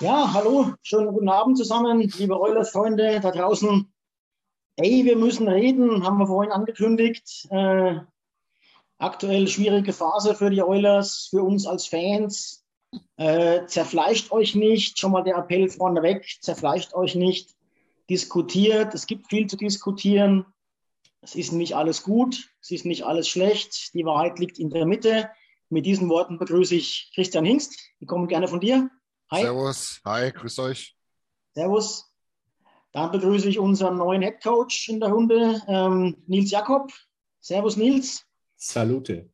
Ja, hallo, schönen guten Abend zusammen, liebe Oilers-Freunde da draußen. Ey, wir müssen reden, haben wir vorhin angekündigt. Äh, aktuell schwierige Phase für die Oilers, für uns als Fans. Äh, zerfleischt euch nicht, schon mal der Appell vorneweg, zerfleischt euch nicht, diskutiert, es gibt viel zu diskutieren. Es ist nicht alles gut, es ist nicht alles schlecht, die Wahrheit liegt in der Mitte. Mit diesen Worten begrüße ich Christian Hingst. Die kommen gerne von dir. Hi. Servus, hi, grüß euch. Servus. Dann begrüße ich unseren neuen Head Coach in der Runde, ähm, Nils Jakob. Servus, Nils. Salute.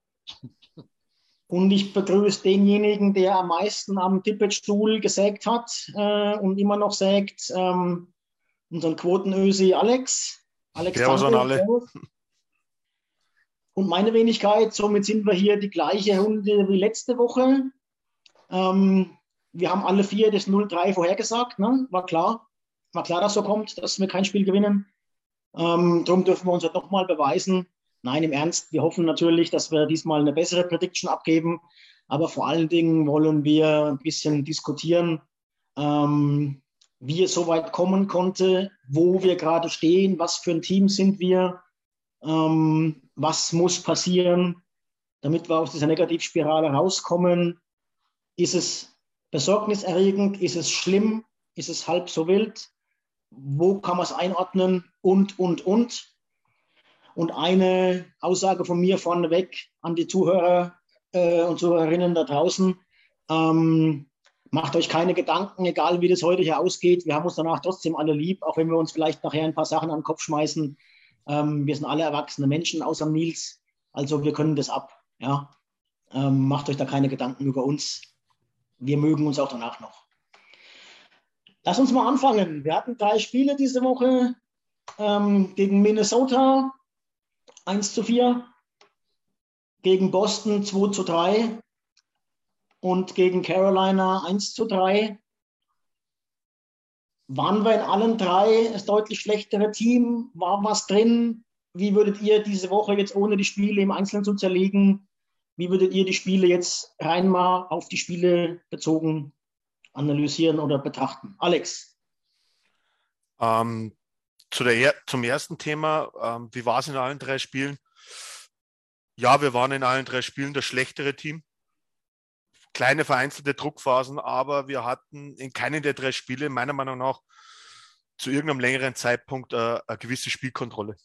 Und ich begrüße denjenigen, der am meisten am Tippetstuhl gesägt hat äh, und immer noch sägt, ähm, unseren Quotenösi Alex. Alex Servus an alle. Und meine Wenigkeit, somit sind wir hier die gleiche Runde wie letzte Woche. Ähm, wir haben alle vier das 0-3 vorhergesagt, ne? war klar. War klar, dass so kommt, dass wir kein Spiel gewinnen. Ähm, darum dürfen wir uns halt nochmal beweisen. Nein, im Ernst, wir hoffen natürlich, dass wir diesmal eine bessere Prediction abgeben. Aber vor allen Dingen wollen wir ein bisschen diskutieren, ähm, wie es so weit kommen konnte, wo wir gerade stehen, was für ein Team sind wir, ähm, was muss passieren, damit wir aus dieser Negativspirale rauskommen. Ist es besorgniserregend? Ist es schlimm? Ist es halb so wild? Wo kann man es einordnen? Und, und, und. Und eine Aussage von mir vorneweg an die Zuhörer äh, und Zuhörerinnen da draußen. Ähm, macht euch keine Gedanken, egal wie das heute hier ausgeht. Wir haben uns danach trotzdem alle lieb, auch wenn wir uns vielleicht nachher ein paar Sachen an den Kopf schmeißen. Ähm, wir sind alle erwachsene Menschen, außer Nils. Also wir können das ab. Ja? Ähm, macht euch da keine Gedanken über uns wir mögen uns auch danach noch. Lass uns mal anfangen. Wir hatten drei Spiele diese Woche ähm, gegen Minnesota 1 zu 4, gegen Boston 2 zu 3 und gegen Carolina 1 zu 3. Waren wir in allen drei das deutlich schlechtere Team? War was drin? Wie würdet ihr diese Woche jetzt ohne die Spiele im Einzelnen zu zerlegen wie würdet ihr die Spiele jetzt rein mal auf die Spiele bezogen analysieren oder betrachten? Alex. Ähm, zu der, zum ersten Thema, ähm, wie war es in allen drei Spielen? Ja, wir waren in allen drei Spielen das schlechtere Team. Kleine vereinzelte Druckphasen, aber wir hatten in keinem der drei Spiele meiner Meinung nach zu irgendeinem längeren Zeitpunkt äh, eine gewisse Spielkontrolle.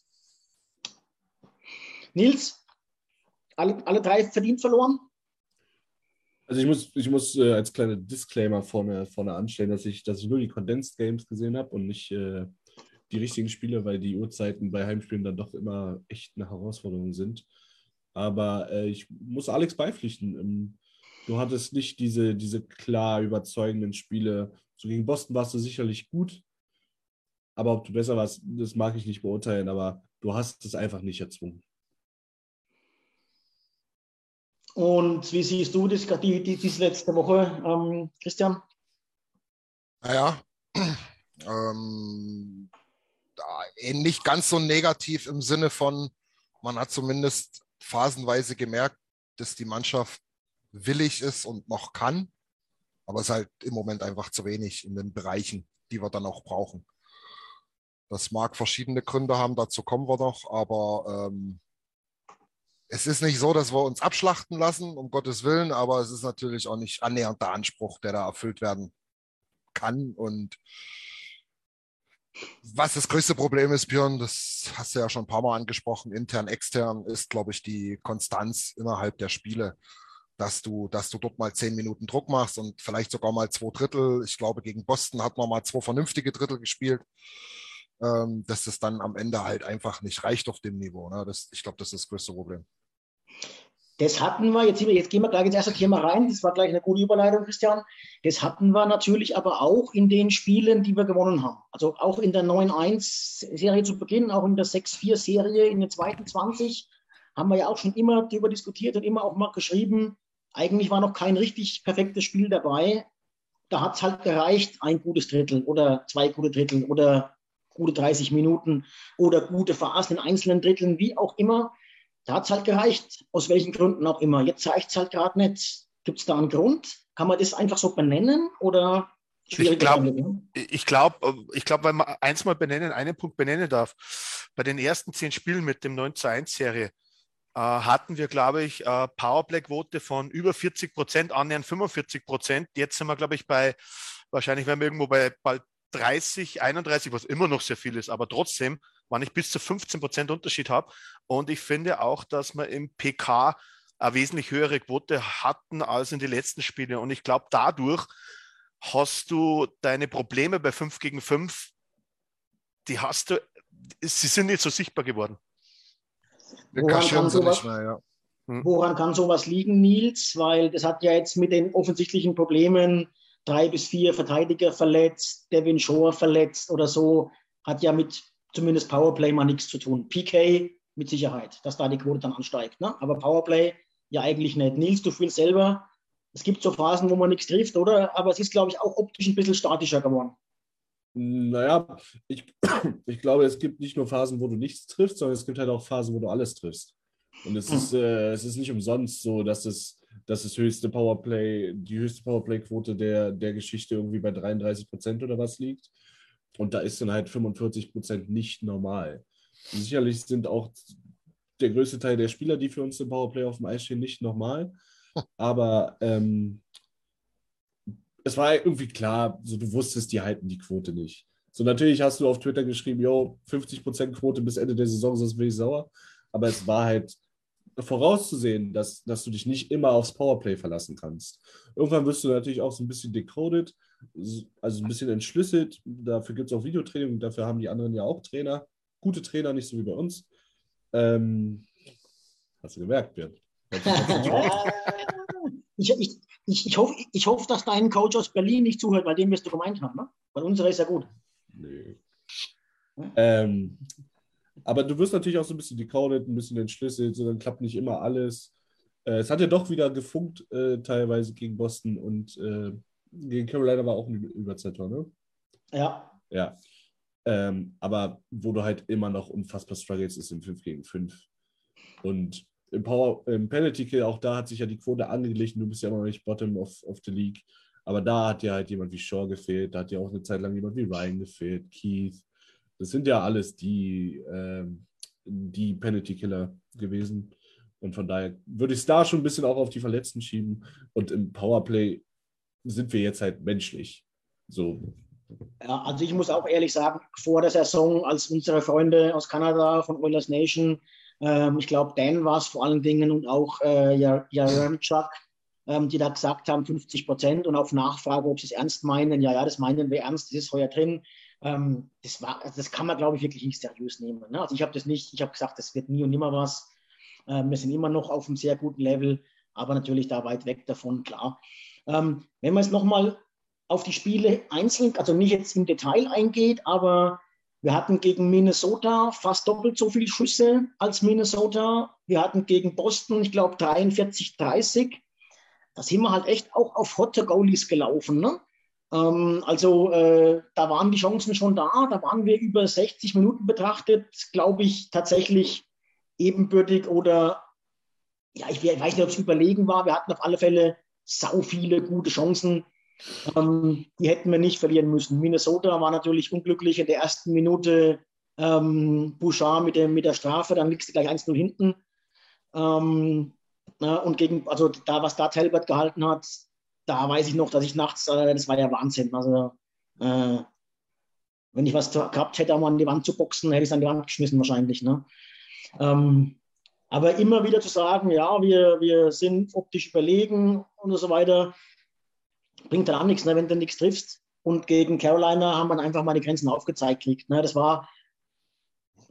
Nils? Alle, alle drei verdient verloren? Also ich muss, ich muss äh, als kleiner Disclaimer vorne, vorne anstellen, dass ich, dass ich nur die Condensed Games gesehen habe und nicht äh, die richtigen Spiele, weil die Uhrzeiten bei Heimspielen dann doch immer echt eine Herausforderung sind. Aber äh, ich muss Alex beipflichten. Ähm, du hattest nicht diese, diese klar überzeugenden Spiele. So gegen Boston warst du sicherlich gut, aber ob du besser warst, das mag ich nicht beurteilen, aber du hast es einfach nicht erzwungen. Und wie siehst du das, die, die, diese letzte Woche, ähm, Christian? Naja, ähm, nicht ganz so negativ im Sinne von, man hat zumindest phasenweise gemerkt, dass die Mannschaft willig ist und noch kann. Aber es ist halt im Moment einfach zu wenig in den Bereichen, die wir dann auch brauchen. Das mag verschiedene Gründe haben, dazu kommen wir noch, aber ähm, es ist nicht so, dass wir uns abschlachten lassen, um Gottes Willen, aber es ist natürlich auch nicht annähernd der Anspruch, der da erfüllt werden kann. Und was das größte Problem ist, Björn, das hast du ja schon ein paar Mal angesprochen, intern, extern, ist, glaube ich, die Konstanz innerhalb der Spiele. Dass du, dass du dort mal zehn Minuten Druck machst und vielleicht sogar mal zwei Drittel. Ich glaube, gegen Boston hat man mal zwei vernünftige Drittel gespielt. Ähm, dass das dann am Ende halt einfach nicht reicht auf dem Niveau. Ne? Das, ich glaube, das ist das größte Problem. Das hatten wir, jetzt, jetzt gehen wir gleich ins erste Thema rein, das war gleich eine gute Überleitung, Christian. Das hatten wir natürlich aber auch in den Spielen, die wir gewonnen haben. Also auch in der 9-1-Serie zu Beginn, auch in der 6-4-Serie, in den zweiten 20 haben wir ja auch schon immer darüber diskutiert und immer auch mal geschrieben, eigentlich war noch kein richtig perfektes Spiel dabei. Da hat es halt gereicht, ein gutes Drittel oder zwei gute Drittel oder gute 30 Minuten oder gute Phasen in einzelnen Dritteln, wie auch immer. Da hat es halt gereicht, aus welchen Gründen auch immer. Jetzt reicht es halt gerade nicht. Gibt es da einen Grund? Kann man das einfach so benennen oder ich glaube, ich glaube, ich glaub, weil man eins mal benennen, einen Punkt benennen darf. Bei den ersten zehn Spielen mit dem 9 zu 1 Serie äh, hatten wir, glaube ich, äh, Powerplay-Quote von über 40 Prozent, annähernd 45 Prozent. Jetzt sind wir, glaube ich, bei, wahrscheinlich werden wir irgendwo bei bald 30, 31, was immer noch sehr viel ist, aber trotzdem wann ich bis zu 15 Prozent Unterschied habe. Und ich finde auch, dass wir im PK eine wesentlich höhere Quote hatten als in den letzten Spielen. Und ich glaube, dadurch hast du deine Probleme bei 5 gegen 5, die hast du, sie sind nicht so sichtbar geworden. Woran kann, sowas, mehr, ja. hm? woran kann sowas liegen, Nils? Weil das hat ja jetzt mit den offensichtlichen Problemen drei bis vier Verteidiger verletzt, Devin Shore verletzt oder so, hat ja mit zumindest Powerplay mal nichts zu tun. PK mit Sicherheit, dass da die Quote dann ansteigt. Ne? Aber Powerplay ja eigentlich nicht. Nils, du fühlst selber, es gibt so Phasen, wo man nichts trifft, oder? Aber es ist, glaube ich, auch optisch ein bisschen statischer geworden. Naja, ich, ich glaube, es gibt nicht nur Phasen, wo du nichts triffst, sondern es gibt halt auch Phasen, wo du alles triffst. Und es, hm. ist, äh, es ist nicht umsonst so, dass es, dass das höchste Powerplay, die höchste Powerplay-Quote der, der Geschichte irgendwie bei 33 Prozent oder was liegt. Und da ist dann halt 45 Prozent nicht normal. Sicherlich sind auch der größte Teil der Spieler, die für uns im Powerplay auf dem Eis stehen, nicht normal. Aber ähm, es war irgendwie klar, so du wusstest, die halten die Quote nicht. So natürlich hast du auf Twitter geschrieben, yo, 50% Quote bis Ende der Saison, sonst bin ich sauer. Aber es war halt vorauszusehen, dass, dass du dich nicht immer aufs Powerplay verlassen kannst. Irgendwann wirst du natürlich auch so ein bisschen decoded also ein bisschen entschlüsselt. Dafür gibt es auch Videotraining, dafür haben die anderen ja auch Trainer. Gute Trainer, nicht so wie bei uns. Ähm, hast du gemerkt, Björn? ich, ich, ich, ich, hoffe, ich hoffe, dass dein Coach aus Berlin nicht zuhört, weil dem wirst du gemeint haben. Ne? Weil unserer ist ja gut. Nee. Ähm, aber du wirst natürlich auch so ein bisschen decoded, ein bisschen entschlüsselt, so dann klappt nicht immer alles. Äh, es hat ja doch wieder gefunkt, äh, teilweise gegen Boston und äh, gegen Carolina war auch ein Überzettor, ne? Ja. Ja. Ähm, aber wo du halt immer noch unfassbar struggles, ist im 5 gegen 5. Und im, Power, im Penalty Kill, auch da hat sich ja die Quote angeglichen. Du bist ja immer noch nicht Bottom of, of the League. Aber da hat ja halt jemand wie Shaw gefehlt. Da hat ja auch eine Zeit lang jemand wie Ryan gefehlt, Keith. Das sind ja alles die, ähm, die Penalty Killer gewesen. Und von daher würde ich es da schon ein bisschen auch auf die Verletzten schieben. Und im Powerplay sind wir jetzt halt menschlich. So. Ja, also ich muss auch ehrlich sagen, vor der Saison, als unsere Freunde aus Kanada von Oilers Nation, ähm, ich glaube, Dan war es vor allen Dingen und auch äh, Jaremchuk, ähm, die da gesagt haben, 50 Prozent und auf Nachfrage, ob sie es ernst meinen, ja, ja, das meinen wir ernst, das ist heuer drin. Ähm, das, war, das kann man, glaube ich, wirklich nicht seriös nehmen. Ne? Also ich habe das nicht, ich habe gesagt, das wird nie und nimmer was. Ähm, wir sind immer noch auf einem sehr guten Level, aber natürlich da weit weg davon, klar. Ähm, wenn man es nochmal auf die Spiele einzeln, also nicht jetzt im Detail eingeht, aber wir hatten gegen Minnesota fast doppelt so viele Schüsse als Minnesota. Wir hatten gegen Boston, ich glaube, 43, 30. Da sind wir halt echt auch auf Hotte Goalies gelaufen. Ne? Ähm, also äh, da waren die Chancen schon da. Da waren wir über 60 Minuten betrachtet, glaube ich, tatsächlich ebenbürtig oder ja, ich weiß nicht, ob es überlegen war. Wir hatten auf alle Fälle sau viele gute Chancen. Ähm, die hätten wir nicht verlieren müssen. Minnesota war natürlich unglücklich in der ersten Minute. Ähm, Bouchard mit, dem, mit der Strafe, dann liegst du gleich 1-0 hinten. Ähm, na, und gegen, also da, was da Talbot gehalten hat, da weiß ich noch, dass ich nachts, äh, das war ja Wahnsinn. Also, äh, wenn ich was gehabt hätte, um an die Wand zu boxen, hätte ich es an die Wand geschmissen wahrscheinlich. Ne? Ähm, aber immer wieder zu sagen, ja, wir, wir sind optisch überlegen und so weiter, bringt dann auch nichts, ne, wenn du nichts triffst. Und gegen Carolina haben wir einfach mal die Grenzen aufgezeigt gekriegt. Ne? Das war,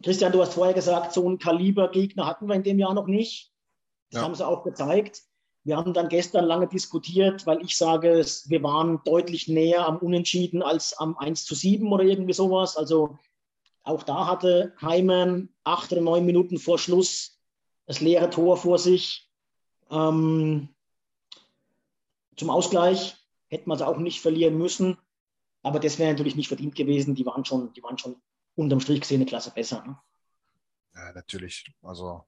Christian, du hast vorher gesagt, so ein Kaliber Gegner hatten wir in dem Jahr noch nicht. Das ja. haben sie auch gezeigt. Wir haben dann gestern lange diskutiert, weil ich sage, wir waren deutlich näher am Unentschieden als am 1 zu 7 oder irgendwie sowas. Also auch da hatte Heimann acht oder neun Minuten vor Schluss das leere Tor vor sich. Ähm, zum Ausgleich hätten wir es auch nicht verlieren müssen. Aber das wäre natürlich nicht verdient gewesen. Die waren schon, die waren schon unterm Strich gesehen eine Klasse besser. Ne? Ja, natürlich. Also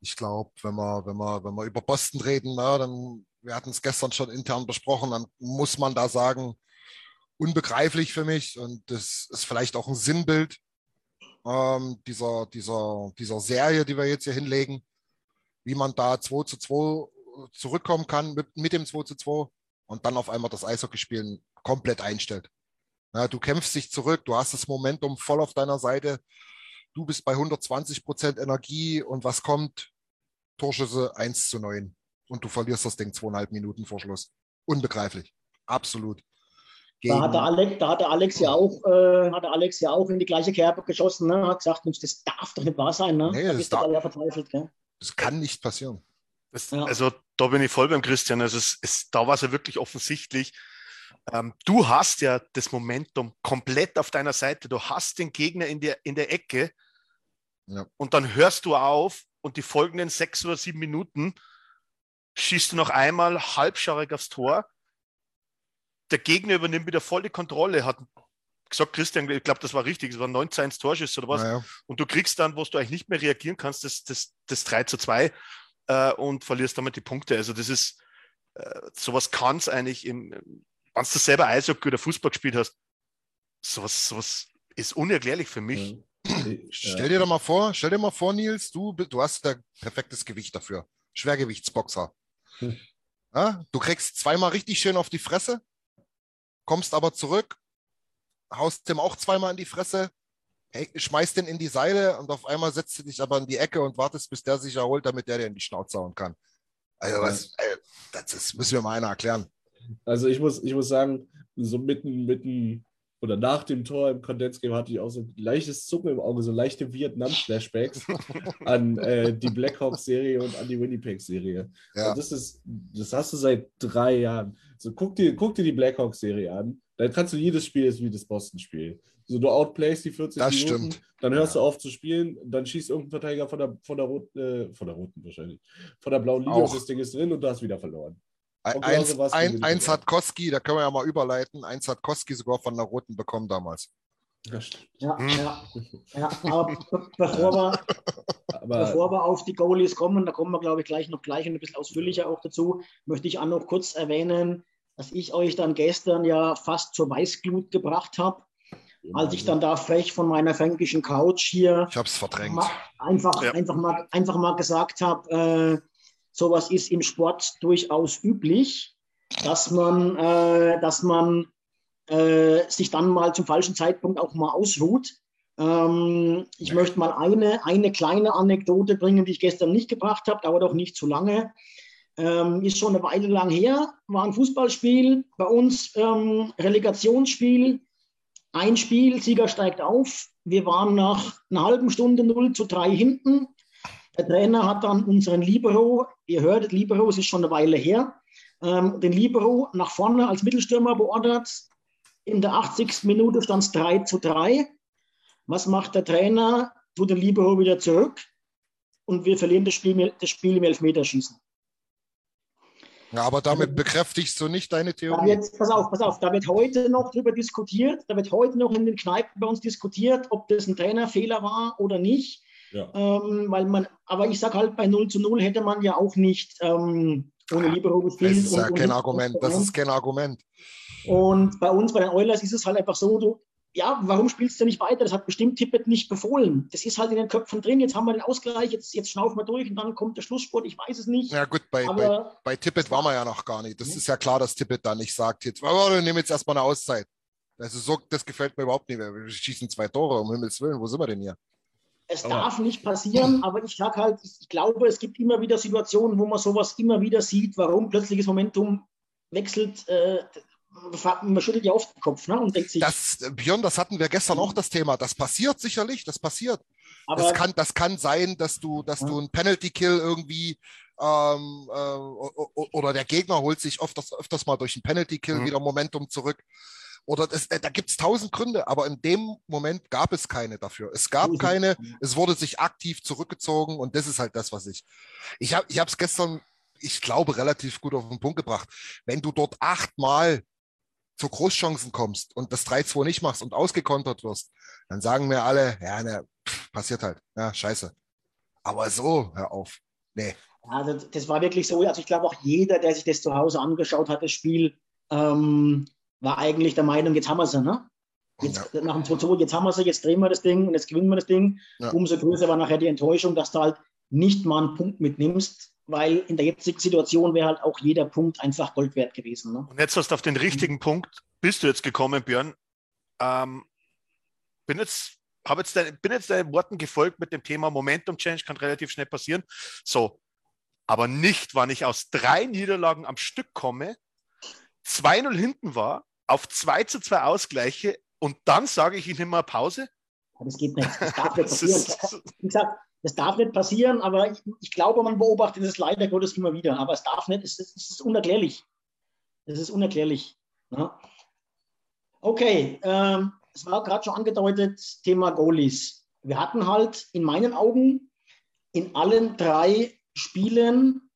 ich glaube, wenn wir, wenn, wir, wenn wir über Boston reden, na, dann, wir hatten es gestern schon intern besprochen, dann muss man da sagen, unbegreiflich für mich und das ist vielleicht auch ein Sinnbild ähm, dieser, dieser, dieser Serie, die wir jetzt hier hinlegen, wie man da 2 zu 2 zurückkommen kann mit, mit dem 2 zu 2 und dann auf einmal das Eishockeyspielen komplett einstellt. Ja, du kämpfst dich zurück, du hast das Momentum voll auf deiner Seite, du bist bei 120 Prozent Energie und was kommt? Torschüsse 1 zu 9 und du verlierst das Ding zweieinhalb Minuten vor Schluss. Unbegreiflich. Absolut. Gegen da hat der Alex, da hat der Alex ja auch, äh, hat der Alex ja auch in die gleiche Kerbe geschossen, ne? Hat gesagt, Mensch, das darf doch nicht wahr sein, ne? Nee, da das, da ja verzweifelt, gell? das kann nicht passieren. Das, ja. Also da bin ich voll beim Christian. Also es, es, da war es ja wirklich offensichtlich, ähm, du hast ja das Momentum komplett auf deiner Seite. Du hast den Gegner in der, in der Ecke ja. und dann hörst du auf und die folgenden sechs oder sieben Minuten schießt du noch einmal halbscharig aufs Tor. Der Gegner übernimmt wieder voll die Kontrolle, hat gesagt, Christian, ich glaube, das war richtig, es waren 19 Torschüsse oder was. Ja. Und du kriegst dann, wo du eigentlich nicht mehr reagieren kannst, das, das, das 3 zu 2 äh, und verlierst damit die Punkte. Also das ist, äh, sowas kann es eigentlich im, wenn du selber Eishockey oder Fußball gespielt hast, sowas, sowas ist unerklärlich für mich. Ja. Stell dir doch mal vor, stell dir mal vor, Nils, du, du hast da perfektes Gewicht dafür. Schwergewichtsboxer. Hm. Ja, du kriegst zweimal richtig schön auf die Fresse, kommst aber zurück, haust dem auch zweimal in die Fresse, hey, schmeißt den in die Seile und auf einmal setzt du dich aber in die Ecke und wartest, bis der sich erholt, damit der dir in die Schnauze hauen kann. Also, was, das, das müssen wir mal einer erklären. Also ich muss, ich muss sagen, so mitten, mitten oder nach dem Tor im Kondensgame hatte ich auch so ein leichtes Zucken im Auge, so leichte Vietnam-Flashbacks an äh, die Blackhawks-Serie und an die Winnipeg-Serie. Ja. Das ist, das hast du seit drei Jahren. So guck dir, guck dir die Blackhawks-Serie an. Dann kannst du jedes Spiel ist wie das Boston-Spiel. So, du outplayst die 40 das Minuten, stimmt. dann hörst ja. du auf zu spielen, dann schießt irgendein Verteidiger von der, von der roten, äh, von der roten wahrscheinlich, von der blauen Linie, das Ding ist drin und du hast wieder verloren. Eins, ein, eins hat Koski, da können wir ja mal überleiten, eins hat Koski sogar von der Roten bekommen damals. Ja, hm. ja, ja. Aber bevor wir, aber bevor wir auf die Goalies kommen, da kommen wir, glaube ich, gleich noch gleich ein bisschen ausführlicher auch dazu, möchte ich auch noch kurz erwähnen, dass ich euch dann gestern ja fast zur Weißglut gebracht habe, als ich dann da frech von meiner fränkischen Couch hier ich hab's verdrängt. einfach, ja. einfach, mal, einfach mal gesagt habe, äh, sowas ist im Sport durchaus üblich, dass man, äh, dass man äh, sich dann mal zum falschen Zeitpunkt auch mal ausruht. Ähm, ich möchte mal eine, eine kleine Anekdote bringen, die ich gestern nicht gebracht habe, dauert auch nicht zu lange. Ähm, ist schon eine Weile lang her, war ein Fußballspiel bei uns, ähm, Relegationsspiel, ein Spiel, Sieger steigt auf. Wir waren nach einer halben Stunde 0 zu 3 hinten. Der Trainer hat dann unseren Libero, ihr hört, Libero, es ist schon eine Weile her, ähm, den Libero nach vorne als Mittelstürmer beordert. In der 80. Minute stand es 3 zu 3. Was macht der Trainer? Tut den Libero wieder zurück und wir verlieren das Spiel, das Spiel im Elfmeterschießen. Ja, aber damit bekräftigst du nicht deine Theorie. wird, pass auf, pass auf, da wird heute noch drüber diskutiert, da wird heute noch in den Kneipen bei uns diskutiert, ob das ein Trainerfehler war oder nicht. Ja. Ähm, weil man, aber ich sage halt, bei 0 zu 0 hätte man ja auch nicht ähm, ohne Libero Das gespielt. ist ja kein Argument. Das ist kein Argument. Und bei uns, bei den Oilers, ist es halt einfach so, du, ja, warum spielst du nicht weiter? Das hat bestimmt Tippett nicht befohlen. Das ist halt in den Köpfen drin. Jetzt haben wir den Ausgleich, jetzt, jetzt schnaufen wir durch und dann kommt der Schlussspurt. Ich weiß es nicht. Ja gut, bei, bei, bei Tippett waren wir ja noch gar nicht. Das ist ja klar, dass Tippett da nicht sagt, jetzt, oh, wir nehmen jetzt erstmal eine Auszeit. Also so, das gefällt mir überhaupt nicht mehr. Wir schießen zwei Tore, um Himmels Willen. Wo sind wir denn hier? Es aber- darf nicht passieren. Aber ich sage halt, ich, ich glaube, es gibt immer wieder Situationen, wo man sowas immer wieder sieht, warum plötzliches Momentum wechselt. Äh, man schüttelt ja oft den Kopf ne, und denkt sich, Das, Björn, das hatten wir gestern auch das Thema. Das passiert sicherlich, das passiert. aber Das kann, das kann sein, dass du, dass du einen Penalty-Kill irgendwie ähm, äh, oder der Gegner holt sich öfters, öfters mal durch einen Penalty-Kill Mhm. wieder Momentum zurück. Oder das, äh, da gibt es tausend Gründe, aber in dem Moment gab es keine dafür. Es gab es. keine, es wurde sich aktiv zurückgezogen und das ist halt das, was ich. Ich habe ich es gestern, ich glaube, relativ gut auf den Punkt gebracht. Wenn du dort achtmal zu Großchancen kommst und das 3-2 nicht machst und ausgekontert wirst, dann sagen mir alle, ja, ne, pff, passiert halt. Ja, scheiße. Aber so, hör auf. Nee. Das, das war wirklich so. Also ich glaube auch jeder, der sich das zu Hause angeschaut hat, das Spiel, ähm, war eigentlich der Meinung, jetzt haben wir sie, ne? Jetzt, Nach dem 2-2, jetzt haben wir sie, jetzt drehen wir das Ding und jetzt gewinnen wir das Ding. Ja. Umso größer war nachher die Enttäuschung, dass du halt nicht mal einen Punkt mitnimmst, weil in der jetzigen Situation wäre halt auch jeder Punkt einfach Gold wert gewesen. Ne? Und jetzt hast du auf den richtigen Punkt, bist du jetzt gekommen, Björn. Ähm, bin jetzt, habe jetzt dein, bin jetzt deinen Worten gefolgt mit dem Thema Momentum Change, kann relativ schnell passieren. So, aber nicht, wann ich aus drei Niederlagen am Stück komme, 2-0 hinten war, auf 2 zu 2 Ausgleiche und dann sage ich, ich nehme mal Pause. Das geht nicht. Das darf nicht passieren. Wie gesagt, das darf nicht passieren, aber ich, ich glaube, man beobachtet es leider Gottes immer wieder. Aber es darf nicht, es, ist- es ist unerklärlich. Es ist unerklärlich. Ja. Okay, ähm, es war gerade schon angedeutet, Thema Goalies. Wir hatten halt in meinen Augen in allen drei Spielen,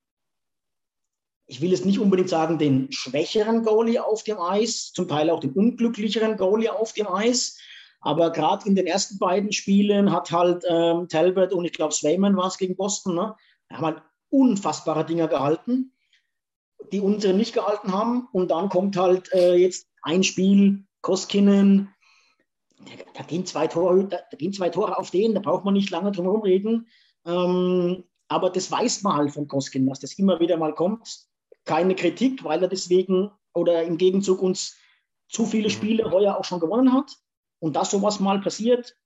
ich will jetzt nicht unbedingt sagen, den schwächeren Goalie auf dem Eis, zum Teil auch den unglücklicheren Goalie auf dem Eis. Aber gerade in den ersten beiden Spielen hat halt ähm, Talbot und ich glaube Swayman war es gegen Boston, ne? haben halt unfassbare Dinger gehalten, die unsere nicht gehalten haben. Und dann kommt halt äh, jetzt ein Spiel, Koskinen, da, da, gehen zwei Tore, da, da gehen zwei Tore auf den, da braucht man nicht lange drum herum reden. Ähm, aber das weiß man halt von Koskinen, dass das immer wieder mal kommt. Keine Kritik, weil er deswegen oder im Gegenzug uns zu viele Spiele heuer auch schon gewonnen hat. Und dass sowas mal passiert,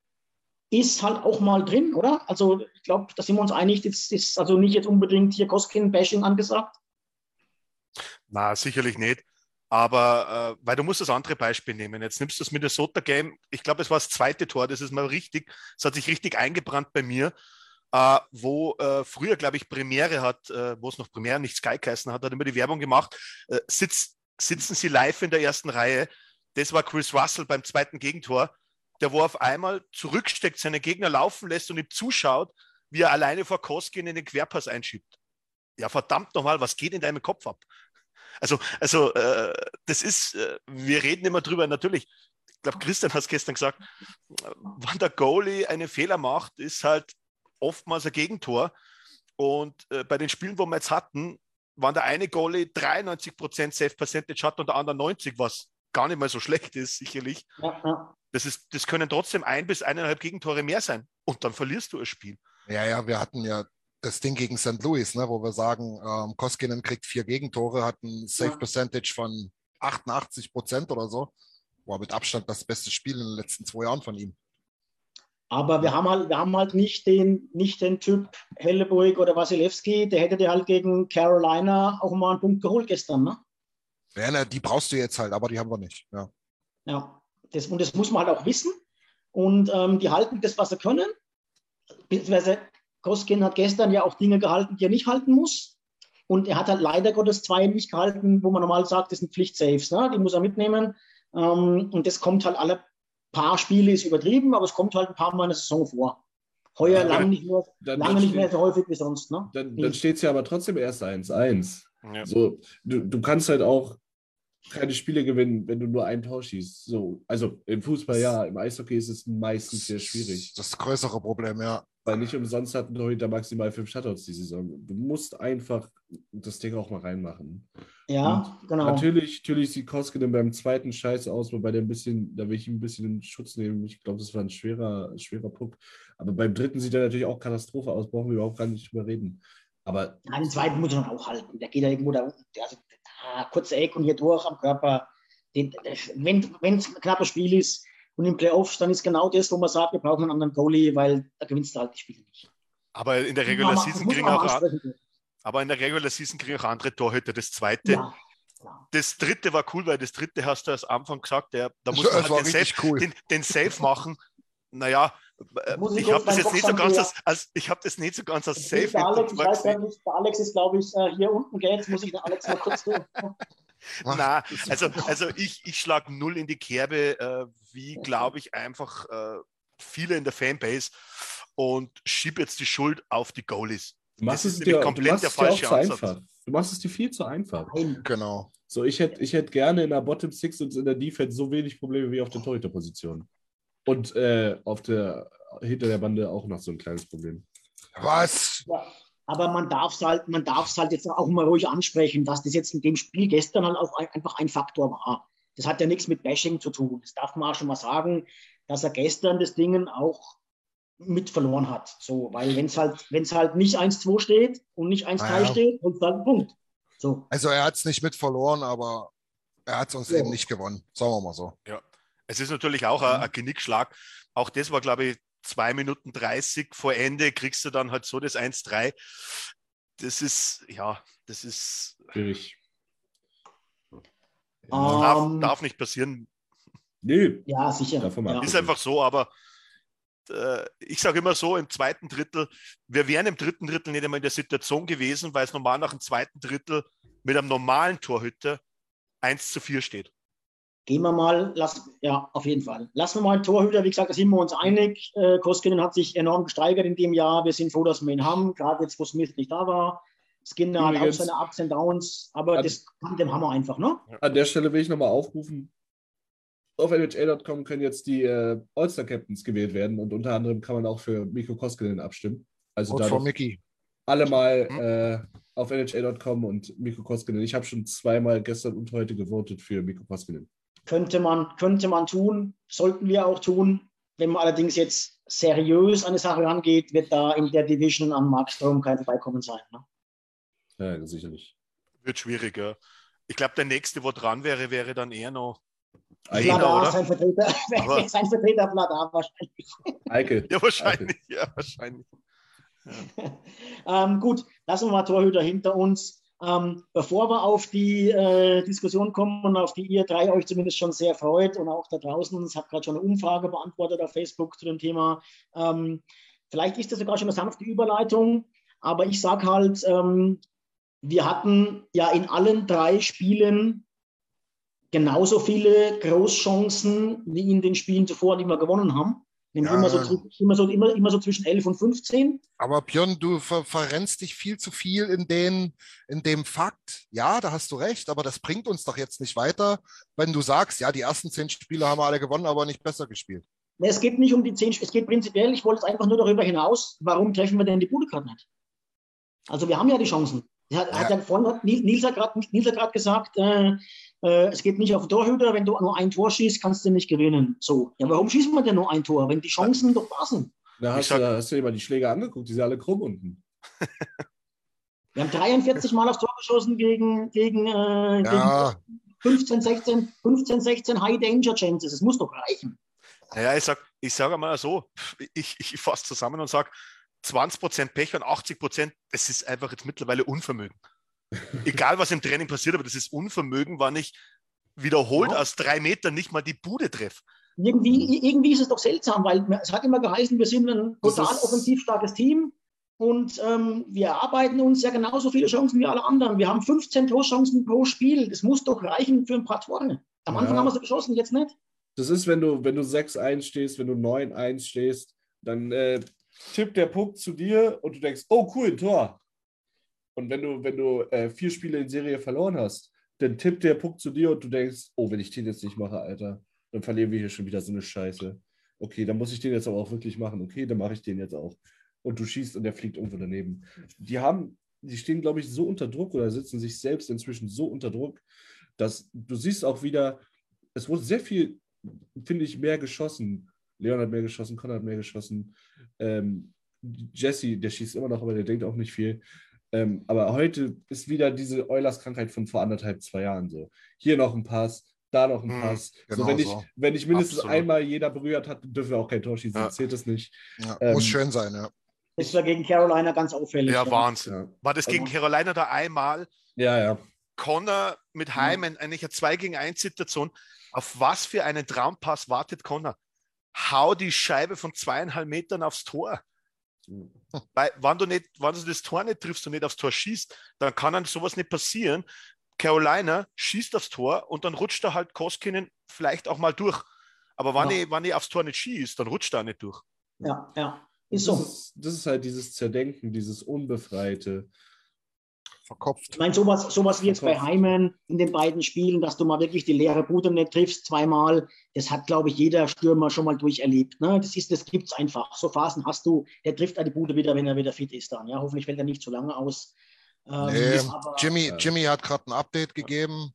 ist halt auch mal drin, oder? Also ich glaube, da sind wir uns einig, das ist also nicht jetzt unbedingt hier Koskin-Bashing angesagt. Na, sicherlich nicht. Aber äh, weil du musst das andere Beispiel nehmen. Jetzt nimmst du das Minnesota-Game. Ich glaube, es war das zweite Tor. Das ist mal richtig. Es hat sich richtig eingebrannt bei mir, äh, wo äh, früher, glaube ich, Premiere hat, äh, wo es noch Premiere, nicht Sky geheißen hat, hat immer die Werbung gemacht. Äh, sitz, sitzen sie live in der ersten Reihe. Das war Chris Russell beim zweiten Gegentor, der wo auf einmal zurücksteckt, seine Gegner laufen lässt und ihm zuschaut, wie er alleine vor Koskin in den Querpass einschiebt. Ja, verdammt nochmal, was geht in deinem Kopf ab? Also, also äh, das ist, äh, wir reden immer drüber, natürlich, ich glaube, Christian hat es gestern gesagt, wann der Goalie einen Fehler macht, ist halt oftmals ein Gegentor. Und äh, bei den Spielen, wo wir jetzt hatten, waren der eine Goalie 93% Safe Percentage hat und der andere 90, was gar nicht mal so schlecht ist, sicherlich. Ja. Das, ist, das können trotzdem ein bis eineinhalb Gegentore mehr sein. Und dann verlierst du das Spiel. Ja, ja, wir hatten ja das Ding gegen St. Louis, ne, wo wir sagen, ähm, Koskinen kriegt vier Gegentore, hat ein Safe. Percentage von 88 Prozent oder so. War mit Abstand das beste Spiel in den letzten zwei Jahren von ihm. Aber wir haben halt, wir haben halt nicht den, nicht den Typ Helleburg oder Wasilewski, der hätte dir halt gegen Carolina auch mal einen Punkt geholt gestern, ne? Ja, ne, die brauchst du jetzt halt, aber die haben wir nicht. Ja. Ja, das, und das muss man halt auch wissen. Und ähm, die halten das, was sie können. Beziehungsweise Koskin hat gestern ja auch Dinge gehalten, die er nicht halten muss. Und er hat halt leider Gottes zwei nicht gehalten, wo man normal sagt, das sind Pflichtsaves. Ne? Die muss er mitnehmen. Ähm, und das kommt halt alle paar Spiele, ist übertrieben, aber es kommt halt ein paar Mal in der Saison vor. Heuer Ja, lange nicht mehr, Dann, lange dann nicht mehr steht- so häufig wie sonst. Ne? dann, dann steht es ja aber trotzdem erst 1-1. Ja. So, du, du kannst halt auch keine Spiele gewinnen, wenn du nur ein Tor schießt. So, also im Fußball ja, im Eishockey ist es meistens sehr schwierig. Das größere Problem, ja. Weil nicht umsonst hat ein Torhüter maximal fünf Shutouts die Saison. Du musst einfach das Ding auch mal reinmachen. Ja, genau. Natürlich, natürlich sieht Koskinen beim zweiten Scheiß aus, wobei der ein bisschen, da will ich ihm ein bisschen in Schutz nehmen. Ich glaube, das war ein schwerer, schwerer Puck. Aber beim dritten sieht er natürlich auch Katastrophe aus, brauchen wir überhaupt gar nicht drüber reden. Aber Ja, den zweiten muss man auch halten. Der geht ja irgendwo da unten. Der, also, ah, kurze Eck und hier durch am Körper. Den, wenn es ein knappes Spiel ist und im Playoffs, dann ist genau das, wo man sagt, wir brauchen einen anderen Goalie, weil da gewinnst du halt die Spiele nicht. Aber in der Regular Season kriegen auch, aber in der Regular Season kriegen auch andere Torhüter. Das zweite, Ja, das dritte war cool, weil das dritte hast du als Anfang gesagt, der, da muss man halt den Safe, cool. den, den Safe machen. Naja, Muss ich ich habe das jetzt nicht so ganz als, als ich habe das nicht so ganz als Jetzt Safe der Alex, ich weiß gar nicht, der Alex ist, glaube ich, äh, hier unten geht. Muss ich den Alex mal kurz Na, also, also ich, ich schlage null in die Kerbe, äh, wie glaube ich einfach äh, viele in der Fanbase und schiebe jetzt die Schuld auf die Goalies. du machst Das es dir, komplett machst der dir falsche zu Ansatz. einfach. Du machst es dir viel zu einfach. Genau. So, ich hätte ich hätt gerne in der Bottom Six und in der Defense so wenig Probleme wie auf der Torhüterposition. Und äh, auf der, hinter der Bande auch noch so ein kleines Problem. Was? Ja, aber man darf es halt, man darf halt jetzt auch mal ruhig ansprechen, dass das jetzt in dem Spiel gestern halt auch ein, einfach ein Faktor war. Das hat ja nichts mit Bashing zu tun. Das darf man auch schon mal sagen, dass er gestern das Ding auch mit verloren hat. So, weil wenn es halt, wenn es halt nicht 1-2 steht und nicht 1-3 Ah, ja. steht, und dann Punkt. So. Also er hat es nicht mit verloren, aber er hat es uns Ja. eben nicht gewonnen. Sagen wir mal so. Es ist natürlich auch ein, ein Genickschlag. Auch das war, glaube ich, zwei Minuten 30 vor Ende, kriegst du dann halt so das 1-3. Das ist, ja, das ist, Schwierig. darf, Ähm, darf nicht passieren. Nee, Ja, sicher. Ja. Ist einfach so, aber äh, ich sage immer so, im zweiten Drittel, wir wären im dritten Drittel nicht einmal in der Situation gewesen, weil es normal nach dem zweiten Drittel mit einem normalen Torhüter 1 zu 4 steht. Gehen wir mal, lass, ja, auf jeden Fall. Lassen wir mal einen Torhüter, wie gesagt, da sind wir uns einig. Äh, Koskinen hat sich enorm gesteigert in dem Jahr. Wir sind froh, dass wir ihn haben, gerade jetzt, wo Smith nicht da war. Skinner hat auch Übrigens- seine Ups und Downs, aber An- das kann dem Hammer einfach, ne? An der Stelle will ich nochmal aufrufen. Auf NHL.com können jetzt die äh, All-Star-Captains gewählt werden und unter anderem kann man auch für Mikko Koskinen abstimmen. Also Und Mickey. alle mal Mhm. äh, auf NHL.com und Mikko Koskinen. Ich habe schon zweimal gestern und heute gewotet für Mikko Koskinen. Könnte man, könnte man tun, sollten wir auch tun. Wenn man allerdings jetzt seriös an die Sache rangeht, wird da in der Division an Mark Strom kein Vorbeikommen sein. Ne? Ja, sicherlich. Wird schwierig, ja. Ich glaube, der nächste, wo dran wäre, wäre dann eher noch Eike, Lena, Vladar, oder? sein Vertreter, Aber- sein Vertreter Vladar wahrscheinlich. Eike. Ja, wahrscheinlich, ja, wahrscheinlich. Ähm, gut, lassen wir mal Torhüter hinter uns. Ähm, bevor wir auf die äh, Diskussion kommen und auf die ihr drei euch zumindest schon sehr freut und auch da draußen, ich habe gerade schon eine Umfrage beantwortet auf Facebook zu dem Thema. Ähm, vielleicht ist das sogar schon eine sanfte Überleitung, aber ich sage halt, ähm, wir hatten ja in allen drei Spielen genauso viele Großchancen wie in den Spielen zuvor, die wir gewonnen haben. Nämlich Ja. immer, so, immer, so, immer, immer so zwischen 11 und 15. Aber Björn, du ver verrennst dich viel zu viel in, den, in dem Fakt. Ja, da hast du recht, aber das bringt uns doch jetzt nicht weiter, wenn du sagst, ja, die ersten zehn Spiele haben wir alle gewonnen, aber nicht besser gespielt. Nee, Es geht nicht um die zehn, es geht prinzipiell, ich wollte jetzt einfach nur darüber hinaus, warum treffen wir denn die Bude gerade nicht? Also wir haben ja die Chancen. Hat, Ja. hat ja vorhin hat Nils Nils hat gerade gesagt, äh, äh, es geht nicht auf den Torhüter, wenn du nur ein Tor schießt, kannst du nicht gewinnen. So, ja, warum schießen wir denn nur ein Tor, wenn die Chancen doch da sind? Da hast, sag- du, da hast du dir mal die Schläge angeguckt, die sind alle krumm unten. Wir haben 43 Mal aufs Tor geschossen gegen, gegen, äh, Ja. gegen 15, 16, 15, 16 High Danger Chances. Es muss doch reichen. Naja, ich sage ich sag einmal so, ich, ich fasse zusammen und sage, 20% Pech und 80%, das ist einfach jetzt mittlerweile Unvermögen. Egal, was im Training passiert, aber das ist Unvermögen, wann ich wiederholt Ja. aus drei Metern nicht mal die Bude treffe. Irgendwie, irgendwie ist es doch seltsam, weil es hat immer geheißen, wir sind ein total offensiv starkes Team und ähm, wir erarbeiten uns ja genauso viele Chancen wie alle anderen. Wir haben 15 Torchancen pro Spiel. Das muss doch reichen für ein paar Tore. Am Ja. Anfang haben wir sie geschossen, jetzt nicht. Das ist, wenn du, wenn du 6-1 stehst, wenn du 9-1 stehst, dann äh, tippt der Puck zu dir und du denkst, oh cool, ein Tor. Und wenn du, wenn du äh, vier Spiele in Serie verloren hast, dann tippt der Puck zu dir und du denkst, oh, wenn ich den jetzt nicht mache, Alter, dann verlieren wir hier schon wieder so eine Scheiße. Okay, dann muss ich den jetzt aber auch wirklich machen. Okay, dann mache ich den jetzt auch. Und du schießt und der fliegt irgendwo daneben. Die haben, die stehen, glaube ich, so unter Druck oder setzen sich selbst inzwischen so unter Druck, dass du siehst auch wieder, es wurde sehr viel, finde ich, mehr geschossen. Leon hat mehr geschossen, Conrad hat mehr geschossen. Ähm, Jesse, der schießt immer noch, aber der denkt auch nicht viel. Ähm, aber heute ist wieder diese Eulers-Krankheit von vor anderthalb, zwei Jahren so. Hier noch ein Pass, da noch ein Mhm, Pass. genau so, wenn, ich, so. wenn ich mindestens Absolut. einmal jeder berührt hat, dürfen wir auch kein Tor schießen, Ja. zählt das nicht. Ja, Ähm, muss schön sein, ja. Das war gegen Carolina ganz auffällig. Ja, Wahnsinn. Ja, War das gegen Carolina da einmal? ja. ja. Connor mit Heimen, eigentlich eine 2 gegen 1 Situation. Auf was für einen Traumpass wartet Connor? Hau die Scheibe von zweieinhalb Metern aufs Tor. Weil, wenn du, nicht, wenn du das Tor nicht triffst und nicht aufs Tor schießt, dann kann dann sowas nicht passieren. Carolina schießt aufs Tor und dann rutscht da halt Koskinen vielleicht auch mal durch. Aber wenn, Ja. ich, wenn ich aufs Tor nicht schießt, dann rutscht er nicht durch. Ja, ja. Ist Das, so. ist, das ist halt dieses Zerdenken, dieses Unbefreite. Verkopft. Ich meine, sowas, sowas wie jetzt bei. Heimen in den beiden Spielen, dass du mal wirklich die leere Bude nicht triffst zweimal, das hat, glaube ich, jeder Stürmer schon mal durcherlebt. Ne? Das, ist- das gibt es einfach. So Phasen hast du, der trifft an die Bude wieder, wenn er wieder fit ist dann. Ja? Hoffentlich fällt er nicht zu lange aus. Ähm, Nee, aber- Jimmy, Ja. Jimmy hat gerade ein Update gegeben.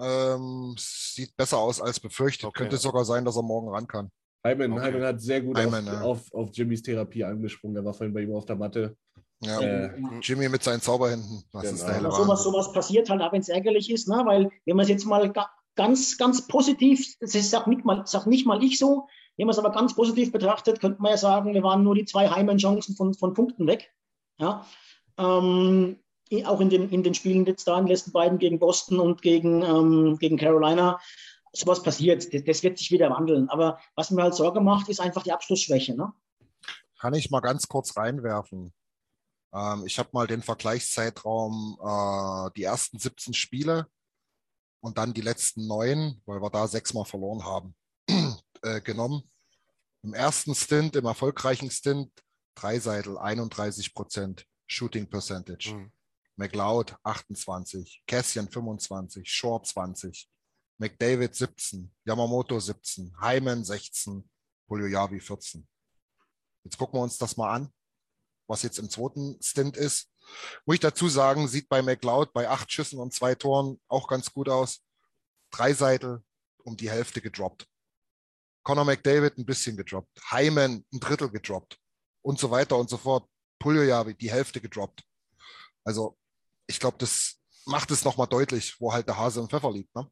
Ähm, sieht besser aus als befürchtet. Okay. Könnte sogar sein, dass er morgen ran kann. Hyman, Okay. Hyman hat sehr gut Hyman, auf, ja. auf, auf Jimmys Therapie angesprungen. Er war vorhin bei ihm auf der Matte. Ja. Äh, Jimmy mit seinen Zauberhänden. Das Genau. ist der helle Aber sowas, passiert halt auch, wenn es ärgerlich ist, ne? weil wenn man es jetzt mal ga, ganz, ganz positiv, das ist auch nicht mal, sag nicht mal ich so, wenn man es aber ganz positiv betrachtet, könnte man ja sagen, wir waren nur die zwei Heimchancen von, von Punkten weg. Ja? Ähm, auch in den, in den Spielen jetzt da, in den letzten beiden gegen Boston und gegen, ähm, gegen Carolina. Sowas passiert, das, das wird sich wieder wandeln. Aber was mir halt Sorge macht, ist einfach die Abschlussschwäche. Ne? Kann ich mal ganz kurz reinwerfen? Ähm, ich habe mal den Vergleichszeitraum, äh, die ersten 17 Spiele und dann die letzten neun, weil wir da sechsmal verloren haben, äh, genommen. Im ersten Stint, im erfolgreichen Stint, Dreiseitel 31 Prozent Shooting Percentage. Mhm. McLeod 28, Cassian 25, Short 20, McDavid 17, Yamamoto 17, Hyman 16, Polyoyavi 14. Jetzt gucken wir uns das mal an, was jetzt im zweiten Stint ist. Muss ich dazu sagen, sieht bei McLeod bei acht Schüssen und zwei Toren auch ganz gut aus. Drei Seitel um die Hälfte gedroppt. Conor McDavid ein bisschen gedroppt. Hyman ein Drittel gedroppt. Und so weiter und so fort. Puljojavi die Hälfte gedroppt. Also, ich glaube, das macht es nochmal deutlich, wo halt der Hase im Pfeffer liegt. Ne?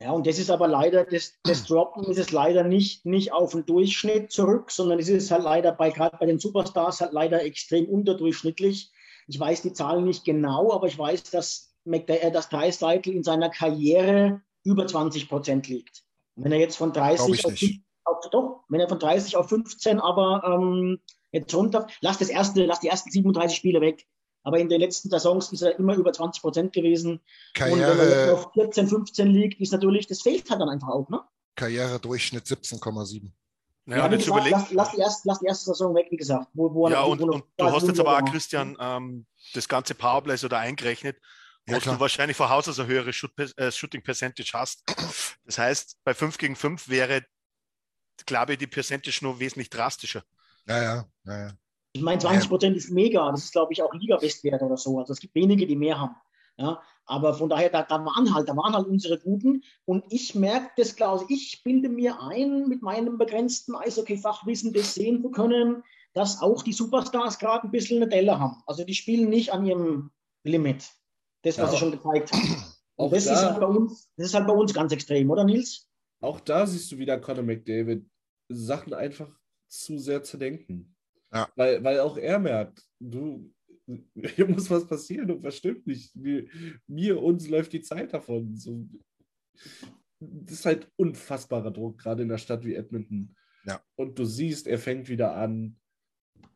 Ja, und das ist aber leider, das, das Droppen ist es leider nicht, nicht auf den Durchschnitt zurück, sondern es ist halt leider bei, gerade bei den Superstars halt leider extrem unterdurchschnittlich. Ich weiß die Zahlen nicht genau, aber ich weiß, dass, McDa äh, dass Dreiseitel in seiner Karriere über 20 Prozent liegt. Und wenn er jetzt von 30 Glaub ich auf, nicht. 15 auf, doch, wenn er von 30 auf 15 aber ähm, jetzt runter, lass das erste, lass die ersten 37 Spiele weg. Aber in den letzten Saisons ist er immer über 20 Prozent gewesen. Und wenn er Karriere, auf 14, 15 liegt, ist natürlich, das fehlt halt dann einfach auch, ne? Karriere-Durchschnitt 17,7. Ja, und wie jetzt gesagt, überleg, lass, lass, die erste, lass die erste Saison weg, wie gesagt. Wo, wo ja, wo und, er- und du wo hast jetzt aber auch, wo Christian, ähm, das ganze Powerplay so da eingerechnet, Ja, wo klar. du wahrscheinlich von Haus aus eine höhere Shoot, äh, Shooting Percentage hast. Das heißt, bei 5 gegen 5 wäre, glaube ich, die Percentage nur wesentlich drastischer. Ja, ja, ja, ja. Ich meine, 20 Prozent ist mega. Das ist, glaube ich, auch Liga-Bestwert oder so. Also es gibt wenige, die mehr haben. Ja, aber von daher, da, da waren halt, da waren halt unsere Guten. Und ich merke das, glaube ich, ich bilde mir ein, mit meinem begrenzten Eishockey-Fachwissen das sehen zu können, dass auch die Superstars gerade ein bisschen eine Delle haben. Also die spielen nicht an ihrem Limit. Das, was Ja. sie schon gezeigt haben. Und das da- ist, halt bei uns, das ist halt bei uns ganz extrem, oder Nils? Auch da siehst du wieder Conor McDavid Sachen einfach zu sehr zu denken. Ja. Weil, weil auch er merkt, du, hier muss was passieren und was stimmt nicht. Wir, mir, uns läuft die Zeit davon. So, das ist halt unfassbarer Druck, gerade in einer Stadt wie Edmonton. Ja. Und du siehst, er fängt wieder an,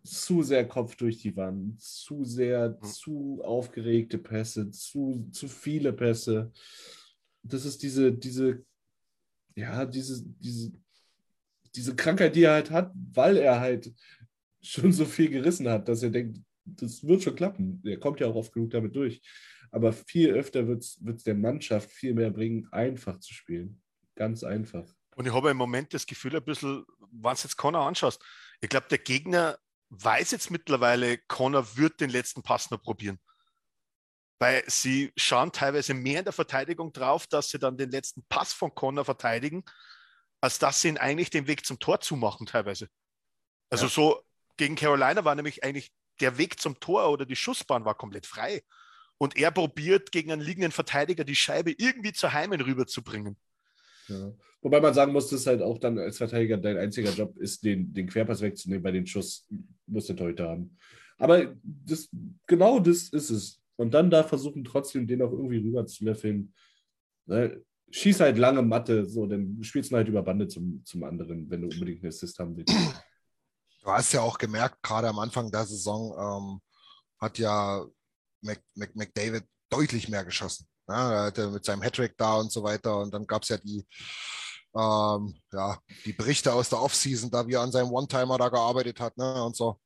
zu sehr Kopf durch die Wand, zu sehr, Mhm. zu aufgeregte Pässe, zu, zu viele Pässe. Das ist diese, diese, ja, diese, diese, diese Krankheit, die er halt hat, weil er halt schon so viel gerissen hat, dass er denkt, das wird schon klappen. Der kommt ja auch oft genug damit durch. Aber viel öfter wird es der Mannschaft viel mehr bringen, einfach zu spielen. Ganz einfach. Und ich habe im Moment das Gefühl, ein bisschen, wenn du jetzt Connor anschaust, ich glaube, der Gegner weiß jetzt mittlerweile, Connor wird den letzten Pass noch probieren. Weil sie schauen teilweise mehr in der Verteidigung drauf, dass sie dann den letzten Pass von Connor verteidigen, als dass sie ihn eigentlich den Weg zum Tor zumachen, teilweise. Also ja. so gegen Carolina war nämlich eigentlich der Weg zum Tor oder die Schussbahn war komplett frei. Und er probiert gegen einen liegenden Verteidiger die Scheibe irgendwie zur Heimen rüberzubringen. Ja. Wobei man sagen muss, dass halt auch dann als Verteidiger dein einziger Job ist, den, den Querpass wegzunehmen. Bei den Schuss muss der Torhüter haben. Aber das, genau das ist es. Und dann da versuchen trotzdem, den auch irgendwie rüber zu löffeln. Ne? Schieß halt lange Matte, so, dann spielst du halt über Bande zum, zum anderen, wenn du unbedingt einen Assist haben willst. Du hast ja auch gemerkt, gerade am Anfang der Saison ähm, hat ja Mc, Mc, McDavid deutlich mehr geschossen. Er hatte mit seinem Hattrick da und so weiter. Und dann gab es ja die, ähm, ja, die Berichte aus der Offseason, da wie er an seinem One-Timer da gearbeitet hat ne, und so.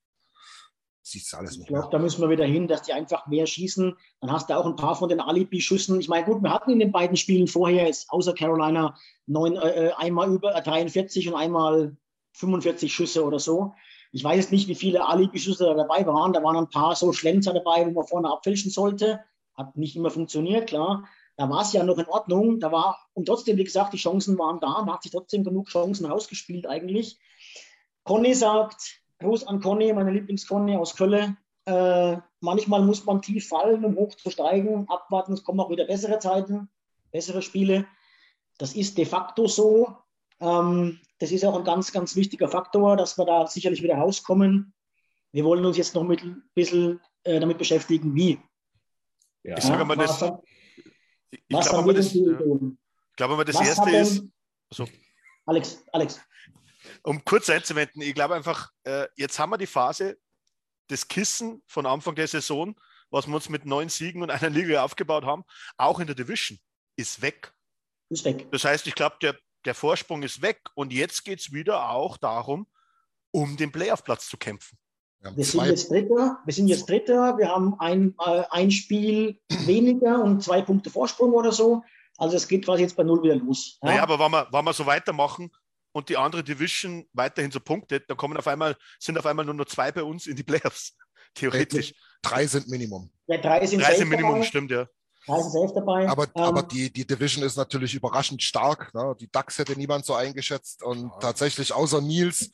Sieht alles nicht Ich glaube, da müssen wir wieder hin, dass die einfach mehr schießen. Dann hast du auch ein paar von den Alibi-Schüssen. Ich meine, gut, wir hatten in den beiden Spielen vorher, jetzt außer Carolina, neun, äh, äh einmal über 43 und einmal 45 Schüsse oder so. Ich weiß jetzt nicht, wie viele Alibi-Schüsse da dabei waren. Da waren ein paar so Schlenzer dabei, wo man vorne abfälschen sollte. Hat nicht immer funktioniert, klar. Da war es ja noch in Ordnung. Da war, und trotzdem, wie gesagt, die Chancen waren da. Man hat sich trotzdem genug Chancen rausgespielt eigentlich. Conny sagt, Gruß an Conny, meine Lieblings-Conny aus Köln. Äh, manchmal muss man tief fallen, um hoch zu steigen. Abwarten, es kommen auch wieder bessere Zeiten, bessere Spiele. Das ist de facto so. Ähm, das ist auch ein ganz, ganz wichtiger Faktor, dass wir da sicherlich wieder rauskommen. Wir wollen uns jetzt noch mit ein bisschen äh, damit beschäftigen, wie. Ja. Ich sage mal, das, ich, ich glaube mal, das, ja. glaube mal, das was erste ist. Also, Alex, Alex um kurz einzuwenden, ich glaube einfach, äh, jetzt haben wir die Phase des Kissen von Anfang der Saison, was wir uns mit neun Siegen und einer Liga aufgebaut haben, auch in der Division, ist weg. Ist weg. Das heißt, ich glaube, der, der Vorsprung ist weg und jetzt geht es wieder auch darum, um den Playoff-Platz zu kämpfen. Wir sind jetzt Dritter, wir sind jetzt Dritter, wir haben ein, äh, ein Spiel weniger und zwei Punkte Vorsprung oder so. Also es geht quasi jetzt bei Null wieder los. Ja? Naja, aber wenn wir, wenn wir so weitermachen, und die andere Division weiterhin so punktet, da kommen auf einmal, sind auf einmal nur noch zwei bei uns in die Playoffs. Theoretisch. Drei sind Minimum. Ja, drei sind, drei sind Minimum, dabei. stimmt, ja. Sind safe dabei. Aber, ähm, aber die, die Division ist natürlich überraschend stark. Ne? Die DAX hätte niemand so eingeschätzt. Und ja. tatsächlich, außer Nils,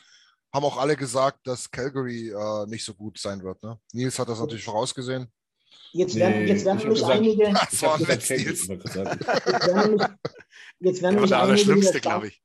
haben auch alle gesagt, dass Calgary äh, nicht so gut sein wird. Ne? Nils hat das natürlich vorausgesehen. Jetzt werden, nee, jetzt werden nämlich einige. Das war jetzt, jetzt, werden nämlich, jetzt werden nämlich einige. Das Schlimmste, glaube ich.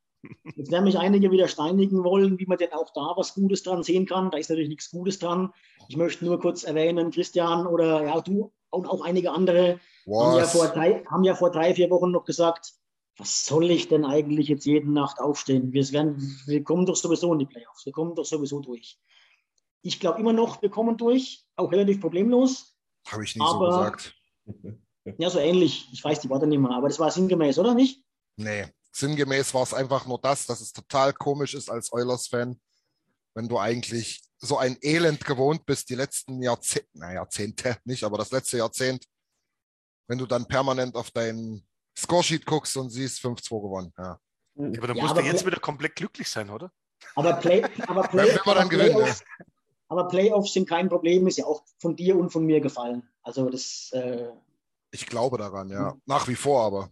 Jetzt werden mich einige wieder steinigen wollen, wie man denn auch da was Gutes dran sehen kann. Da ist natürlich nichts Gutes dran. Ich möchte nur kurz erwähnen, Christian oder ja, du und auch einige andere haben ja, vor drei, haben ja vor drei, vier Wochen noch gesagt, was soll ich denn eigentlich jetzt jede Nacht aufstehen? Wir, werden, wir kommen doch sowieso in die Playoffs. Wir kommen doch sowieso durch. Ich glaube immer noch, wir kommen durch, auch relativ problemlos. Habe ich nicht so gesagt. Ja, so ähnlich. Ich weiß die Worte nicht mehr, aber das war sinngemäß, oder nicht? Nee, sinngemäß war es einfach nur das, dass es total komisch ist als Oilers-Fan, wenn du eigentlich so ein Elend gewohnt bist, die letzten Jahrzehnte, na, Jahrzehnte nicht, aber das letzte Jahrzehnt, wenn du dann permanent auf deinen Scoresheet guckst und siehst 5-2 gewonnen. Ja. ja aber dann ja, musst du jetzt wieder komplett glücklich sein, oder? Aber, Play, aber, Play, aber, dann Playoffs, aber Playoffs sind kein Problem, ist ja auch von dir und von mir gefallen. Also das. Äh, ich glaube daran, ja. Nach wie vor aber.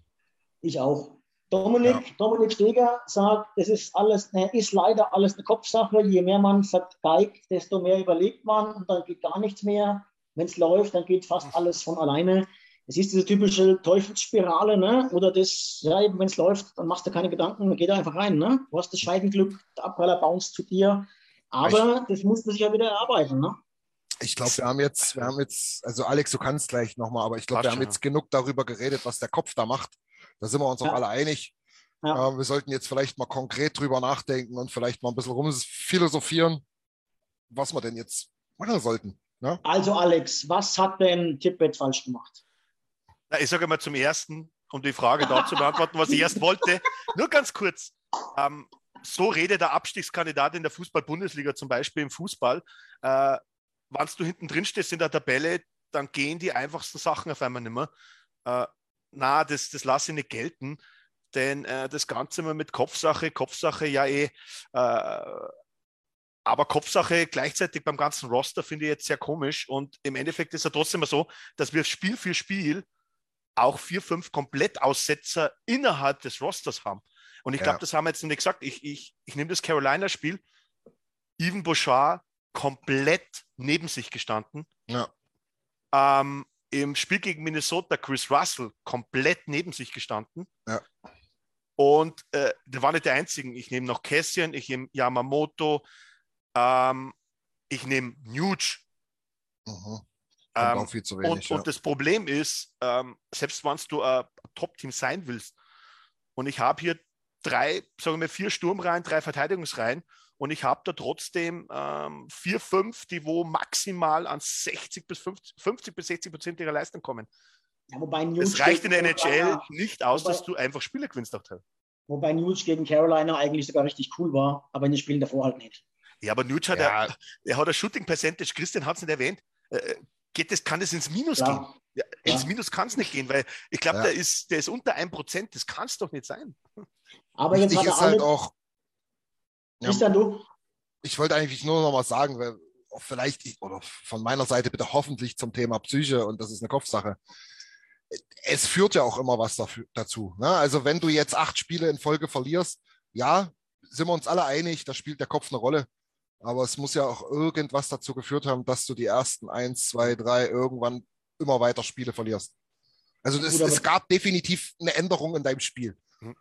Ich auch. Dominik, ja. Dominik Steger sagt, es ist alles, ist leider alles eine Kopfsache. Je mehr man vergeigt, desto mehr überlebt man und dann geht gar nichts mehr. Wenn es läuft, dann geht fast alles von alleine. Es ist diese typische Teufelsspirale, ne? Oder das, ja, wenn es läuft, dann machst du keine Gedanken, dann geht er einfach rein, ne? Du hast das Scheidenglück, der Abpraller bounce zu dir. Aber ich, das musst du sich ja wieder erarbeiten, ne? Ich glaube, wir haben jetzt, wir haben jetzt, also Alex, du kannst gleich nochmal, aber ich glaube, wir haben jetzt genug darüber geredet, was der Kopf da macht. Da sind wir uns auch ja. alle einig. Ja. Äh, wir sollten jetzt vielleicht mal konkret drüber nachdenken und vielleicht mal ein bisschen rumphilosophieren, was wir denn jetzt machen sollten. Ne? Also Alex, was hat denn Tippett falsch gemacht? Na, ich sage mal zum Ersten, um die Frage da zu beantworten, was ich erst wollte. Nur ganz kurz. Ähm, so redet der Abstiegskandidat in der Fußball-Bundesliga zum Beispiel im Fußball. Äh, wenn du hinten drin stehst in der Tabelle, dann gehen die einfachsten Sachen auf einmal nicht mehr. Äh, na, das, das lasse ich nicht gelten, denn äh, das Ganze immer mit Kopfsache, Kopfsache ja eh, äh, aber Kopfsache gleichzeitig beim ganzen Roster finde ich jetzt sehr komisch und im Endeffekt ist ja trotzdem so, dass wir Spiel für Spiel auch vier, fünf Komplettaussetzer innerhalb des Rosters haben. Und ich glaube, ja. das haben wir jetzt nicht gesagt. Ich, ich, ich nehme das Carolina-Spiel. Even Bouchard komplett neben sich gestanden. Ja. Ähm, Im Spiel gegen Minnesota Chris Russell komplett neben sich gestanden. Ja. Und äh, der war nicht der einzigen. Ich nehme noch Cassian, ich nehme Yamamoto, ähm, ich nehme Nuge. Mhm. Ähm, auch viel zu wenig, und, ja. und das Problem ist, ähm, selbst wenn du ein Top-Team sein willst, und ich habe hier drei, sagen wir vier Sturmreihen, drei Verteidigungsreihen, und ich habe da trotzdem ähm, vier, fünf, die wo maximal an 60 bis 50, 50 bis 60 Prozent ihrer Leistung kommen. Ja, wobei Es reicht in der NHL Carolina, nicht aus, wobei- dass du einfach Spiele gewinnst. Auch teil. wobei Nuge gegen Carolina eigentlich sogar richtig cool war, aber in den Spielen davor halt nicht. Ja, aber Nuge hat, Ja. ja. er hat ein Shooting Percentage, Christian hat es nicht erwähnt. Äh, geht das, kann das ins Minus gehen? Ja. Ja, Ja. ins Minus kann es nicht gehen, weil ich glaube, Ja. der, ist, der ist unter 1%. Das kann es doch nicht sein. Aber jetzt Wichtig ist halt auch, ja, Christian, du? ich wollte eigentlich nur noch mal sagen, weil vielleicht, ich, oder von meiner Seite bitte hoffentlich zum Thema Psyche und das ist eine Kopfsache. Es führt ja auch immer was dafür, dazu. Ne? Also wenn du jetzt acht Spiele in Folge verlierst, ja, sind wir uns alle einig, da spielt der Kopf eine Rolle. Aber es muss ja auch irgendwas dazu geführt haben, dass du die ersten eins, zwei, drei irgendwann immer weiter Spiele verlierst. Also das, Gut, aber- es gab definitiv eine Änderung in deinem Spiel.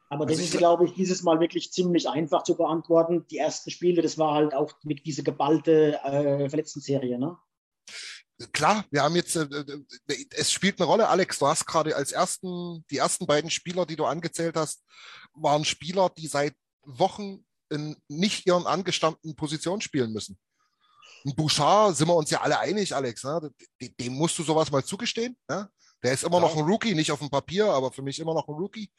Aber das Also ist, ich- glaube ich, dieses Mal wirklich ziemlich einfach zu beantworten. Die ersten Spiele, das war halt auch mit dieser geballte äh, Verletztenserie, ne? klar, wir haben jetzt, äh, äh, es spielt eine Rolle, Alex, du hast gerade als ersten, die ersten beiden Spieler, die du angezählt hast, waren Spieler, die seit Wochen in nicht ihren angestammten Positionen spielen müssen. Ein Bouchard, sind wir uns ja alle einig, Alex, ne? dem, musst du sowas mal zugestehen. Ne? Der ist immer Ja. noch ein Rookie, nicht auf dem Papier, aber für mich immer noch ein Rookie.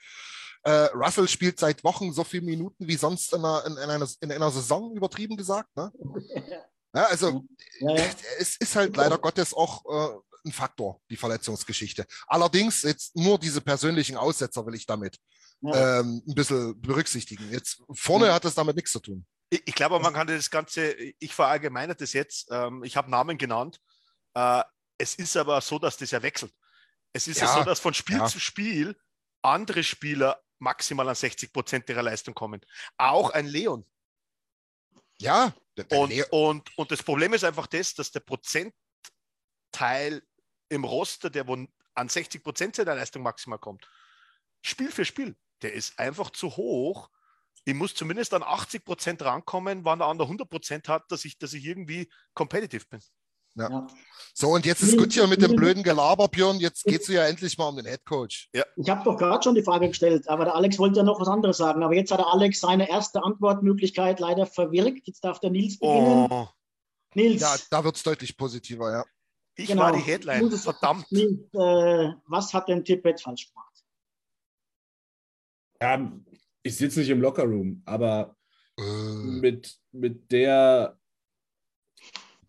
Äh, Russell spielt seit Wochen so viele Minuten wie sonst in einer, in, in einer, in einer Saison, übertrieben gesagt. Ne? Ja, also ja. es ist halt leider Gottes auch äh, ein Faktor, die Verletzungsgeschichte. Allerdings jetzt nur diese persönlichen Aussetzer will ich damit ja. ähm, ein bisschen berücksichtigen. Jetzt vorne Ja. hat das damit nichts zu tun. Ich, ich glaube, man kann das Ganze, ich verallgemeinere das jetzt, ähm, ich habe Namen genannt. Äh, es ist aber so, dass das ja wechselt. Es ist ja, so, dass von Spiel zu Spiel andere Spieler maximal an 60 Prozent ihrer Leistung kommen. Auch ein Leon. Ja, Und, Leo- und, und das Problem ist einfach das, dass der Prozentteil im Roster, der wo an 60 Prozent seiner Leistung maximal kommt, Spiel für Spiel, der ist einfach zu hoch. Ich muss zumindest an 80 Prozent rankommen, wann der andere 100 Prozent hat, dass ich, dass ich irgendwie competitive bin. ja. so, und jetzt ist gut hier mit dem blöden Gelaber, Björn. Jetzt geht es ja endlich mal um den Headcoach. Ich habe doch gerade schon die Frage gestellt, aber der Alex wollte ja noch was anderes sagen. Aber jetzt hat der Alex seine erste Antwortmöglichkeit leider verwirkt. Jetzt darf der Nils beginnen. Oh, Nils, Ja, da wird es deutlich positiver, ja. ich Genau. war die Headline. Verdammt. Nils äh, was hat denn Tippett falsch gemacht? Ja, ich sitze nicht im Lockerroom, aber Äh, mit, mit der.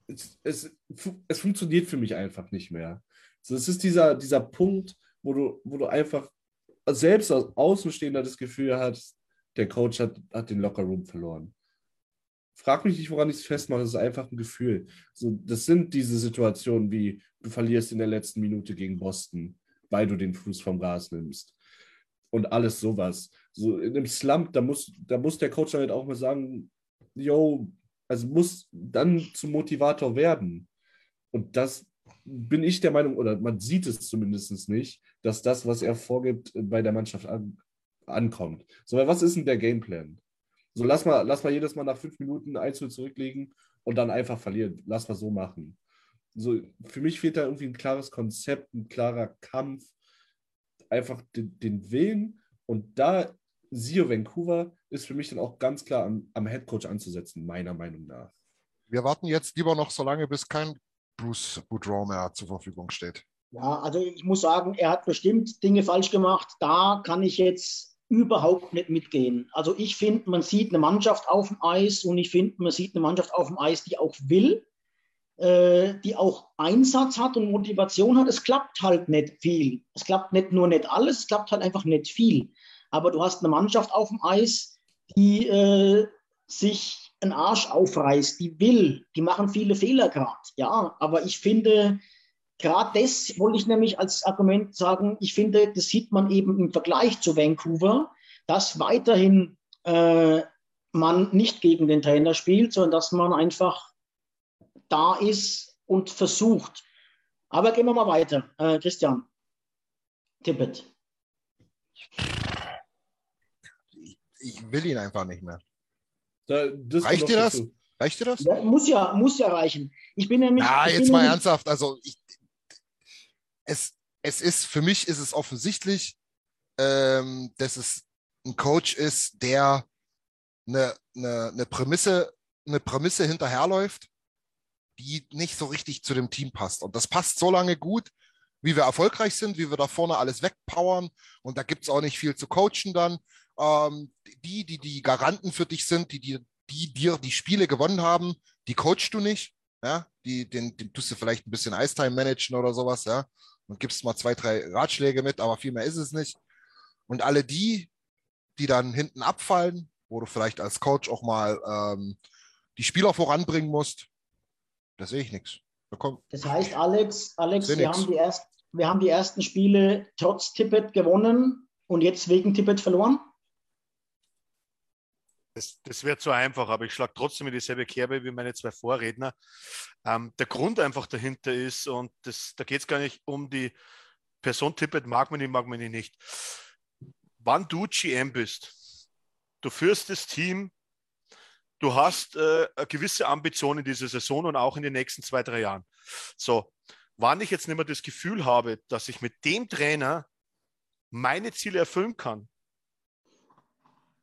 Es, es, es funktioniert für mich einfach nicht mehr. So, es ist dieser, dieser Punkt, wo du, wo du einfach selbst als Außenstehender das Gefühl hast, der Coach hat, hat den Lockerroom verloren. Frag mich nicht, woran ich es festmache, es ist einfach ein Gefühl. So, das sind diese Situationen wie, du verlierst in der letzten Minute gegen Boston, weil du den Fuß vom Gas nimmst. Und alles sowas. So in einem Slump, da muss, da muss der Coach halt auch mal sagen, yo, also muss dann zum Motivator werden. Und das bin ich der Meinung, oder man sieht es zumindest nicht, dass das, was er vorgibt, bei der Mannschaft an, ankommt. So, was ist denn der Gameplan? So, lass mal, lass mal jedes Mal nach fünf Minuten 1 zurücklegen und dann einfach verlieren. Lass mal so machen. So, für mich fehlt da irgendwie ein klares Konzept, ein klarer Kampf, einfach den, den Willen. Und da, siehe Vancouver, ist für mich dann auch ganz klar am, am Headcoach anzusetzen, meiner Meinung nach. wir warten jetzt lieber noch so lange, bis kein Bruce Boudreau mehr zur Verfügung steht. Ja, also ich muss sagen, er hat bestimmt Dinge falsch gemacht. Da kann ich jetzt überhaupt nicht mitgehen. Also ich finde, man sieht eine Mannschaft auf dem Eis und ich finde, man sieht eine Mannschaft auf dem Eis, die auch will. Äh, die auch Einsatz hat und Motivation hat. Es klappt halt nicht viel. Es klappt nicht nur nicht alles, es klappt halt einfach nicht viel. Aber du hast eine Mannschaft auf dem Eis, die äh, sich einen Arsch aufreißt, die will, die machen viele Fehler gerade. Ja, aber ich finde, gerade das wollte ich nämlich als Argument sagen, ich finde, das sieht man eben im Vergleich zu Vancouver, dass weiterhin äh, man nicht gegen den Trainer spielt, sondern dass man einfach da ist und versucht. Aber gehen wir mal weiter. Äh, Christian, Tippet. Ich, ich will ihn einfach nicht mehr. Da, das Reicht dir das? dazu. Reicht dir das? Ja, muss ja, muss ja reichen. Ich bin nämlich. Ja, ich jetzt mal ernsthaft. Also ich, es, es ist, für mich ist es offensichtlich, ähm, dass es ein Coach ist, der eine, eine, eine Prämisse, eine Prämisse hinterherläuft, die nicht so richtig zu dem Team passt. Und das passt so lange gut, wie wir erfolgreich sind, wie wir da vorne alles wegpowern. Und da gibt es auch nicht viel zu coachen dann. Ähm, die, die die Garanten für dich sind, die, die, die dir die Spiele gewonnen haben, die coachst du nicht. Ja, die, den, den tust du vielleicht ein bisschen Icetime managen oder sowas, ja. Und gibst mal zwei, drei Ratschläge mit, aber viel mehr ist es nicht. Und alle die, die dann hinten abfallen, wo du vielleicht als Coach auch mal ähm, die Spieler voranbringen musst, da sehe ich nichts. Da Das heißt, Alex, Alex, wir nix. haben, die erst, wir haben die ersten Spiele trotz Tippet gewonnen und jetzt wegen Tippet verloren. Das, das wäre zu einfach, aber ich schlage trotzdem in dieselbe Kerbe wie meine zwei Vorredner. Ähm, der Grund einfach dahinter ist, und das, da geht es gar nicht um die Person Tippet, mag man die, mag man die nicht. Wann du GM bist, du führst das Team, du hast äh, eine gewisse Ambition in dieser Saison und auch in den nächsten zwei, drei Jahren. So, wann ich jetzt nicht mehr das Gefühl habe, dass ich mit dem Trainer meine Ziele erfüllen kann,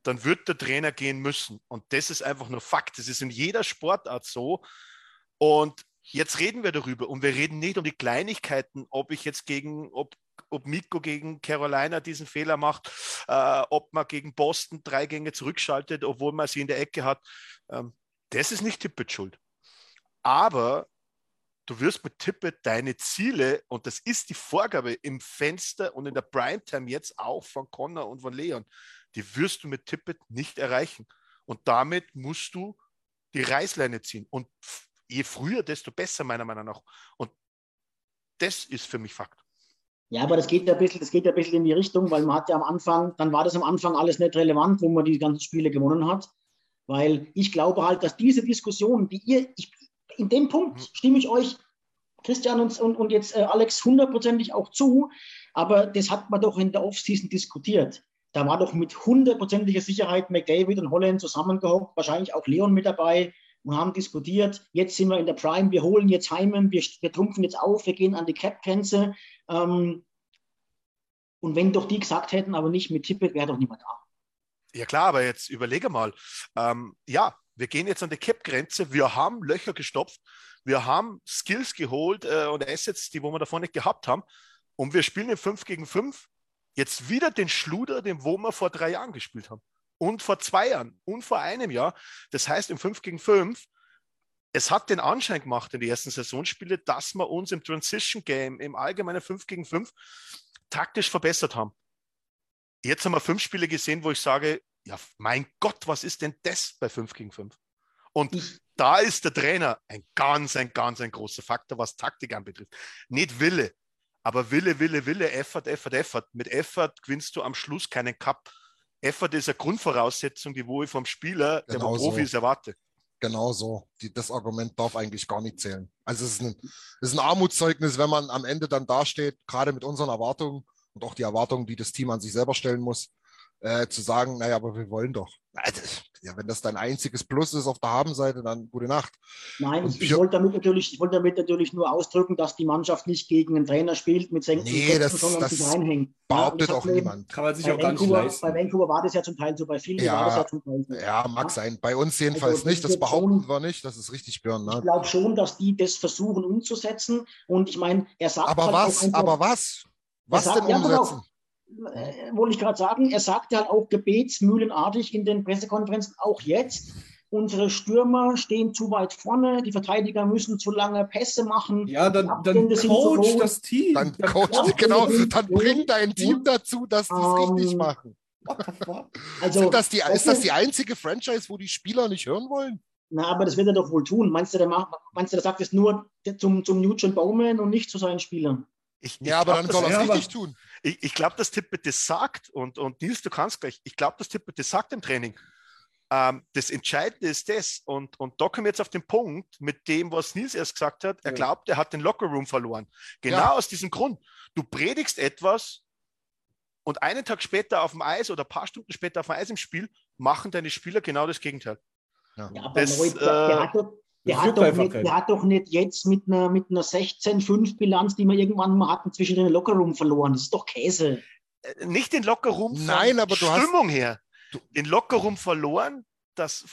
dann wird der Trainer gehen müssen. Und das ist einfach nur Fakt. Das ist in jeder Sportart so. Und jetzt reden wir darüber. Und wir reden nicht um die Kleinigkeiten, ob ich jetzt gegen, ob, ob Miko gegen Carolina diesen Fehler macht, äh, ob man gegen Boston drei Gänge zurückschaltet, obwohl man sie in der Ecke hat. Ähm, das ist nicht Tippet schuld. Aber du wirst mit Tippet deine Ziele, und das ist die Vorgabe im Fenster und in der Primetime jetzt auch von Connor und von Leon, die wirst du mit Tippet nicht erreichen. Und damit musst du die Reißleine ziehen. Und je früher, desto besser, meiner Meinung nach. Und das ist für mich Fakt. Ja, aber das geht ja ein bisschen, das geht ja ein bisschen in die Richtung, weil man hat ja am Anfang, dann war das am Anfang alles nicht relevant, wo man die ganzen Spiele gewonnen hat. Weil ich glaube halt, dass diese Diskussion, die ihr, ich, in dem Punkt Mhm. stimme ich euch, Christian und, und, und jetzt äh, Alex, hundertprozentig auch zu, aber das hat man doch in der Offseason diskutiert. Da war doch mit hundertprozentiger Sicherheit McDavid und Holland zusammengehockt, wahrscheinlich auch Leon mit dabei und haben diskutiert. Jetzt sind wir in der Prime, wir holen jetzt Heimen, wir, wir trumpfen jetzt auf, wir gehen an die Cap-Grenze. Ähm, und wenn doch die gesagt hätten, aber nicht mit Tippet, wäre doch niemand da. Ja klar, aber jetzt überlege mal. Ähm, ja, wir gehen jetzt an die Cap-Grenze. Wir haben Löcher gestopft. Wir haben Skills geholt äh, und Assets, die wo wir davor nicht gehabt haben. Und wir spielen in 5 gegen 5 jetzt wieder den Schluder, den wo wir vor drei Jahren gespielt haben. Und vor zwei Jahren und vor einem Jahr. Das heißt, im 5 gegen 5, es hat den Anschein gemacht in den ersten Saisonspiele, dass wir uns im Transition Game, im allgemeinen 5 gegen 5, taktisch verbessert haben. Jetzt haben wir fünf Spiele gesehen, wo ich sage, ja, mein Gott, was ist denn das bei 5 gegen 5? Und Ich, da ist der Trainer ein ganz, ein ganz, ein großer Faktor, was Taktik anbetrifft. Nicht Wille, aber Wille, Wille, Wille, Effort, Effort, Effort. Mit Effort gewinnst du am Schluss keinen Cup. Effort ist eine Grundvoraussetzung, die wo ich vom Spieler, der Genau wo Profi so. ist, erwarte. Genau so. Die, das Argument darf eigentlich gar nicht zählen. Also es ist, ein, es ist ein Armutszeugnis, wenn man am Ende dann dasteht, gerade mit unseren Erwartungen und auch die Erwartungen, die das Team an sich selber stellen muss, äh, zu sagen, naja, aber wir wollen doch. Also, ja, wenn das dein einziges Plus ist auf der Habenseite, dann gute Nacht. nein, Und ich, ich wollte damit, natürlich, ich wollte damit natürlich nur ausdrücken, dass die Mannschaft nicht gegen einen Trainer spielt mit senkten Nee, Köpfen, das- sondern das sich reinhängt. Behauptet Ja, auch niemand. Kann man sich Bei auch gar nicht Vancouver, leisten. bei Vancouver war das ja zum Teil so, bei vielen Ja. war das ja zum Teil so. Ja, mag sein. Bei uns jedenfalls Also, nicht. das behaupten schon- wir nicht. Das ist richtig, Björn. Ich Ne? glaube schon, dass die das versuchen umzusetzen. Und ich meine, er sagt Aber halt was? einfach, Aber was? Was sagt- denn ja, umsetzen? Äh, wollte ich gerade sagen, er sagte halt auch gebetsmühlenartig in den Pressekonferenzen, auch jetzt. unsere Stürmer stehen zu weit vorne, die Verteidiger müssen zu lange Pässe machen. Ja, dann, dann coach das Team. Dann Dann coach, coach genau, dann Team. bring dein Team dazu, dass die es Ähm, richtig machen. Also, Sind das die, ist das die einzige Franchise, wo die Spieler nicht hören wollen? Na, aber das wird er doch wohl tun. Meinst du, der, macht, meinst du, der sagt es nur zum, zum Nugent Bowman und nicht zu seinen Spielern? Ich, ich Ja, aber glaub, dann das- soll er ja, es richtig tun. Ich, ich glaube, dass Tippett das sagt und, und Nils, du kannst gleich. Ich glaube, dass Tippett das sagt im Training. Ähm, das Entscheidende ist das und, und da kommen wir jetzt auf den Punkt mit dem, was Nils erst gesagt hat. Er Ja. glaubt, er hat den Lockerroom verloren. Genau Ja. aus diesem Grund. Du predigst etwas und einen Tag später auf dem Eis oder ein paar Stunden später auf dem Eis im Spiel machen deine Spieler genau das Gegenteil. Ja, aber Das, der, der, äh, hat doch, der, hat doch nicht, der hat doch nicht jetzt mit einer, mit einer 16-5-Bilanz, die wir irgendwann mal hatten, zwischen den Lockerroom verloren. Das ist doch Käse. Äh, Nicht den Lockerroom von Nein, aber du hast- Stimmung her. Du- Den Lockerroom verloren, dass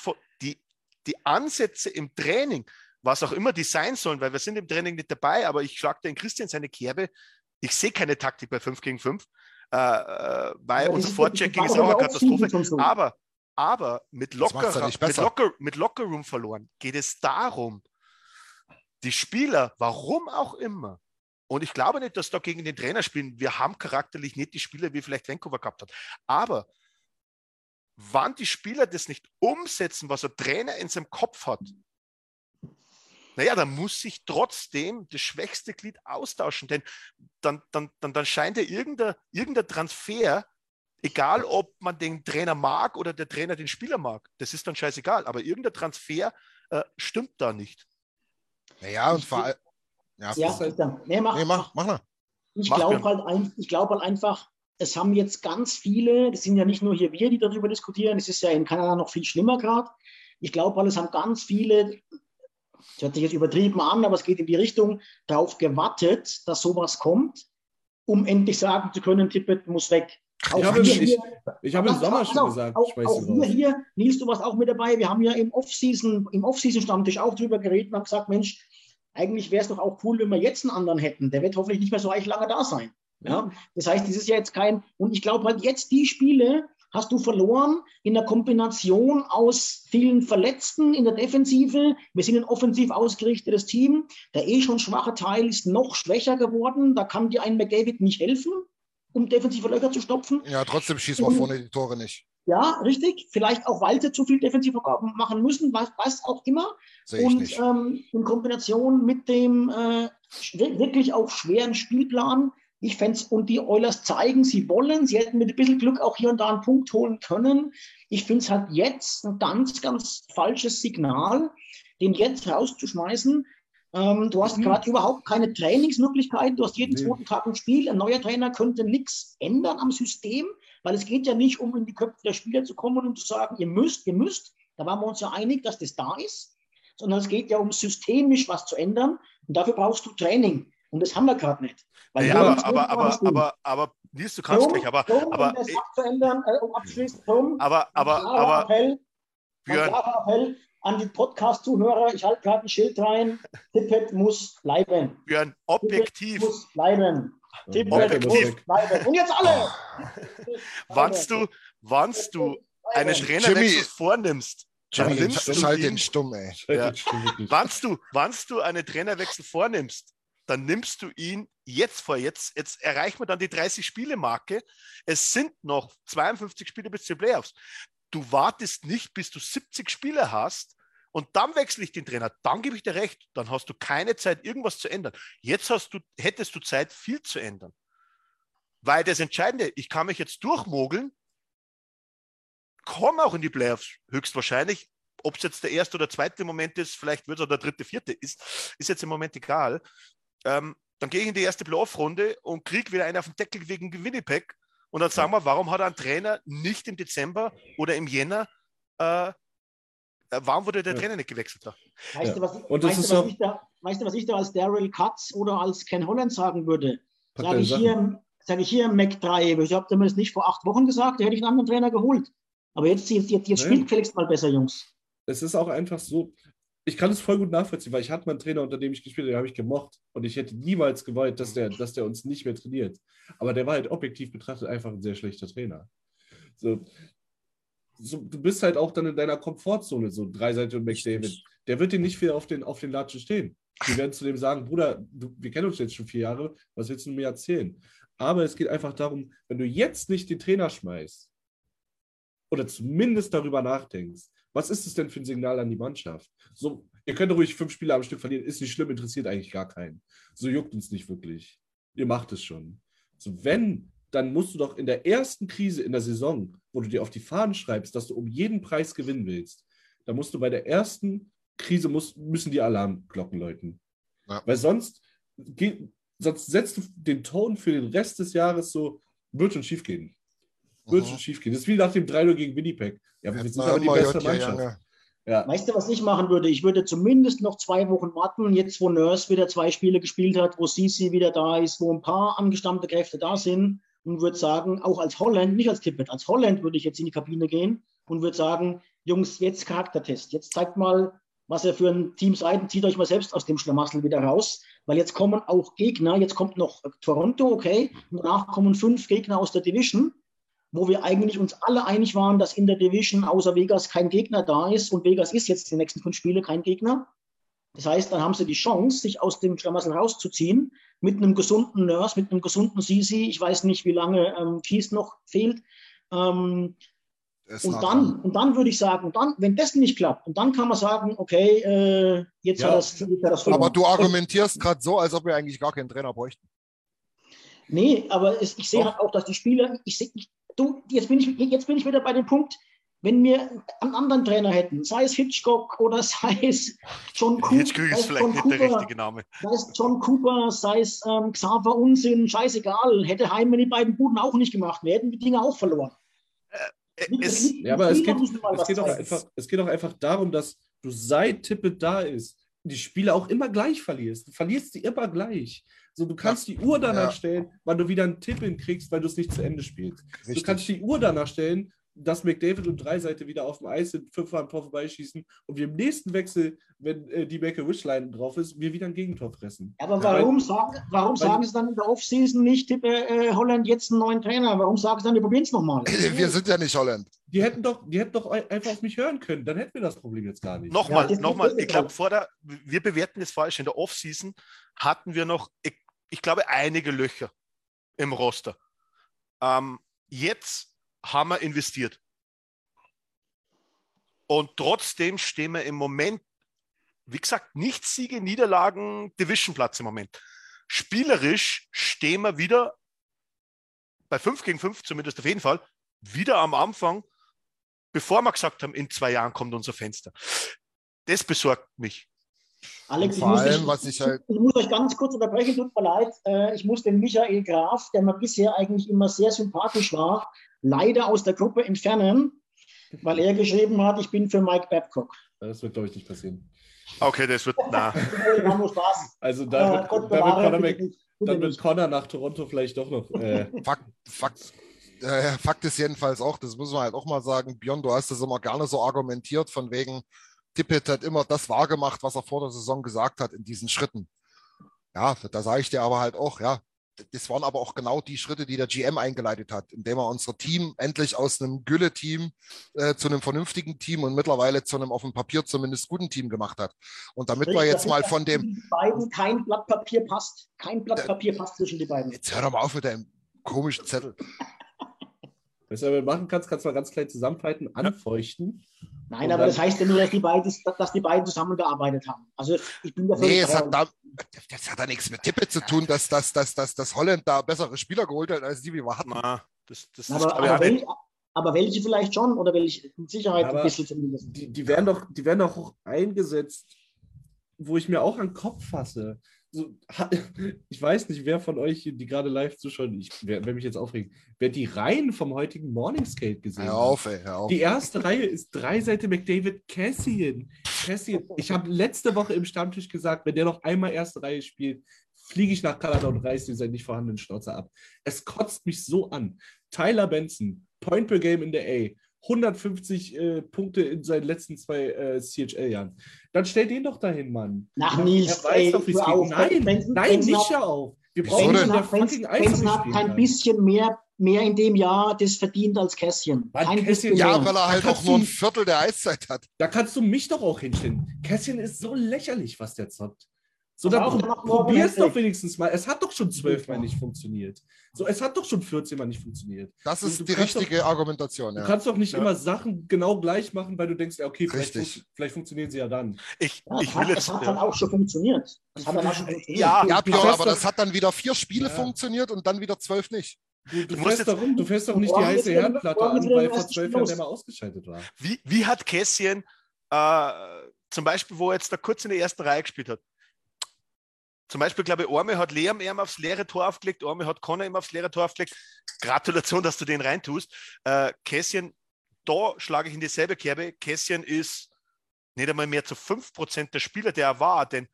die, die Ansätze im Training, was auch immer die sein sollen, weil wir sind im Training nicht dabei, aber ich schlage den Christian seine Kerbe. Ich sehe keine Taktik bei 5 gegen 5, äh, äh, weil Aber unser Vorchecking ist auch eine Katastrophe. so. Aber, aber mit, Das macht's Locker, ja nicht mit. Locker, mit Lockerroom verloren geht es darum, die Spieler, warum auch immer, und ich glaube nicht, dass da gegen den Trainer spielen. Wir haben charakterlich nicht die Spieler, wie vielleicht Vancouver gehabt hat. Aber wann die Spieler das nicht umsetzen, was ein Trainer in seinem Kopf hat, naja, dann muss sich trotzdem das schwächste Glied austauschen. Denn dann, dann, dann, dann scheint ja irgendein, irgendein Transfer, egal ob man den Trainer mag oder der Trainer den Spieler mag, das ist dann scheißegal. Aber irgendein Transfer äh, stimmt da nicht. Naja, und vor allem. Ja, Ja, Christian. Nee, mach, nee, mach, mach mal. Ich Mach glaube halt, ein, ich glaub halt einfach, es haben jetzt ganz viele, das sind ja nicht nur hier wir, die darüber diskutieren, es ist ja in Kanada noch viel schlimmer gerade. Ich glaube halt, es haben ganz viele, das hört sich jetzt übertrieben an, aber es geht in die Richtung, darauf gewartet, dass sowas kommt, um endlich sagen zu können, Tippett muss weg. Auch Ich habe, wir ich, ich habe im Sommer schon auf, gesagt, auch, auch wir hier, Nils, du warst auch mit dabei. Wir haben ja im Off-Season, im Off-Season-Stammtisch auch drüber geredet und haben gesagt, Mensch, eigentlich wäre es doch auch cool, wenn wir jetzt einen anderen hätten. Der wird hoffentlich nicht mehr so eigentlich lange da sein. Ja? Das heißt, das ist ja jetzt kein, und ich glaube halt jetzt die Spiele hast du verloren in der Kombination aus vielen Verletzten in der Defensive. Wir sind ein offensiv ausgerichtetes Team. Der eh schon schwache Teil ist noch schwächer geworden. Da kann dir ein McDavid nicht helfen, um defensive Löcher zu stopfen. Ja, trotzdem schießen wir vorne die Tore nicht. Ja, richtig. Vielleicht auch, weil sie zu viel Defensivvergaben machen müssen, was, was auch immer. Ich Und nicht. ähm, in Kombination mit dem äh, wirklich auch schweren Spielplan. Ich fände und die Oilers zeigen, sie wollen, sie hätten mit ein bisschen Glück auch hier und da einen Punkt holen können. Ich finde es halt jetzt ein ganz, ganz falsches Signal, den jetzt rauszuschmeißen. Ähm, du hast Mhm. gerade überhaupt keine Trainingsmöglichkeiten. Du hast jeden Nee. zweiten Tag ein Spiel. Ein neuer Trainer könnte nichts ändern am System, weil es geht ja nicht um in die Köpfe der Spieler zu kommen und zu sagen, ihr müsst, ihr müsst. Da waren wir uns ja einig, dass das da ist. Sondern es geht ja um systemisch was zu ändern. Und dafür brauchst du Training. Und das haben wir gerade nicht. Weil Ja, aber, aber, aber, aber, aber, Nils, du kannst Drum- gleich, aber, drum, aber, um das abzuändern, äh, um abschließend, drum, aber, aber, aber, Appell, Björn, Appell an die Podcast-Zuhörer. Ich halte gerade ein Schild rein. Tippet muss bleiben. Björn, objektiv, muss bleiben. Tippett Objektiv. muss bleiben. Und jetzt alle! wannst du, wannst du einen. Trainerwechsel Jimmy. vornimmst, dann Schalt den, nimmst du schalt den ihn, stumm, ey. Ja. Wirklich. wannst du, wannst du einen Trainerwechsel vornimmst, dann nimmst du ihn jetzt vor. Jetzt, jetzt erreichen wir dann die 30-Spiele-Marke. Es sind noch 52 Spiele bis zu den Playoffs. Du wartest nicht, bis du 70 Spiele hast und dann wechsle ich den Trainer. Dann gebe ich dir recht. Dann hast du keine Zeit, irgendwas zu ändern. Jetzt hast du, hättest du Zeit, viel zu ändern. Weil das Entscheidende, ich kann mich jetzt durchmogeln, komme auch in die Playoffs, höchstwahrscheinlich. Ob es jetzt der erste oder zweite Moment ist, vielleicht wird es auch der dritte, vierte, ist, ist jetzt im Moment egal. Ähm, dann gehe ich in die erste Playoff-Runde und kriege wieder einen auf den Deckel wegen Winnipeg. Und dann sagen wir, warum hat ein Trainer nicht im Dezember oder im Jänner, äh, äh, warum wurde der Ja. Trainer nicht gewechselt? Da? Weißt, du, was, weißt, du, ich da, weißt du, was ich da als Daryl Katz oder als Ken Holland sagen würde? Sage ich, hier, sage ich hier im Mac 3, ich habe das nicht vor acht Wochen gesagt, da hätte ich einen anderen Trainer geholt. Aber jetzt, jetzt, jetzt, jetzt spielt gefälligst mal besser, Jungs. Es ist auch einfach so, ich kann es voll gut nachvollziehen, weil ich hatte mal einen Trainer, unter dem ich gespielt habe, den habe ich gemocht. Und ich hätte niemals gewollt, dass der, dass der uns nicht mehr trainiert. Aber der war halt objektiv betrachtet einfach ein sehr schlechter Trainer. So, so, du bist halt auch dann in deiner Komfortzone, so Dreiseitig und McDavid. Der wird dir nicht viel auf den, auf den Latschen stehen. Die werden zu dem sagen, Bruder, du, wir kennen uns jetzt schon vier Jahre, was willst du mir erzählen? Aber es geht einfach darum, wenn du jetzt nicht den Trainer schmeißt oder zumindest darüber nachdenkst, was ist es denn für ein Signal an die Mannschaft? So, ihr könnt ruhig fünf Spiele am Stück verlieren, ist nicht schlimm, interessiert eigentlich gar keinen. So juckt uns nicht wirklich. Ihr macht es schon. So, wenn, dann musst du doch in der ersten Krise in der Saison, wo du dir auf die Fahnen schreibst, dass du um jeden Preis gewinnen willst, da musst du bei der ersten Krise muss, müssen die Alarmglocken läuten. Ja. Weil sonst, geht, sonst setzt du den Ton für den Rest des Jahres so, wird schon schief gehen. Wird Mhm. schon schief gehen. Das ist wie nach dem 3 gegen Winnipeg. Ja, wir sind aber die beste Mannschaft. Ja. Weißt du, was ich machen würde? Ich würde zumindest noch zwei Wochen warten, jetzt wo Nurse wieder zwei Spiele gespielt hat, wo Sisi wieder da ist, wo ein paar angestammte Kräfte da sind und würde sagen, auch als Holland, nicht als Tippet, als Holland würde ich jetzt in die Kabine gehen und würde sagen, Jungs, jetzt Charaktertest. Jetzt zeigt mal, was ihr für ein Team seid und zieht euch mal selbst aus dem Schlamassel wieder raus, weil jetzt kommen auch Gegner, jetzt kommt noch Toronto, okay, danach kommen fünf Gegner aus der Division wo wir eigentlich uns alle einig waren, dass in der Division außer Vegas kein Gegner da ist und Vegas ist jetzt die nächsten fünf Spiele kein Gegner. Das heißt, dann haben sie die Chance, sich aus dem Schlamassel rauszuziehen mit einem gesunden Nurse, mit einem gesunden Sisi. Ich weiß nicht, wie lange ähm, Kies noch fehlt. Ähm, und dann, und dann würde ich sagen, dann, wenn das nicht klappt, und dann kann man sagen, okay, äh, jetzt Ja. hat das, jetzt hat das verloren. Aber du argumentierst gerade so, als ob wir eigentlich gar keinen Trainer bräuchten. Nee, aber es, ich sehe halt auch, dass die Spieler, ich sehe, du, jetzt bin ich, jetzt bin ich wieder bei dem Punkt, wenn wir einen anderen Trainer hätten, sei es Hitchcock oder sei es John Cooper, Hitchcock sei ist es vielleicht John nicht der Cooper, richtige Name. sei es John Cooper, sei es ähm, Xaver Unsinn, scheißegal, hätte Heimann die beiden Buden auch nicht gemacht, wir hätten die Dinge auch verloren. Äh, Es, Ja, aber geht, es, auch einfach, es geht auch einfach darum, dass du seit Tippet da ist, die Spiele auch immer gleich verlierst. Du verlierst sie immer gleich. So, du kannst die Uhr danach Ja. stellen, wann du wieder einen Tipp hinkriegst, weil du es nicht zu Ende spielst. Du Richtig. kannst die Uhr danach stellen, dass McDavid und Dreiseite wieder auf dem Eis sind, fünfmal am Tor vorbeischießen und wir im nächsten Wechsel, wenn äh, die Make-A-Wish-Line drauf ist, wir wieder ein Gegentor fressen. Aber warum, sagen, warum weil- sagen sie dann in der Offseason nicht, Tipp, äh, Holland jetzt einen neuen Trainer? Warum sagen sie dann, wir probieren es nochmal? Wir sind ja nicht Holland. Die hätten doch, die hätten doch ein- einfach auf mich hören können, dann hätten wir das Problem jetzt gar nicht. Nochmal, Ja, nochmal, ich glaube, vor der, wir bewerten es falsch. In der Offseason hatten wir noch, ich, glaube, einige Löcher im Roster. Ähm, jetzt haben wir investiert. Und trotzdem stehen wir im Moment, wie gesagt, nicht Siege, Niederlagen, Divisionplatz im Moment. Spielerisch stehen wir wieder bei 5 gegen 5, zumindest auf jeden Fall, wieder am Anfang, bevor wir gesagt haben, in zwei Jahren kommt unser Fenster. Das besorgt mich. Alex, Und ich vor muss, allem, was ich halt- ich muss euch ganz kurz unterbrechen, tut mir leid. Äh, ich muss den Michael Graf, der mir bisher eigentlich immer sehr sympathisch war, leider aus der Gruppe entfernen, weil er geschrieben hat, ich bin für Mike Babcock. Das wird, glaube ich, nicht passieren. Okay, das wird, na, Wir haben nur Spaß. Also Äh, da wird, Gott da wird, Mc, nicht, bitte dann wird. Connor nach Toronto vielleicht doch noch. Äh, Fakt, Fakt, äh, Fakt ist jedenfalls auch, das muss man halt auch mal sagen, Björn, du hast das immer gerne so argumentiert, von wegen, Tippett hat immer das wahrgemacht, was er vor der Saison gesagt hat in diesen Schritten. Ja, da sage ich dir aber halt auch, ja, das waren aber auch genau die Schritte, die der GM eingeleitet hat, indem er unser Team endlich aus einem Gülle-Team äh, zu einem vernünftigen Team und mittlerweile zu einem auf dem Papier zumindest guten Team gemacht hat. Und damit wir jetzt mal von dem, beiden kein Blatt Papier passt. Kein Blatt Papier passt zwischen die beiden. jetzt hör doch mal auf mit deinem komischen Zettel. Was du machen kannst, kannst du mal ganz klein zusammenfalten, anfeuchten. Nein, aber das heißt ja nur, dass die beiden, dass die beiden zusammengearbeitet haben. Also ich bin dafür. Nee, es hat da, das hat da nichts mit Tippe zu tun, dass, dass, dass, dass, dass Holland da bessere Spieler geholt hat, als die, wie wir hatten. das, das, das aber, aber, welche, aber welche vielleicht schon oder welche mit Sicherheit Aber ein bisschen zumindest. Die, die, werden doch, die werden doch auch eingesetzt, wo ich mir auch an den Kopf fasse. So, ich weiß nicht, wer von euch, die gerade live zuschauen, ich werde mich jetzt aufregen, wer die Reihen vom heutigen Morning Skate gesehen Hör hat. auf, ey, hör auf. Die erste Reihe ist drei Seite McDavid Cassian. Cassian. Ich habe letzte Woche im Stammtisch gesagt, wenn der noch einmal erste Reihe spielt, fliege ich nach Kanada und reiße dir seinen nicht vorhandenen Schnauzer ab. Es kotzt mich so an. Tyler Benson, Point per Game in der A, 150 äh, Punkte in seinen letzten zwei äh, CHL-Jahren. Dann stell den doch dahin, Mann. Nach Nils, er weiß ey, doch, wie es geht. auf. Nein, Benson- nein, Benson nicht hör auf. Wir brauchen Benson hat, fucking Benson, hat kann. bisschen mehr mehr in dem Jahr das verdient als Kässchen. Mann, Ja, weil er halt auch nur ein Viertel der Eiszeit hat. Da kannst du mich doch auch hinstellen. Kässchen ist so lächerlich, was der zockt. So, dann auch pro danach morgen probier's Hattrick. doch wenigstens mal. Es hat doch schon zwölfmal nicht funktioniert. So, es hat doch schon 14 Mal nicht funktioniert. Das Du- ist du die richtige Argumentation. Du Ja. kannst doch nicht Ja. immer Sachen genau gleich machen, weil du denkst, ja, okay, vielleicht, Richtig. fun vielleicht funktionieren sie ja dann. Ich, Ja, ich es will hat, jetzt. es hat halt auch schon funktioniert. Es hat dann auch schon funktioniert. Ja, Ja, Du Björn, aber doch- das hat dann wieder vier Spiele Ja. funktioniert und dann wieder zwölf nicht. Du, du, Du fährst doch, du fährst doch nicht die heiße Herdplatte an, weil vor zwölf Jahren der mal ausgeschaltet war. Wie, wie hat Kässchen äh, zum Beispiel, wo er jetzt da kurz in der ersten Reihe gespielt hat? Zum Beispiel, glaube ich, Orme hat Liam ihm aufs leere Tor aufgelegt, Orme hat Connor ihm aufs leere Tor aufgelegt. Gratulation, dass du den reintust. Äh, Kässchen, da schlage ich in dieselbe Kerbe. Kässchen ist nicht einmal mehr zu 5% der Spieler, der er war, denn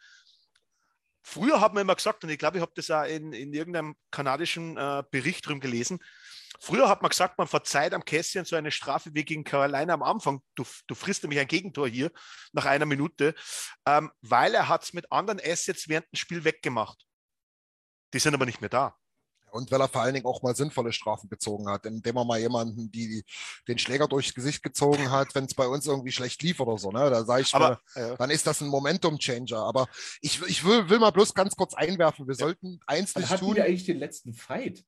früher hat man immer gesagt, und ich glaube, ich habe das auch in, in irgendeinem kanadischen äh, Bericht drum gelesen, Früher hat man gesagt, man verzeiht am Kässchen so eine Strafe wie gegen Carolina am Anfang. Du, du frisst nämlich ein Gegentor hier nach einer Minute, ähm, weil er hat es mit anderen Assets während dem Spiel weggemacht. Die sind aber nicht mehr da. Und weil er vor allen Dingen auch mal sinnvolle Strafen gezogen hat, indem er mal jemanden die, den Schläger durchs Gesicht gezogen hat, wenn es bei uns irgendwie schlecht lief oder so. Ne? Da sage ich Aber mal, äh, dann ist das ein Momentum-Changer. Aber ich, ich will, will mal bloß ganz kurz einwerfen. Wir sollten eins nicht hatten tun. wir eigentlich den letzten Fight?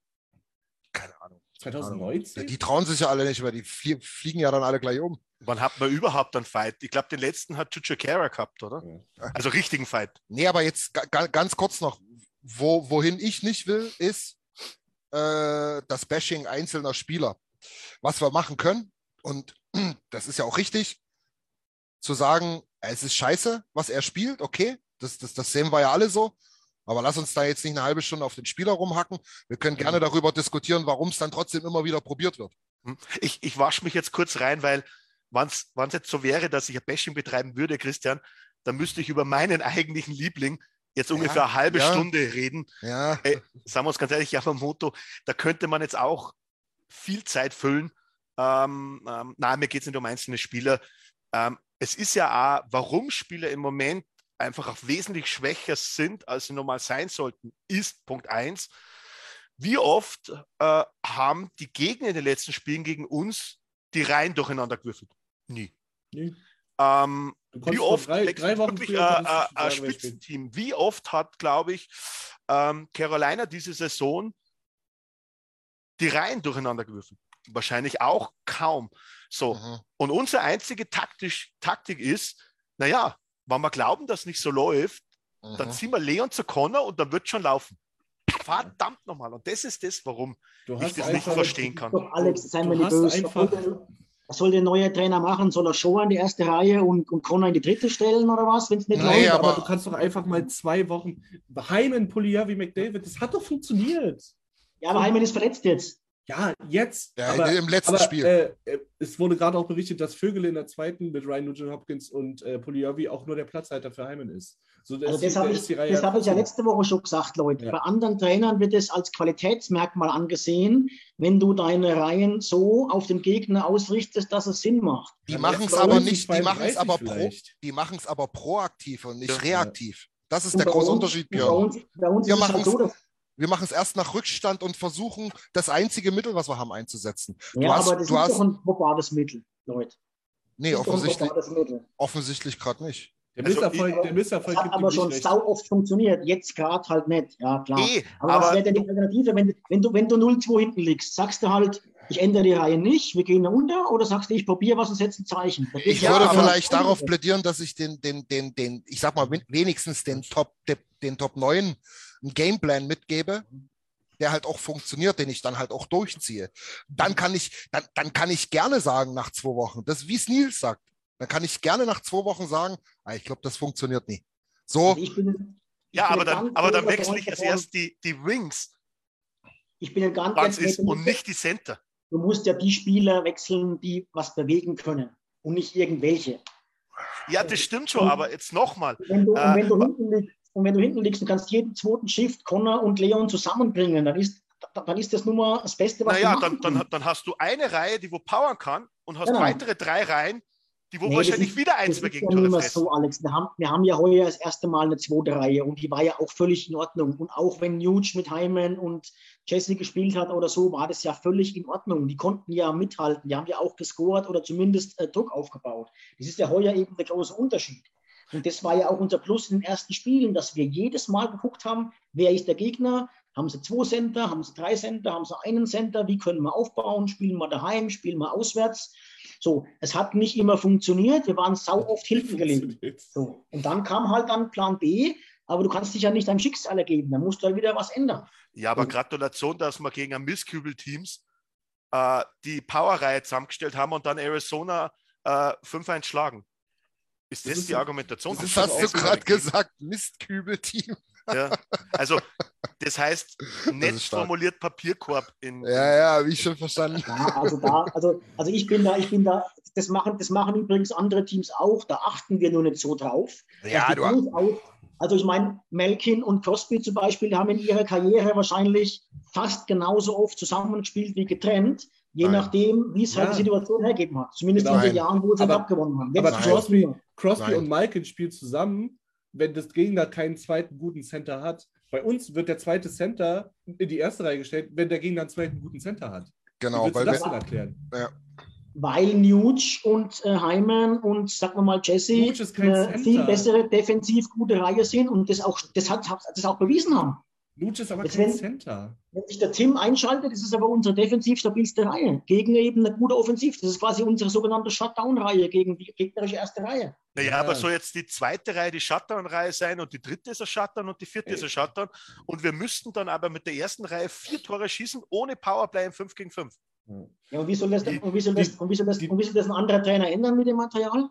Keine Ahnung. 2019? Die trauen sich ja alle nicht, weil die flie fliegen ja dann alle gleich um. wann hat man überhaupt einen Fight? Ich glaube, den letzten hat Chucho Kara gehabt, oder? Ja. Also richtigen Fight. Nee, aber jetzt ga, ga, ganz kurz noch, wo, wohin ich nicht will, ist äh, das Bashing einzelner Spieler. Was wir machen können, und das ist ja auch richtig, zu sagen, es ist scheiße, was er spielt, okay, das, das, das sehen wir ja alle so. Aber lass uns da jetzt nicht eine halbe Stunde auf den Spieler rumhacken. Wir können gerne darüber diskutieren, warum es dann trotzdem immer wieder probiert wird. Hm. Ich, ich wasche mich jetzt kurz rein, weil wenn es jetzt so wäre, dass ich ein Bashing betreiben würde, Christian, dann müsste ich über meinen eigentlichen Liebling jetzt ungefähr eine halbe ja. Stunde reden. Ja, Ey, sagen wir uns ganz ehrlich, Yamamoto, da könnte man jetzt auch viel Zeit füllen. Ähm, ähm, nein, mir geht es nicht um einzelne Spieler. Ähm, es ist ja auch, warum Spieler im Moment einfach auch wesentlich schwächer sind, als sie normal sein sollten, ist Punkt eins. Wie oft äh, haben die Gegner in den letzten Spielen gegen uns die Reihen durcheinander gewürfelt? Nie. Nie. Ähm, wie oft drei, wirklich drei Wochen äh, früher äh, spielt. Spitzenteam? Wie oft hat, glaube ich, ähm, Carolina diese Saison die Reihen durcheinander gewürfelt? Wahrscheinlich auch kaum. So. Mhm. Und unsere einzige taktisch, Taktik ist, naja, wenn wir glauben, dass nicht so läuft, dann Mhm. ziehen wir Leon zu Connor und dann wird schon laufen. Verdammt nochmal. Und das ist das, warum Du ich das nicht verstehen kann. Doch, Alex, sei mir nicht böse. einfach- Was soll, der neue Trainer machen? Soll er Show in die erste Reihe und, und Connor in die dritte stellen oder was, wenn es nicht Nee, läuft? aber, aber- du kannst doch einfach mal zwei Wochen Heimen, Puliavi, McDavid, das hat doch funktioniert. Ja, aber Heimann ist verletzt jetzt. Ja, jetzt. Ja, aber, im letzten aber, Spiel. Äh, es wurde gerade auch berichtet, dass Vögel in der zweiten mit Ryan Nugent Hopkins und äh, Puliavi auch nur der Platzhalter für Heimen ist. So, Also das habe ich, ist die Reihe das hab ich ja letzte Woche schon gesagt, Leute. Ja. Bei anderen Trainern wird es als Qualitätsmerkmal angesehen, wenn du deine Reihen so auf den Gegner ausrichtest, dass es Sinn macht. Die Ja, machen es aber nicht, die machen es 32 aber pro, vielleicht. die machen es aber proaktiv und nicht Ja. reaktiv. Das ist Und der große uns- Unterschied, und Bei Björn. uns, bei uns Wir ist es halt so, dass, Wir machen es erst nach Rückstand und versuchen, das einzige Mittel, was wir haben, einzusetzen. Du ja, hast- aber das du ist hast- doch ein probates Mittel, Leute. Nee, offensichtlich, Mittel. offensichtlich gerade nicht. Der Also Misserfolg, ich- der Misserfolg hat gibt aber schon nicht recht. sau oft funktioniert. Jetzt gerade halt nicht. Ja, klar. Eh, aber, was aber wäre denn die Alternative, wenn, wenn du, wenn du 0-2 hinten liegst? Sagst du halt, ich ändere die Reihe nicht, wir gehen unter, oder sagst du, ich probiere was und setze ein Zeichen? Das Ich ja würde vielleicht darauf plädieren, dass ich den, den, den, den, ich sag mal, wen- wenigstens den Top, den, den Top 9 einen Gameplan mitgebe, der halt auch funktioniert, den ich dann halt auch durchziehe. Dann kann ich, dann, dann kann ich gerne sagen nach zwei Wochen, das wie es Nils sagt, dann kann ich gerne nach zwei Wochen sagen, ah, ich glaube, das funktioniert nie. So, Also ich bin, ich ja, bin aber dann, ganz aber dann wechsle ich erst davon. erst die, die Wings, Ich bin ein ganz jetzt ist, und nicht die Center. Du musst ja die Spieler wechseln, die was bewegen können und nicht irgendwelche. Ja, das stimmt schon, aber jetzt nochmal. Wenn du, Äh, wenn du hinten liegst, und wenn du hinten liegst und kannst jeden zweiten Shift Connor und Leon zusammenbringen, dann ist, dann ist das nun mal das Beste, was Naja, du dann, machen dann, kannst. dann hast du eine Reihe, die wo powern kann und hast Genau. weitere drei Reihen, die wo Nee, wahrscheinlich ist- wieder ein, Das zwei ist ja mehr fressen. so, Alex. Wir haben, wir haben ja heuer das erste Mal eine zweite Reihe und die war ja auch völlig in Ordnung. Und auch wenn Nuge mit Hyman und Jesse gespielt hat oder so, war das ja völlig in Ordnung. Die konnten ja mithalten. Die haben ja auch gescored oder zumindest äh, Druck aufgebaut. Das ist ja heuer eben der große Unterschied. Und das war ja auch unser Plus in den ersten Spielen, dass wir jedes Mal geguckt haben, wer ist der Gegner, haben sie zwei Center, haben sie drei Center, haben sie einen Center, wie können wir aufbauen, spielen wir daheim, spielen wir auswärts. So, es hat nicht immer funktioniert, wir waren sau oft hinten gelegen. So, und dann kam halt dann Plan B, aber du kannst dich ja nicht deinem Schicksal ergeben, da musst du halt wieder was ändern. Ja, aber Und- Gratulation, dass wir gegen ein Misskübel-Teams äh, die Powerreihe zusammengestellt haben und dann Arizona äh, 5-1 schlagen. Ist das, Das ist die Argumentation? das Das hast du auch gerade gesagt, Mistkübel-Team. Ja. Also, das heißt, nett formuliert Papierkorb in. Ja, ja, habe ich schon verstanden. Ja, also da, also, also ich bin da, ich bin da, das machen, das machen übrigens andere Teams auch, da achten wir nur nicht so drauf. Ja, Also du, durchaus- also ich meine, Melkin und Crosby zum Beispiel haben in ihrer Karriere wahrscheinlich fast genauso oft zusammengespielt wie getrennt, je Nein. nachdem, wie es halt Ja. die Situation hergeben hat. Zumindest Genau. in den. Jahren, wo sie Aber- abgewonnen haben. aber Jetzt Crosby- Crosby. Crosby und Malkin spielen zusammen, wenn das Gegner keinen zweiten guten Center hat. Bei uns wird der zweite Center in die erste Reihe gestellt, wenn der Gegner einen zweiten guten Center hat. Genau, weil das wir, erklären? Weil Nuge und äh, Hyman und sagen wir mal Jesse eine Center. viel bessere defensiv gute Reihe sind und das auch, das hat, das auch bewiesen haben. Nuge ist aber Jetzt kein wenn- Center. Wenn sich der Tim einschaltet, das ist aber unsere defensiv stabilste Reihe. Gegen eben eine gute Offensiv. Das ist quasi unsere sogenannte Shutdown-Reihe gegen die gegnerische erste Reihe. Naja, Ja. aber soll jetzt die zweite Reihe die Shutdown-Reihe sein und die dritte ist ein Shutdown und die vierte ist ein Shutdown. Und wir müssten dann aber mit der ersten Reihe vier Tore schießen, ohne Powerplay im 5 gegen 5. Ja, und wie soll das, Die- und wie soll das, die- und wie soll das, die- und wie soll das ein anderer Trainer ändern mit dem Material?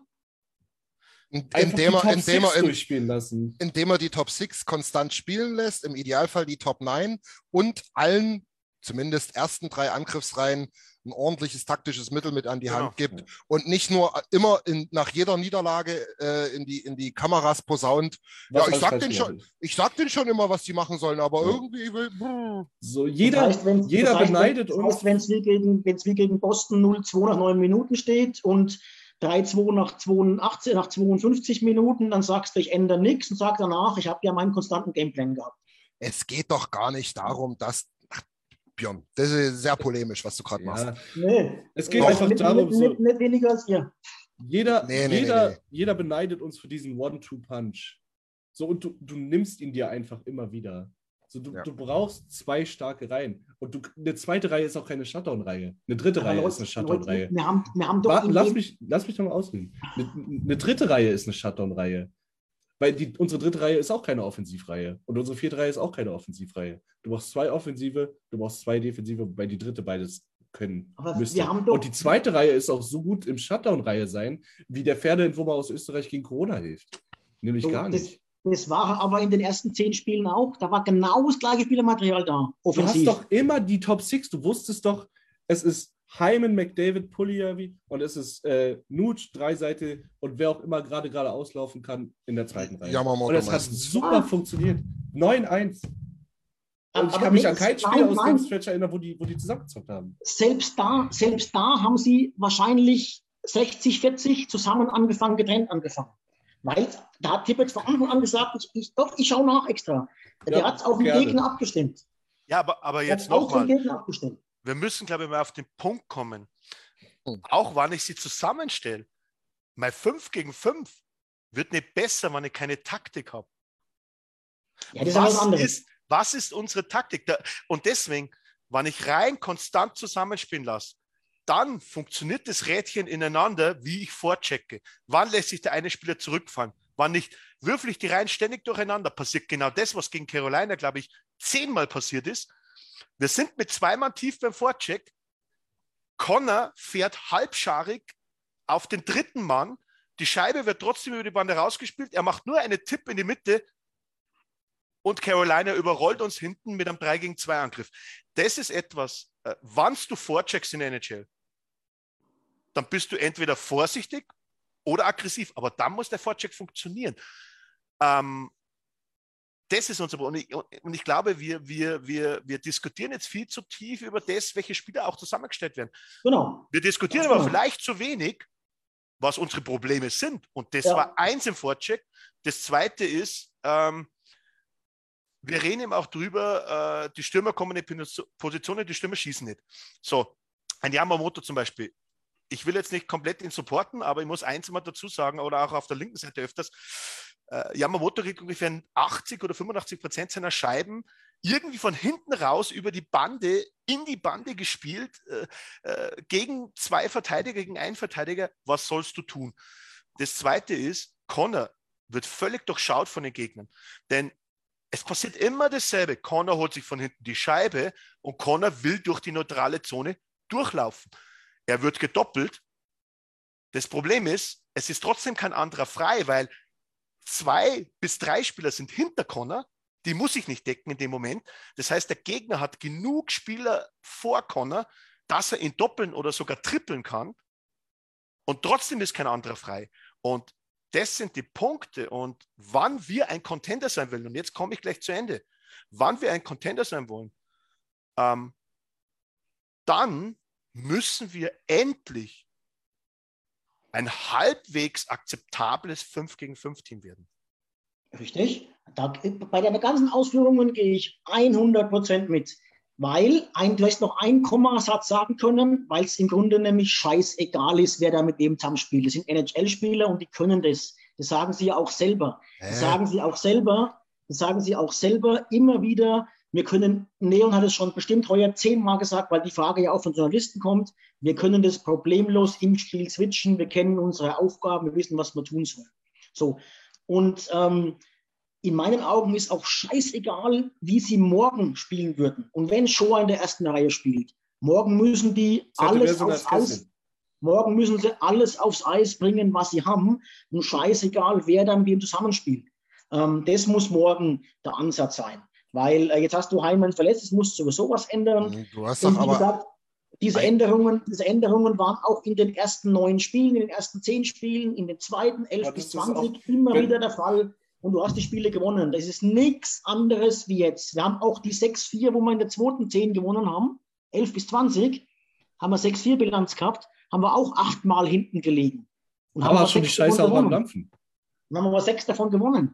Einfach indem er, indem, er, in- indem er die Top 6 konstant spielen lässt, im Idealfall die Top 9 und allen, zumindest ersten drei Angriffsreihen, ein ordentliches taktisches Mittel mit an die Genau. Hand gibt und nicht nur immer in, nach jeder Niederlage äh, in, die, in die Kameras posaunt. Was ja, ich sag, den schon, ich sag denen schon immer, was die machen sollen, aber Ja. irgendwie will. brr. So, jeder, das heißt, wenn, jeder das heißt, beneidet das uns. heißt, wenn es wie gegen, wenn's wie gegen Boston 0-2 nach 9 Minuten steht und 3-2 nach 82, nach 52 Minuten, dann sagst du, ich ändere nichts und sag danach, ich habe ja meinen konstanten Gameplan gehabt. Es geht doch gar nicht darum, dass. Ach, Björn, das ist sehr polemisch, was du gerade machst. ja, Nee. es geht Doch, einfach nicht, darum, nicht, so, nicht, nicht weniger als ihr. jeder, Nee, nee, jeder, nee, nee. jeder beneidet uns für diesen One-Two-Punch. So, und du, du nimmst ihn dir einfach immer wieder. So, du, Ja. du brauchst zwei starke Reihen. Und du, eine zweite Reihe ist auch keine Shutdown-Reihe. Eine dritte Aber Reihe Leute, ist eine Shutdown-Reihe. Wir haben, wir haben doch Warte, lass mich, lass mich doch mal ausreden. Eine, eine dritte Reihe ist eine Shutdown-Reihe. Weil die, unsere dritte Reihe ist auch keine Offensivreihe. Und unsere vierte Reihe ist auch keine Offensivreihe. Du brauchst zwei Offensive, du brauchst zwei Defensive, wobei die dritte beides können Aber müsste. wir haben doch- Und die zweite Reihe ist auch so gut im Shutdown-Reihe sein, wie der Pferdeentwurmer aus Österreich gegen Corona hilft. Nämlich So, gar das- nicht. Das war aber in den ersten zehn Spielen auch. Da war genau das gleiche Spielermaterial da. Du hast Offensiv. doch immer die Top Six. Du wusstest doch, es ist Hyman, McDavid, Puljärvi und es ist äh, Nuge, Dreiseite und wer auch immer gerade gerade auslaufen kann in der zweiten Reihe. Yamamoto und es hat super Ah. funktioniert. 9-1. Und ich Aber kann mich an kein Spiel aus dem Stretch erinnern, wo die, wo die zusammengezockt haben. selbst da, selbst da haben sie wahrscheinlich 60, 40 zusammen angefangen, getrennt angefangen. Weil da hat Tippett von Anfang an gesagt, ich, ich, doch, ich schaue nach extra. Der Ja, hat es auf den gerne. Gegner abgestimmt. Ja, aber, aber Der jetzt nochmal. Gegner abgestimmt. Wir müssen, glaube ich, mal auf den Punkt kommen. Auch wann ich sie zusammenstelle. Mein 5 gegen 5 wird nicht besser, wenn ich keine Taktik habe. Ja, das ist was ist, was ist unsere Taktik? Da, und deswegen, wenn ich rein konstant zusammenspielen lasse, dann funktioniert das Rädchen ineinander, wie ich vorchecke. Wann lässt sich der eine Spieler zurückfallen? Wann nicht? Würfel ich die Reihen ständig durcheinander? Passiert genau das, was gegen Carolina, glaube ich, zehnmal passiert ist. Wir sind mit zwei Mann tief beim Vorcheck. Connor fährt halbscharig auf den dritten Mann. Die Scheibe wird trotzdem über die Bande rausgespielt. Er macht nur eine Tipp in die Mitte und Carolina überrollt uns hinten mit einem 3 gegen 2 Angriff. Das ist etwas, äh, wann du vorcheckst in der NHL, dann bist du entweder vorsichtig oder aggressiv, aber dann muss der Vorcheck funktionieren. Ähm, das ist unser Problem. Und ich, und ich glaube, wir, wir, wir, wir diskutieren jetzt viel zu tief über das, welche Spieler auch zusammengestellt werden. Genau. Wir diskutieren aber genau. vielleicht zu wenig, was unsere Probleme sind. Und das Ja. war eins im Vorcheck. Das zweite ist, ähm, wir reden eben auch drüber, äh, die Stürmer kommen in die Positionen, die Stürmer schießen nicht. So, ein Yamamoto zum Beispiel. Ich will jetzt nicht komplett ihn supporten, aber ich muss eins mal dazu sagen, oder auch auf der linken Seite öfters, äh, Yamamoto kriegt ungefähr 80 oder 85 Prozent seiner Scheiben irgendwie von hinten raus über die Bande, in die Bande gespielt, äh, äh, gegen zwei Verteidiger, gegen einen Verteidiger. Was sollst du tun? Das zweite ist, Connor wird völlig durchschaut von den Gegnern. Denn es passiert immer dasselbe. Connor holt sich von hinten die Scheibe und Connor will durch die neutrale Zone durchlaufen. Er wird gedoppelt. Das Problem ist, es ist trotzdem kein anderer frei, weil zwei bis drei Spieler sind hinter Connor. Die muss ich nicht decken in dem Moment. Das heißt, der Gegner hat genug Spieler vor Connor, dass er ihn doppeln oder sogar trippeln kann. Und trotzdem ist kein anderer frei. Und das sind die Punkte. Und wann wir ein Contender sein wollen, und jetzt komme ich gleich zu Ende, wann wir ein Contender sein wollen, ähm, dann müssen wir endlich ein halbwegs akzeptables 5 gegen 5 Team werden. Richtig. Da, bei deinen ganzen Ausführungen gehe ich 100% mit. Weil, ein, du hast noch einen Kommasatz sagen können, weil es im Grunde nämlich scheißegal ist, wer da mit wem zusammenspielt. Das sind NHL-Spieler und die können das. Das sagen sie ja auch selber. Das Hä? sagen sie auch selber. Das sagen sie auch selber immer wieder. Wir können, Neon hat es schon bestimmt heuer zehnmal gesagt, weil die Frage ja auch von Journalisten kommt. Wir können das problemlos im Spiel switchen. Wir kennen unsere Aufgaben. Wir wissen, was wir tun sollen. So. Und ähm, in meinen Augen ist auch scheißegal, wie sie morgen spielen würden. Und wenn Shoah in der ersten Reihe spielt, morgen müssen die alles aufs Eis, morgen müssen sie alles aufs Eis bringen, was sie haben. Und scheißegal, wer dann mit wem zusammenspielt. Ähm, das muss morgen der Ansatz sein. Weil äh, jetzt hast du Heimann verletzt, es muss sowieso was ändern. Du hast Und doch wie aber. gesagt, diese Änderungen, diese Änderungen waren auch in den ersten neun Spielen, in den ersten zehn Spielen, in den zweiten elf Aber bis das ist 20 auch- immer wieder der Fall. Und du hast die Spiele gewonnen. Das ist nichts anderes wie jetzt. Wir haben auch die 6-4, wo wir in der zweiten 10 gewonnen haben, 11 bis 20, haben wir 6-4 Bilanz gehabt, haben wir auch achtmal hinten gelegen. Und Aber wir schon die sechs Scheiße davon auch am gewonnen. Dampfen. Dann haben wir mal sechs davon gewonnen.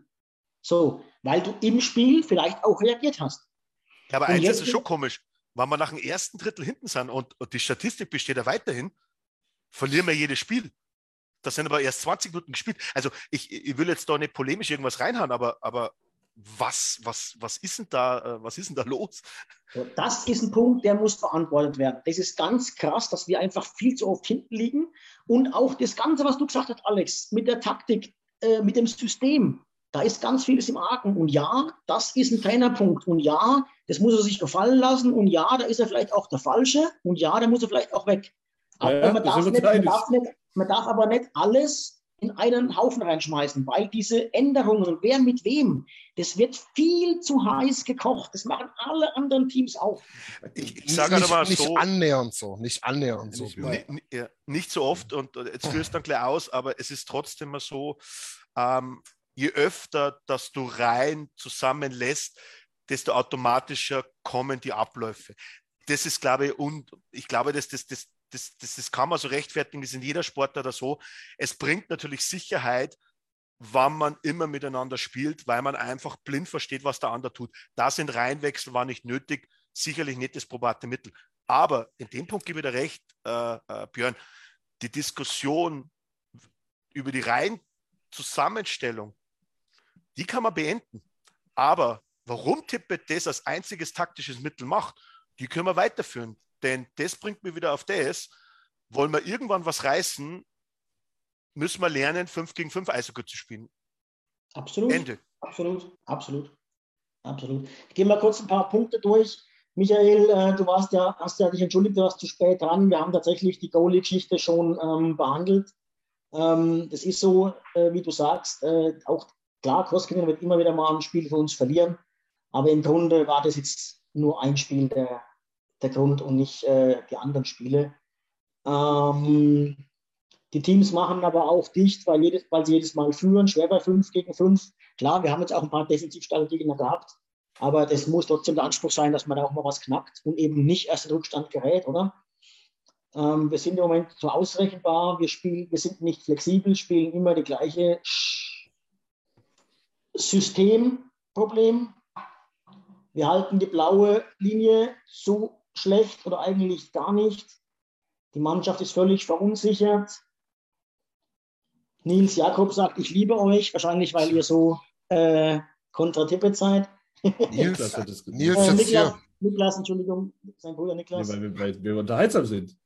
So, weil du im Spiel vielleicht auch reagiert hast. Ja, aber Und eins ist schon komisch. Wenn wir nach dem ersten Drittel hinten sind und, und die Statistik besteht ja weiterhin, verlieren wir jedes Spiel. Das sind aber erst 20 Minuten gespielt. Also ich, ich will jetzt da nicht polemisch irgendwas reinhauen, aber, aber was, was, was ist denn da, äh, was ist denn da los? Das ist ein Punkt, der muss beantwortet werden. Das ist ganz krass, dass wir einfach viel zu oft hinten liegen. Und auch das Ganze, was du gesagt hast, Alex, mit der Taktik, äh, mit dem System, da ist ganz vieles im Argen. Und ja, das ist ein Trainerpunkt. Und ja, das muss er sich gefallen lassen. Und ja, da ist er vielleicht auch der Falsche. Und ja, da muss er vielleicht auch weg. Aber Ja, man, da darf nicht, man, darf nicht, man darf aber nicht alles in einen Haufen reinschmeißen, weil diese Änderungen, wer mit wem, das wird viel zu heiß gekocht. Das machen alle anderen Teams auch. Ich, ich Nicht, sage mal nicht so, annähernd so, nicht annähernd so. Nicht ni- ja, nicht so oft und jetzt führst du dann gleich aus, aber es ist trotzdem mal so, ähm, je öfter, dass du rein zusammenlässt, desto automatischer kommen die Abläufe. Das ist, glaube ich, und ich glaube, dass das, das, das, das, das kann man so rechtfertigen, das ist in jeder Sportler oder so. Es bringt natürlich Sicherheit, wann man immer miteinander spielt, weil man einfach blind versteht, was der andere tut. Da sind Reihenwechsel war nicht nötig, sicherlich nicht das probate Mittel. Aber in dem Punkt gebe ich dir recht, äh, äh, Björn, die Diskussion über die Reihenzusammenstellung, die kann man beenden. Aber warum Tippett das als einziges taktisches Mittel macht, die können wir weiterführen. Denn das bringt mich wieder auf das, wollen wir irgendwann was reißen, müssen wir lernen, 5 gegen 5 Eishockey zu spielen. Absolut. Ende. Absolut, absolut, absolut. Ich gehe mal kurz ein paar Punkte durch. Michael, äh, du warst ja, hast ja dich entschuldigt, du warst zu spät dran. Wir haben tatsächlich die Goalie-Geschichte schon ähm, behandelt. Ähm, das ist so, äh, wie du sagst, äh, auch klar, Koskinen wird immer wieder mal ein Spiel für uns verlieren. Aber im Grunde war das jetzt nur ein Spiel der, der Grund und nicht äh, die anderen Spiele. Ähm, die Teams machen aber auch dicht, weil, jedes, weil sie jedes Mal führen, schwer bei 5 gegen 5. Klar, wir haben jetzt auch ein paar defensiv starke Gegner gehabt, aber das muss trotzdem der Anspruch sein, dass man da auch mal was knackt und eben nicht erst in Rückstand gerät, oder? Ähm, wir sind im Moment zu ausrechenbar. Wir, spielen, wir sind nicht flexibel, spielen immer die gleiche Systemproblem. Wir halten die blaue Linie so schlecht oder eigentlich gar nicht. Die Mannschaft ist völlig verunsichert. Nils Jakob sagt, ich liebe euch, wahrscheinlich weil ihr so äh, kontra Tippet seid. Nils, das Nils Äh, Niklas, hier. Niklas, Entschuldigung, sein Bruder Nee, Niklas. weil, wir, weil wir unterhaltsam sind.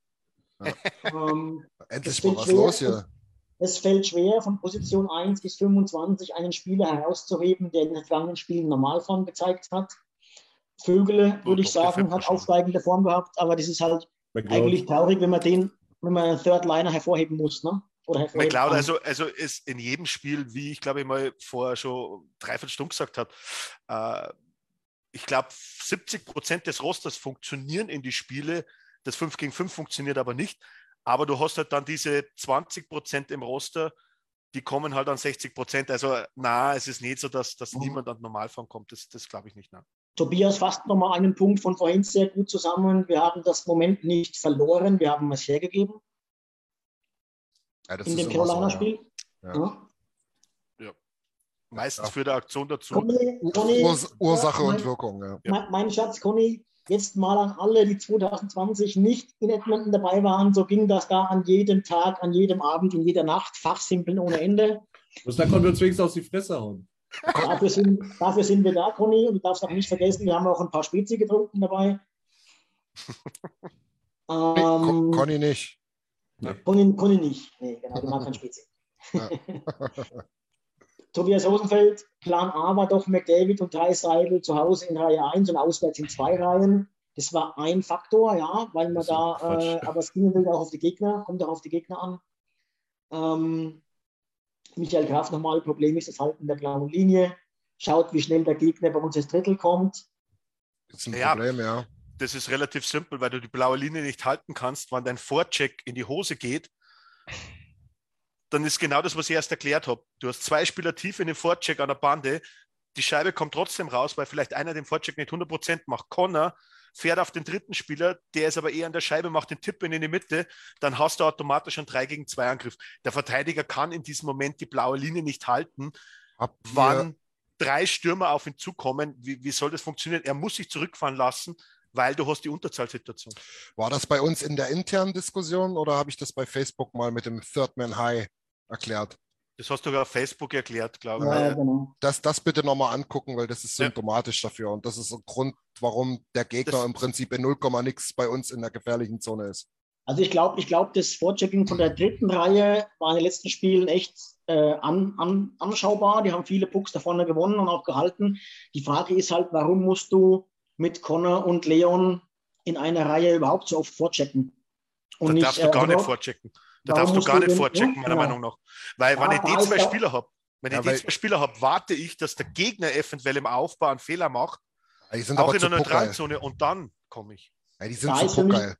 Ähm, Endlich mal was schwer. los hier. Es fällt schwer, von Position 1 bis 25 einen Spieler herauszuheben, der in den vergangenen Spielen Normalform gezeigt hat. Vögele, würde ich sagen, hat aufsteigende Form gehabt, aber das ist halt McLeod. eigentlich traurig, wenn man den, wenn man einen Third Liner hervorheben muss, ne? Oder hervorheben McLeod, kann. also, also ist in jedem Spiel, wie ich glaube ich mal vorher schon dreiviertel Stunden gesagt habe, äh, ich glaube 70 Prozent des Rosters funktionieren in die Spiele. Das 5 gegen 5 funktioniert aber nicht. Aber du hast halt dann diese 20 Prozent im Roster, die kommen halt an 60 Prozent. Also na, es ist nicht so, dass, dass Mhm. niemand an Normalform kommt. Das, das glaube ich nicht. Nein. Tobias fasst nochmal einen Punkt von vorhin sehr gut zusammen. Wir haben das Moment nicht verloren, wir haben es hergegeben Ja, das in ist dem immer so, Carolina-Spiel. Ja. Ja. Meistens Ja. führt der Aktion dazu. Conny, Ja. Conny, Urs Ursache mein, und Wirkung. Ja. Ja. mein, mein Schatz Conny, jetzt mal an alle, die 2020 nicht in Edmonton dabei waren. So ging das da an jedem Tag, an jedem Abend, in jeder Nacht, fachsimpeln ohne Ende. Und dann konnten wir uns wenigstens aus die Fresse hauen. Dafür sind, dafür sind wir da, Conny. Und du darfst auch nicht vergessen, wir haben auch ein paar Spezi getrunken dabei. Ähm, Conny nicht. Conny, Conny nicht. Nee, genau, die mag kein Spezi. Ja. Tobias Rosenfeld, Plan A war doch McDavid und drei Seidel zu Hause in Reihe 1 und auswärts in zwei Reihen. Das war ein Faktor, ja, weil man Das da, äh, aber es ging natürlich auch auf die Gegner, kommt auch auf die Gegner an. Ähm, Michael Graf nochmal, Problem ist das Halten der blauen Linie. Schaut, wie schnell der Gegner bei uns ins Drittel kommt. Ist ein Ja. Problem, ja. Das ist relativ simpel, weil du die blaue Linie nicht halten kannst, wann dein Vorcheck in die Hose geht. Dann ist genau das, was ich erst erklärt habe. Du hast zwei Spieler tief in den Vorcheck an der Bande. Die Scheibe kommt trotzdem raus, weil vielleicht einer den Vorcheck nicht 100% macht. Connor fährt auf den dritten Spieler, der ist aber eher an der Scheibe, macht den Tipp in die Mitte. Dann hast du automatisch einen 3 gegen 2 Angriff. Der Verteidiger kann in diesem Moment die blaue Linie nicht halten. Habt Wann drei Stürmer auf ihn zukommen, wie, wie soll das funktionieren? Er muss sich zurückfahren lassen, weil du hast die Unterzahlsituation. war das bei uns in der internen Diskussion oder habe ich das bei Facebook mal mit dem Third Man High erklärt? Das hast du ja auf Facebook erklärt, glaube ich. Ja, genau. Das, das bitte nochmal angucken, weil das ist Ja. symptomatisch dafür. Und das ist ein Grund, warum der Gegner Das- im Prinzip in 0, nix bei uns in der gefährlichen Zone ist. Also ich glaube, ich glaub, das Vorchecking von der dritten Reihe war in den letzten Spielen echt äh, an, an, anschaubar. Die haben viele Pucks da vorne gewonnen und auch gehalten. Die Frage ist halt, warum musst du mit Connor und Leon in einer Reihe überhaupt so oft vorchecken? Da darfst du äh, gar nicht vorchecken. Da darfst du gar nicht vorchecken, ja, meiner genau. Meinung nach. Weil Ja, wenn ich die zwei ja- Spieler habe, wenn Ja, ich die zwei Spieler habe, warte ich, dass der Gegner eventuell im Aufbau einen Fehler macht, Die sind auch in der. Neutralzone und dann komme ich. Ja, die sind Da zu ist für mich- puckgeil.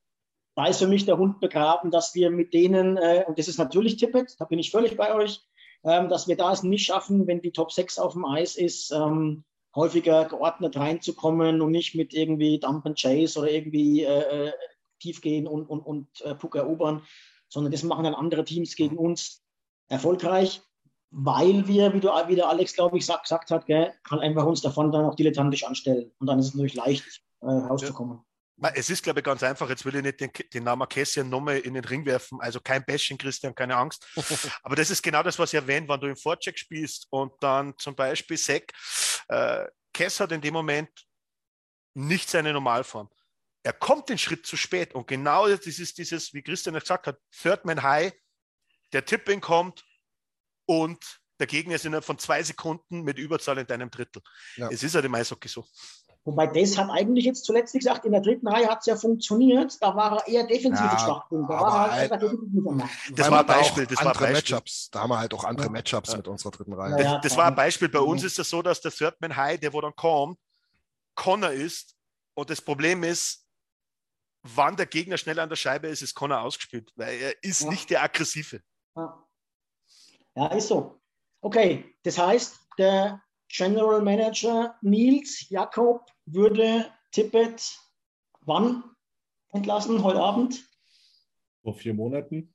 da ist für mich der Hund begraben, dass wir mit denen, äh, und das ist natürlich Tippet, da bin ich völlig bei euch, ähm, dass wir da es nicht schaffen, wenn die Top 6 auf dem Eis ist, ähm, häufiger geordnet reinzukommen und nicht mit irgendwie Dump and Chase oder irgendwie äh, äh, tief gehen und, und, und äh, Puck erobern, sondern das machen dann andere Teams gegen uns erfolgreich, weil wir, wie, du, wie der Alex, glaube ich, sag, gesagt hat, gell, kann einfach uns davon dann auch dilettantisch anstellen. Und dann ist es natürlich leicht, äh, rauszukommen. Ma, Es ist, glaube ich, ganz einfach. Jetzt will ich nicht den, den Namen Cassian nochmal in den Ring werfen. Also kein Bashing, Christian, keine Angst. Aber das ist genau das, was ich erwähne, wenn du im Vorcheck spielst und dann zum Beispiel Sack, äh, Cass hat in dem Moment nicht seine Normalform. Er kommt den Schritt zu spät und genau das ist dieses, wie Christian ja gesagt hat, Third Man High, der Tipping kommt und der Gegner ist innerhalb von zwei Sekunden mit Überzahl in deinem Drittel. Ja. Es ist halt im Eishockey so. Wobei das hat eigentlich jetzt zuletzt gesagt, in der dritten Reihe hat es ja funktioniert. Da war er eher defensiv Ja, ja, Schwachpunkt. Da war er halt halt-. Das war ein Beispiel, das war Beispiel. Matchups. Da haben wir halt auch andere Ja. Matchups Ja. mit unserer dritten Reihe. ja. Das war ein Beispiel. Bei uns ist es so, dass der Thirdman High, der wo dann kommt, Connor ist. Und das Problem ist, wann der Gegner schnell an der Scheibe ist, ist Connor ausgespielt, weil er ist Ja. nicht der Aggressive. Ja. ja, ist so. Okay, das heißt, der General Manager Nils Jakob würde Tippett wann entlassen? Heute Abend? Vor vier Monaten?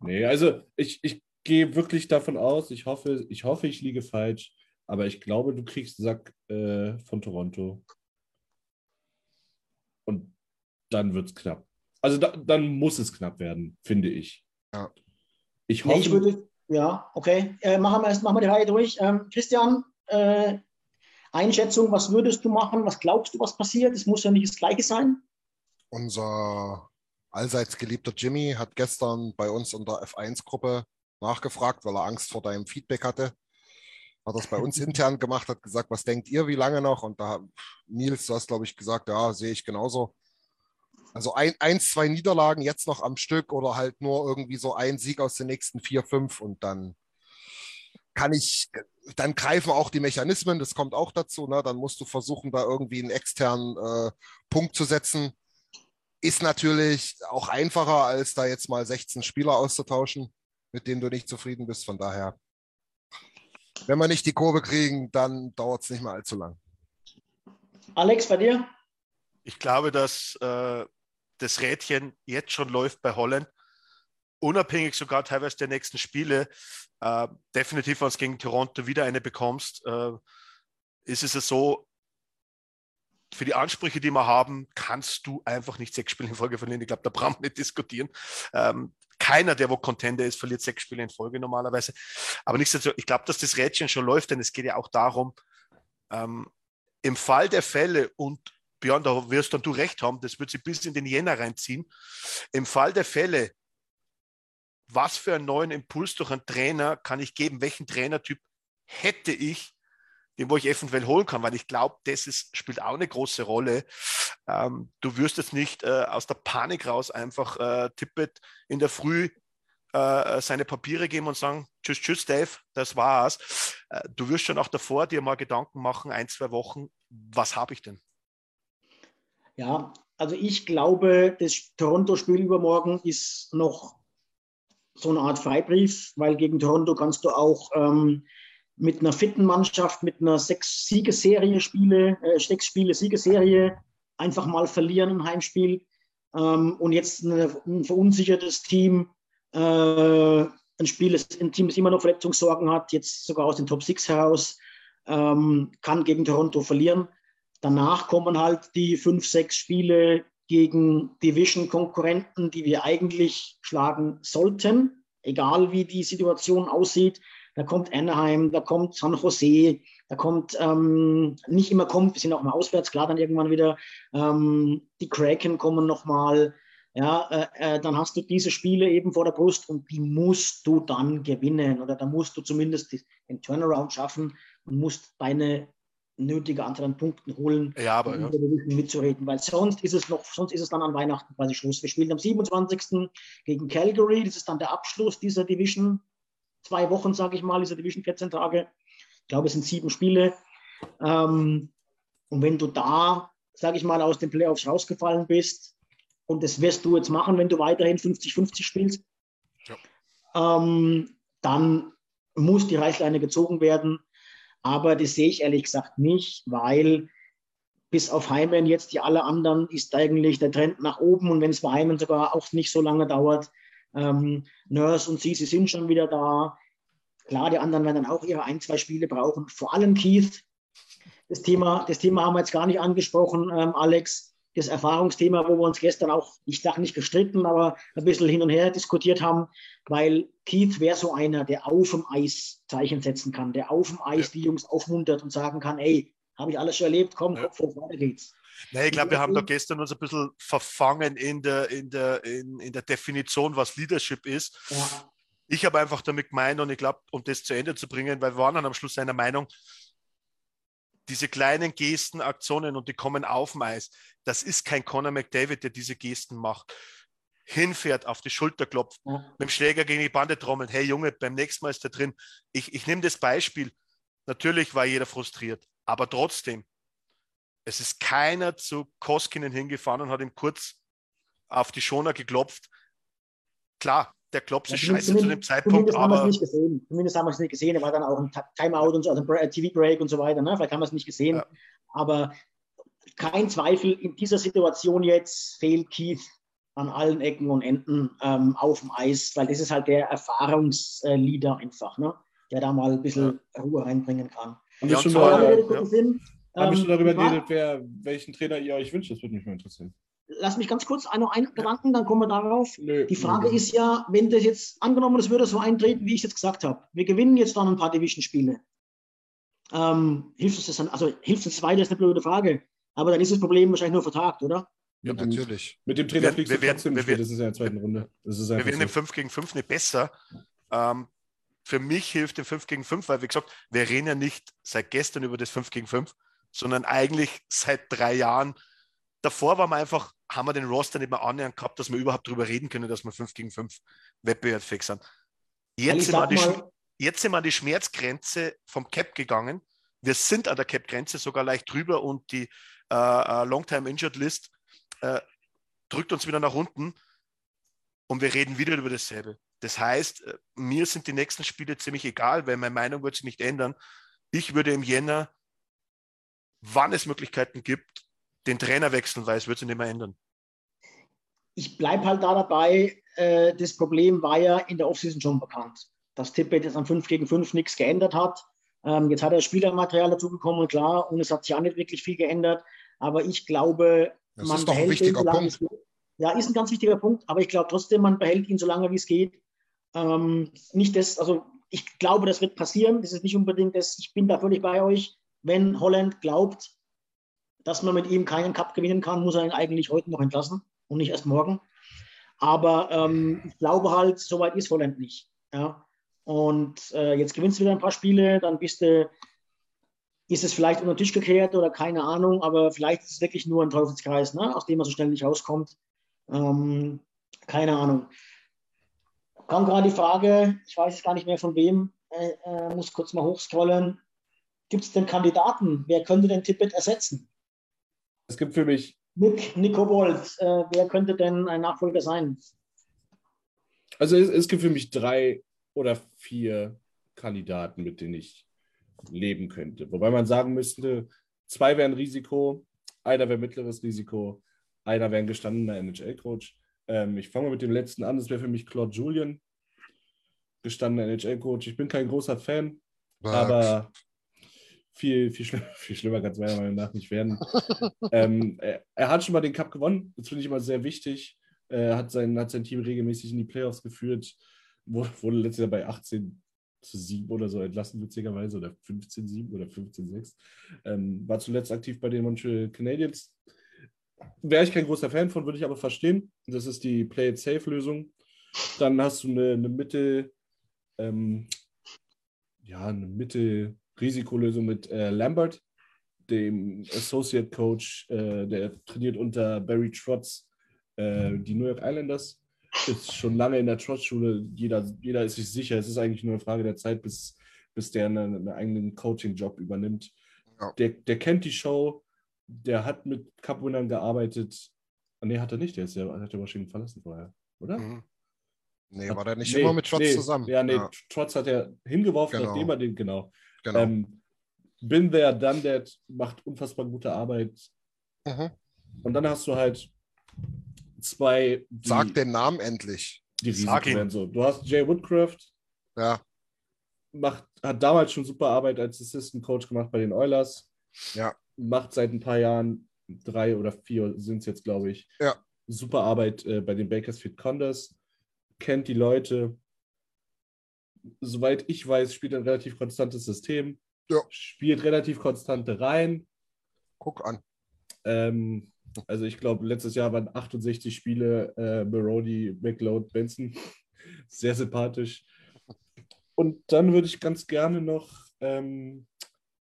Nee, also ich, ich gehe wirklich davon aus, ich hoffe, ich hoffe, ich liege falsch, aber ich glaube, du kriegst Sack äh, von Toronto. Dann wird es knapp. Also da, dann muss es knapp werden, finde ich. Ja. Ich Nee, hoffe, ich würde, ja, okay. Äh, machen, wir erst, machen wir die Reihe durch. Ähm, Christian, äh, Einschätzung, was würdest du machen? Was glaubst du, was passiert? Es muss ja nicht das Gleiche sein. Unser allseits geliebter Jimmy hat gestern bei uns in der F1-Gruppe nachgefragt, weil er Angst vor deinem Feedback hatte. Hat das bei uns intern gemacht, hat gesagt, was denkt ihr, wie lange noch? Und da hat Nils, du hast, glaube ich, gesagt, ja, sehe ich genauso. Also ein, eins, zwei Niederlagen jetzt noch am Stück oder halt nur irgendwie so ein Sieg aus den nächsten vier, fünf und dann kann ich, dann greifen auch die Mechanismen, das kommt auch dazu, ne? dann musst du versuchen, da irgendwie einen externen äh, Punkt zu setzen. Ist natürlich auch einfacher, als da jetzt mal 16 Spieler auszutauschen, mit denen du nicht zufrieden bist. Von daher, wenn wir nicht die Kurve kriegen, dann dauert es nicht mehr allzu lang. Alex, bei dir? Ich glaube, dass äh, das Rädchen jetzt schon läuft bei Holland. Unabhängig sogar teilweise der nächsten Spiele. Äh, definitiv, wenn du gegen Toronto wieder eine bekommst, äh, ist es ja so, für die Ansprüche, die wir haben, kannst du einfach nicht sechs Spiele in Folge verlieren. Ich glaube, da brauchen wir nicht diskutieren. Ähm, keiner, der wo Contender ist, verliert sechs Spiele in Folge normalerweise. Aber nichtsdestotrotz, ich glaube, dass das Rädchen schon läuft, denn es geht ja auch darum, ähm, im Fall der Fälle und Björn, da wirst dann du recht haben, das wird sich bis in den Jänner reinziehen. Im Fall der Fälle, was für einen neuen Impuls durch einen Trainer kann ich geben? Welchen Trainertyp hätte ich, den wo ich eventuell holen kann? Weil ich glaube, das ist, spielt auch eine große Rolle. Ähm, du wirst jetzt nicht äh, aus der Panik raus einfach äh, Tippet in der Früh äh, seine Papiere geben und sagen, tschüss, tschüss, Dave, das war's. Äh, du wirst schon auch davor dir mal Gedanken machen, ein, zwei Wochen, was habe ich denn? Ja, also ich glaube, das Toronto-Spiel übermorgen ist noch so eine Art Freibrief, weil gegen Toronto kannst du auch ähm, mit einer fitten Mannschaft, mit einer sechs Siegesserie Spiele, äh, sechs Spiele Siegesserie einfach mal verlieren im Heimspiel. Ähm, und jetzt eine, ein verunsichertes Team, äh, ein Spiel, das, ein Team, das immer noch Verletzungssorgen hat, jetzt sogar aus den Top Six heraus, ähm, kann gegen Toronto verlieren. Danach kommen halt die fünf, sechs Spiele gegen Division-Konkurrenten, die wir eigentlich schlagen sollten, egal wie die Situation aussieht. Da kommt Anaheim, da kommt San Jose, da kommt ähm, nicht immer kommt, wir sind auch mal auswärts, klar dann irgendwann wieder. Ähm, die Kraken kommen nochmal. Ja, äh, äh, dann hast du diese Spiele eben vor der Brust und die musst du dann gewinnen oder da musst du zumindest den Turnaround schaffen und musst deine nötige Anzahl an Punkten holen, Ja, aber um ja. mitzureden, weil sonst ist es noch, sonst ist es dann an Weihnachten quasi Schluss. Wir spielen am 27. gegen Calgary, das ist dann der Abschluss dieser Division, zwei Wochen, sage ich mal, dieser Division 14 Tage. Ich glaube, es sind sieben Spiele. Ähm, und wenn du da, sage ich mal, aus den Playoffs rausgefallen bist, und das wirst du jetzt machen, wenn du weiterhin 50-50 spielst, ähm, dann muss die Reißleine gezogen werden. Aber das sehe ich ehrlich gesagt nicht, weil bis auf Heimen jetzt die alle anderen ist eigentlich der Trend nach oben und wenn es bei Heimen sogar auch nicht so lange dauert. Ähm, Nurse und sie, sie sind schon wieder da. Klar, die anderen werden dann auch ihre ein, zwei Spiele brauchen. Vor allem Keith. Das Thema, das Thema haben wir jetzt gar nicht angesprochen, ähm, Alex. Das Erfahrungsthema, wo wir uns gestern auch, ich sage nicht gestritten, aber ein bisschen hin und her diskutiert haben, weil Keith wäre so einer, der auf dem Eis Zeichen setzen kann, der auf dem Eis die Jungs aufmuntert und sagen kann, ey, habe ich alles schon erlebt, komm, Ja. Kopf hoch, weiter geht's. Nee, ich glaube, wir haben da gestern uns ein bisschen verfangen in der, in der, in, in der Definition, was Leadership ist. Ja. Ich habe einfach damit gemeint und ich glaube, um das zu Ende zu bringen, weil wir waren dann am Schluss einer Meinung, diese kleinen Gesten, Aktionen und die kommen auf dem Eis, das ist kein Conor McDavid, der diese Gesten macht. Hinfährt, auf die Schulter klopft, Ja. mit dem Schläger gegen die Bande trommelt. Hey Junge, beim nächsten Mal ist er drin. Ich, ich nehme das Beispiel. Natürlich war jeder frustriert, aber trotzdem, es ist keiner zu Koskinen hingefahren und hat ihm kurz auf die Schoner geklopft. Klar, der klopft sich Ja, scheiße zu dem Zeitpunkt, Zumindest haben wir es aber nicht gesehen. Zumindest haben wir es nicht gesehen. Er war dann auch ein Timeout und so, also ein TV-Break und so weiter. Ne? Vielleicht haben wir es nicht gesehen. Ja. Aber kein Zweifel, in dieser Situation jetzt fehlt Keith an allen Ecken und Enden ähm, auf dem Eis, weil das ist halt der Erfahrungsleader einfach, ne? der da mal ein bisschen Ruhe reinbringen kann. Haben wir Ja, schon, mal, Ja, ja. Sinn, wir schon ähm, darüber Frage- geredet, wer, welchen Trainer ihr euch wünscht? Das würde mich mal interessieren. Lass mich ganz kurz noch einen Gedanken, dann kommen wir darauf. Nö, Die Frage nö. ist ja, wenn das jetzt angenommen, das würde so eintreten, wie ich jetzt gesagt habe. Wir gewinnen jetzt dann ein paar Division-Spiele. Ähm, hilft uns das dann, also hilft uns das weiter, ist eine blöde Frage. Aber dann ist das Problem wahrscheinlich nur vertagt, oder? Ja, natürlich. Mit dem Trainer Wir- fliegst wir trotzdem wir nicht, das ist ja in der zweiten Runde. Das ist Wir werden im so. 5 gegen 5 nicht besser. Ähm, für mich hilft im 5 gegen 5, weil wie gesagt, wir reden ja nicht seit gestern über das 5 gegen 5, sondern eigentlich seit drei Jahren. Davor waren wir einfach, haben wir den Roster nicht mehr annähernd gehabt, dass wir überhaupt darüber reden können, dass wir 5 gegen 5 wettbewerbsfähig sind. Jetzt sind, wir an sag die, jetzt sind wir an die Schmerzgrenze vom Cap gegangen. Wir sind an der Cap-Grenze sogar leicht drüber und die äh, äh, Long-Time Injured List äh, drückt uns wieder nach unten und wir reden wieder über dasselbe. Das heißt, äh, mir sind die nächsten Spiele ziemlich egal, weil meine Meinung wird sich nicht ändern. Ich würde im Jänner, wann es Möglichkeiten gibt, den Trainer wechseln, weil es wird sich nicht mehr ändern. ich bleibe halt da dabei. Äh, das Problem war ja in der Offseason schon bekannt, dass Tippett jetzt am 5 gegen 5 nichts geändert hat. Ähm, jetzt hat er Spielermaterial dazugekommen, klar, und es hat sich auch nicht wirklich viel geändert. Aber ich glaube, Das man ist doch ein behält wichtiger ihn, solange Punkt. es geht. Ja, ist ein ganz wichtiger Punkt, aber ich glaube trotzdem, man behält ihn so lange wie es geht. Ähm, nicht das, also ich glaube, das wird passieren. Das ist nicht unbedingt das, ich bin da völlig bei euch. Wenn Holland glaubt, dass man mit ihm keinen Cup gewinnen kann, muss er ihn eigentlich heute noch entlassen und nicht erst morgen. Aber ähm, ich glaube halt, so weit ist Holland nicht. Ja? Und äh, jetzt gewinnst du wieder ein paar Spiele, dann bist du, ist es vielleicht unter den Tisch gekehrt oder keine Ahnung, aber vielleicht ist es wirklich nur ein Teufelskreis, ne? aus dem man so schnell nicht rauskommt. Ähm, keine Ahnung. Kam gerade die Frage, ich weiß es gar nicht mehr von wem, äh, äh, muss kurz mal hochscrollen. Gibt es denn Kandidaten? Wer könnte den Tippett ersetzen? Es gibt für mich, Nick, Nico Bolt, äh, wer könnte denn ein Nachfolger sein? also es, es gibt für mich drei oder vier Kandidaten, mit denen ich leben könnte. Wobei man sagen müsste, zwei wären Risiko, einer wäre mittleres Risiko, einer wäre ein gestandener NHL-Coach. Ähm, ich fange mal mit dem letzten an, das wäre für mich Claude Julian, gestandener NHL-Coach. Ich bin kein großer Fan, aber viel, viel, schlimm, viel schlimmer kann es meiner Meinung nach nicht werden. ähm, er, er hat schon mal den Cup gewonnen, das finde ich immer sehr wichtig. Er hat sein, hat sein Team regelmäßig in die Playoffs geführt, wurde, wurde letztes Jahr bei 18 zu 7 oder so entlassen, witzigerweise, oder 15 7 oder 15 6. Ähm, war zuletzt aktiv bei den Montreal Canadiens. Wäre ich kein großer Fan von, würde ich aber verstehen. Das ist die Play-it-safe-Lösung. Dann hast du eine, eine Mitte, ähm, ja, eine Mitte-Risikolösung mit äh, Lambert, dem Associate Coach, äh, der trainiert unter Barry Trotz äh, die New York Islanders. Ist schon lange in der Trotz-Schule. Jeder, jeder ist sich sicher. Es ist eigentlich nur eine Frage der Zeit, bis, bis der einen, einen eigenen Coaching-Job übernimmt. Ja. Der, der kennt die Show. Der hat mit Cup-Winnern gearbeitet. Ah, Nee, hat er nicht. Der ist ja, hat ja Washington verlassen vorher, oder? Mhm. Nee, Hat- war der nicht nee, immer mit Trotz nee, zusammen? Ja, nee, Trotz hat er hingeworfen, Genau. nachdem er den, genau. Genau. Ähm, bin there, done that, macht unfassbar gute Arbeit. Mhm. Und dann hast du halt zwei, die, Sag den Namen endlich. die Sag Risiken ihn. werden so. Du hast Jay Woodcraft, Ja, macht, hat damals schon super Arbeit als Assistant Coach gemacht bei den Oilers. Ja. Macht seit ein paar Jahren, drei oder vier sind es jetzt, glaube ich. Ja. Super Arbeit äh, bei den Bakersfield Condors. Kennt die Leute. Soweit ich weiß, spielt ein relativ konstantes System. Ja. Spielt relativ konstante Reihen. guck an. Ähm, also ich glaube, letztes Jahr waren 68 Spiele äh, Marody, McLeod, Benson. Sehr sympathisch. Und dann würde ich ganz gerne noch ähm,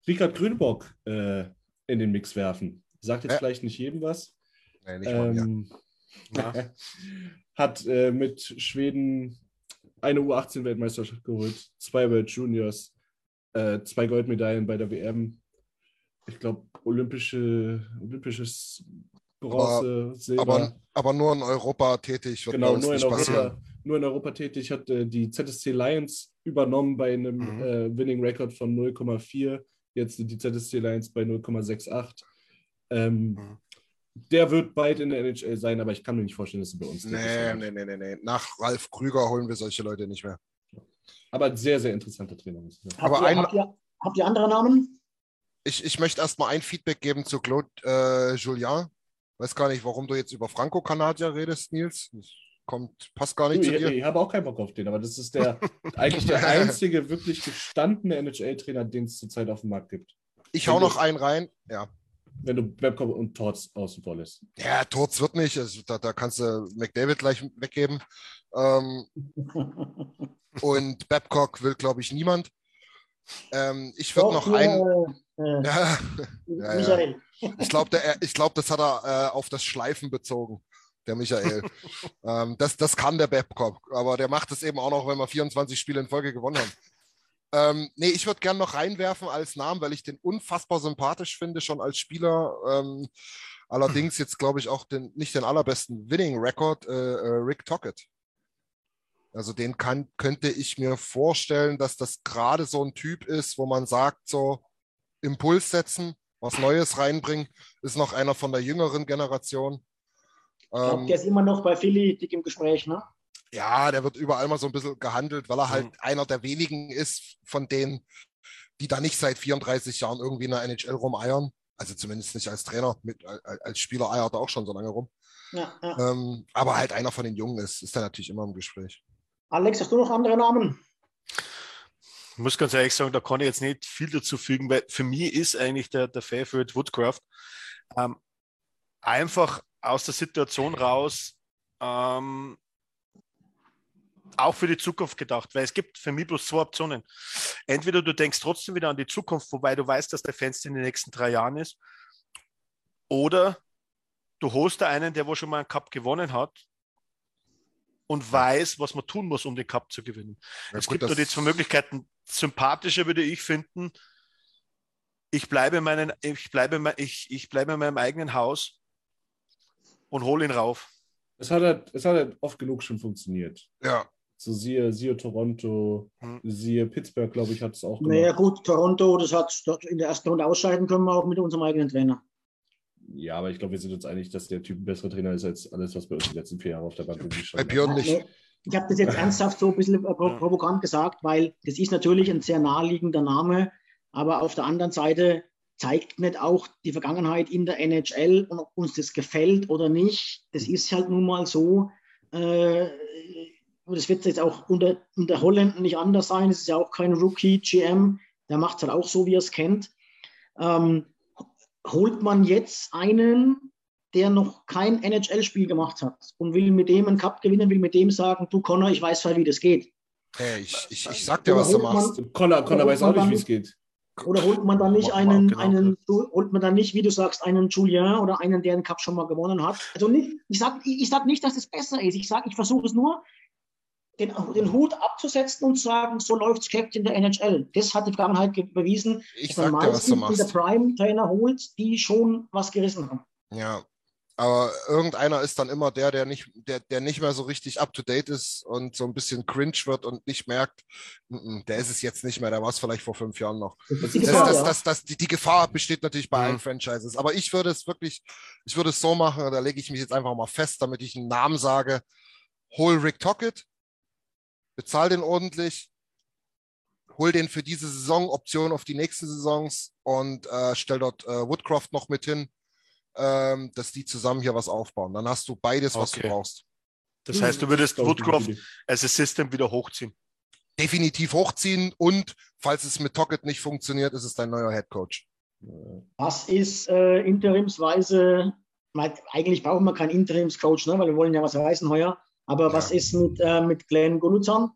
Richard Grünbock äh, in den Mix werfen. Sagt jetzt Ja. vielleicht nicht jedem was. Nee, nicht mal. Ähm, Ja. hat äh, mit Schweden eine U18-Weltmeisterschaft geholt, zwei World Juniors, äh, zwei Goldmedaillen bei der WM. Ich glaube, olympische, olympisches Bronze, Silber. Aber, aber nur in Europa tätig wird genau, nur in, passieren. Europa, nur in Europa tätig. Hat äh, die ZSC Lions übernommen bei einem Mhm. äh, Winning Record von 0,4. Jetzt sind die ZSC Lions bei 0,68. Ähm, Mhm. Der wird bald in der NHL sein, aber ich kann mir nicht vorstellen, dass er bei uns Nee, nee, nee, nee, nee. Nach Ralf Krüger holen wir solche Leute nicht mehr. Aber ein sehr, sehr interessanter Trainer. ich sagen. Aber habt, ihr, ein- habt, ihr, habt ihr andere Namen? Ich, ich möchte erstmal ein Feedback geben zu Claude äh, Julien. Weiß gar nicht, warum du jetzt über Franco-Kanadier redest, Nils. Das kommt, passt gar nicht Du, zu ich, dir. ich habe auch keinen Bock auf den, aber das ist der eigentlich der einzige wirklich gestandene NHL-Trainer, den es zurzeit auf dem Markt gibt. Ich hau noch einen rein. Ja. Wenn du Babcock und Torts außen vor lässt. Ja, Turz wird nicht. Also, da, da kannst du McDavid gleich weggeben. Ähm, und Babcock will, glaube ich, niemand. Ähm, ich würde noch einen. Äh, äh, Ja, ja. Michael. ich glaube, glaub, das hat er äh, auf das Schleifen bezogen, der Michael. ähm, das, das kann der Babcock, aber der macht es eben auch noch, wenn wir 24 Spiele in Folge gewonnen haben. Ähm, nee, ich würde gerne noch reinwerfen als Namen, weil ich den unfassbar sympathisch finde, schon als Spieler. Ähm, allerdings jetzt, glaube ich, auch den, nicht den allerbesten Winning-Record, äh, äh, Rick Tockett. Also den kann, könnte ich mir vorstellen, dass das gerade so ein Typ ist, wo man sagt, so Impuls setzen, was Neues reinbringen, ist noch einer von der jüngeren Generation. Ich glaube, Ähm, der ist immer noch bei Philly dick im Gespräch, ne? Ja, der wird überall mal so ein bisschen gehandelt, weil er halt Mhm. einer der wenigen ist von denen, die da nicht seit 34 Jahren irgendwie in der NHL rumeiern. Also zumindest nicht als Trainer, mit, als- Spieler eiert er auch schon so lange rum. Ja, ja. Ähm, aber halt einer von den Jungen ist, ist er natürlich immer im Gespräch. Alex, hast du noch andere Namen? Ich muss ganz ehrlich sagen, da kann ich jetzt nicht viel dazu fügen, weil für mich ist eigentlich der, der Favorite Woodcraft ähm, einfach aus der Situation raus ähm, auch für die Zukunft gedacht, weil es gibt für mich bloß zwei Optionen. Entweder du denkst trotzdem wieder an die Zukunft, wobei du weißt, dass der Fenster in den nächsten drei Jahren ist, oder du holst da einen, der wo schon mal einen Cup gewonnen hat und weiß, was man tun muss, um den Cup zu gewinnen. Ja, es gut, gibt nur die zwei Möglichkeiten. Sympathischer würde ich finden, ich bleibe, in meinen, ich, bleibe, ich, ich bleibe in meinem eigenen Haus und hole ihn rauf. Es hat, halt, es hat halt oft genug schon funktioniert. Ja, So siehe, siehe Toronto, Hm. siehe Pittsburgh, glaube ich, hat es auch gemacht. Naja, gut, Toronto, das hat in der ersten Runde ausscheiden können wir auch mit unserem eigenen Trainer. Ja, aber ich glaube, wir sind uns einig, dass der Typ ein besserer Trainer ist als alles, was bei uns die letzten vier Jahre auf der Bank irgendwie bei stand. Björn nicht. Nee, Ich habe das jetzt ernsthaft so ein bisschen provokant gesagt, weil das ist natürlich ein sehr naheliegender Name, aber auf der anderen Seite zeigt nicht auch die Vergangenheit in der NHL und ob uns das gefällt oder nicht. Das ist halt nun mal so. Äh, und das wird jetzt auch unter, unter Holländern nicht anders sein. Es ist ja auch kein Rookie-GM. Der macht es halt auch so, wie er es kennt. Ähm, holt man jetzt einen, der noch kein NHL-Spiel gemacht hat und will mit dem einen Cup gewinnen, will mit dem sagen, du Connor, ich weiß zwar, wie das geht. Hey, ich, ich, ich sag dir, was du machst. Und Connor, Connor weiß auch nicht, wie es geht. Oder holt man dann nicht einen, genau. einen, holt man dann nicht, wie du sagst, einen Julien oder einen, der einen Cup schon mal gewonnen hat? Also nicht, ich sage ich, ich sag nicht, dass es besser ist. Ich sage, ich versuche es nur, den, den Hut abzusetzen und zu sagen, so läuft es in der NHL. Das hat die Vergangenheit ge- bewiesen, Ich dass man sag dir, was du meistens diese machst. Prime-Trainer holt, die schon was gerissen haben. Ja. Aber irgendeiner ist dann immer der, der nicht, der, der nicht mehr so richtig up to date ist und so ein bisschen cringe wird und nicht merkt, "Mm, mm, der ist es jetzt nicht mehr, der war es vielleicht vor fünf Jahren noch. Das Das, das, das, die, die Gefahr besteht natürlich bei Mhm. allen Franchises. Aber ich würde es wirklich, ich würde es so machen, da lege ich mich jetzt einfach mal fest, damit ich einen Namen sage. Hol Rick Tockett, bezahl den ordentlich, hol den für diese Saison, Option auf die nächsten Saisons und äh, stell dort äh, Woodcroft noch mit hin, ähm, dass die zusammen hier was aufbauen. Dann hast du beides, was Okay. du brauchst. Das heißt, du würdest eine Woodcroft als Assistant wieder hochziehen. Definitiv hochziehen und falls es mit Tockett nicht funktioniert, ist es dein neuer Head Coach. Was ist äh, interimsweise, eigentlich brauchen wir keinen Interimscoach, ne, weil wir wollen ja was reißen heuer. Aber was Ja. ist mit, äh, mit Glenn Goluzan,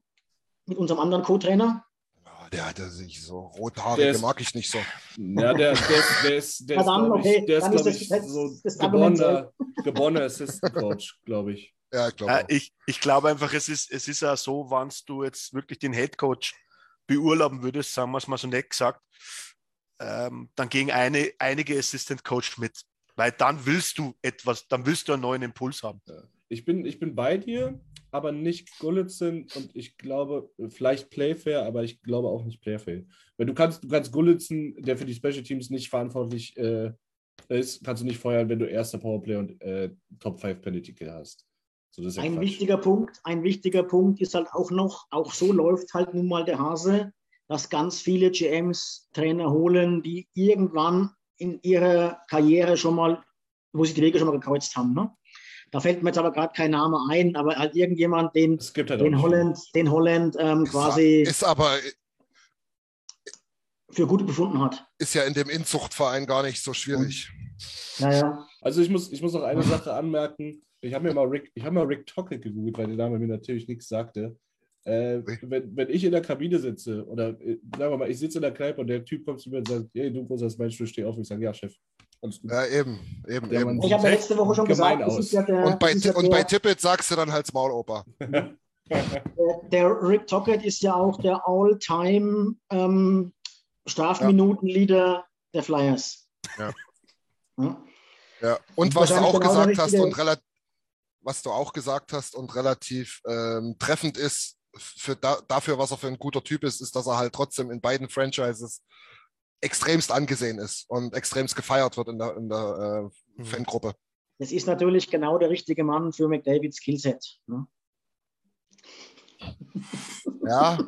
mit unserem anderen Co-Trainer? Ja, der hatte sich so Der rothaarige ist- mag ich nicht so. Ja, der, der ist, der ist, der ist, glaube okay, ich, der ist, dann glaub ist ich das- so das geborener, geborener Assistant Coach, glaube ich. Ja, ich glaube. Auch. ich ich glaube einfach, es ist, es ist auch so, wenn du jetzt wirklich den Head Coach beurlauben würdest, sagen wir es mal so nett gesagt, ähm, dann gehen eine, einige Assistant Coach mit. Weil dann willst du etwas, dann willst du einen neuen Impuls haben. Ich bin, ich bin bei dir, aber nicht Gullitzen und ich glaube, vielleicht Playfair, aber ich glaube auch nicht Playfair. Weil du kannst, du kannst Gullitzen, der für die Special Teams nicht verantwortlich äh, ist, kannst du nicht feuern, wenn du erster Powerplay und äh, Top 5 Penalty Kill hast. So, ja Ein Quatsch. wichtiger Punkt, ein wichtiger Punkt ist halt auch noch, auch so läuft halt nun mal der Hase, dass ganz viele GMs Trainer holen, die irgendwann in ihrer Karriere schon mal, wo sie die Wege schon mal gekreuzt haben. Ne? Da fällt mir jetzt aber gerade kein Name ein, aber halt irgendjemand, den, halt den Holland, den Holland ähm, Ist, quasi ist aber für gut befunden hat. ist ja in dem Inzuchtverein gar nicht so schwierig. Naja, Also ich muss, ich muss noch eine Sache anmerken. Ich habe mir mal Rick, ich habe mal Rick Tockett gegoogelt, weil der Name mir natürlich nichts sagte. Äh, wenn, wenn ich in der Kabine sitze oder äh, sagen wir mal, ich sitze in der Kneipe und der Typ kommt zu mir und sagt, hey, du großer Mensch, du steh auf. Ich sage, ja, Chef. Ja, eben, eben, Ja, eben. ich habe ja letzte Woche schon gesagt, das aus. ist ja der, Und bei, ja und bei der, Tippett sagst du dann halt Maul, Opa. der, der Rick Tockett ist ja auch der All-Time ähm, Strafminutenleader der Flyers. Ja. Ja. Ja. Und Und was du auch genau gesagt hast und relativ, was du auch gesagt hast und relativ ähm, treffend ist für da, dafür, was er für ein guter Typ ist, ist, dass er halt trotzdem in beiden Franchises extremst angesehen ist und extremst gefeiert wird in der, in der äh, Mhm. Fangruppe. Das ist natürlich genau der richtige Mann für McDavids Skillset. Ne? Ja,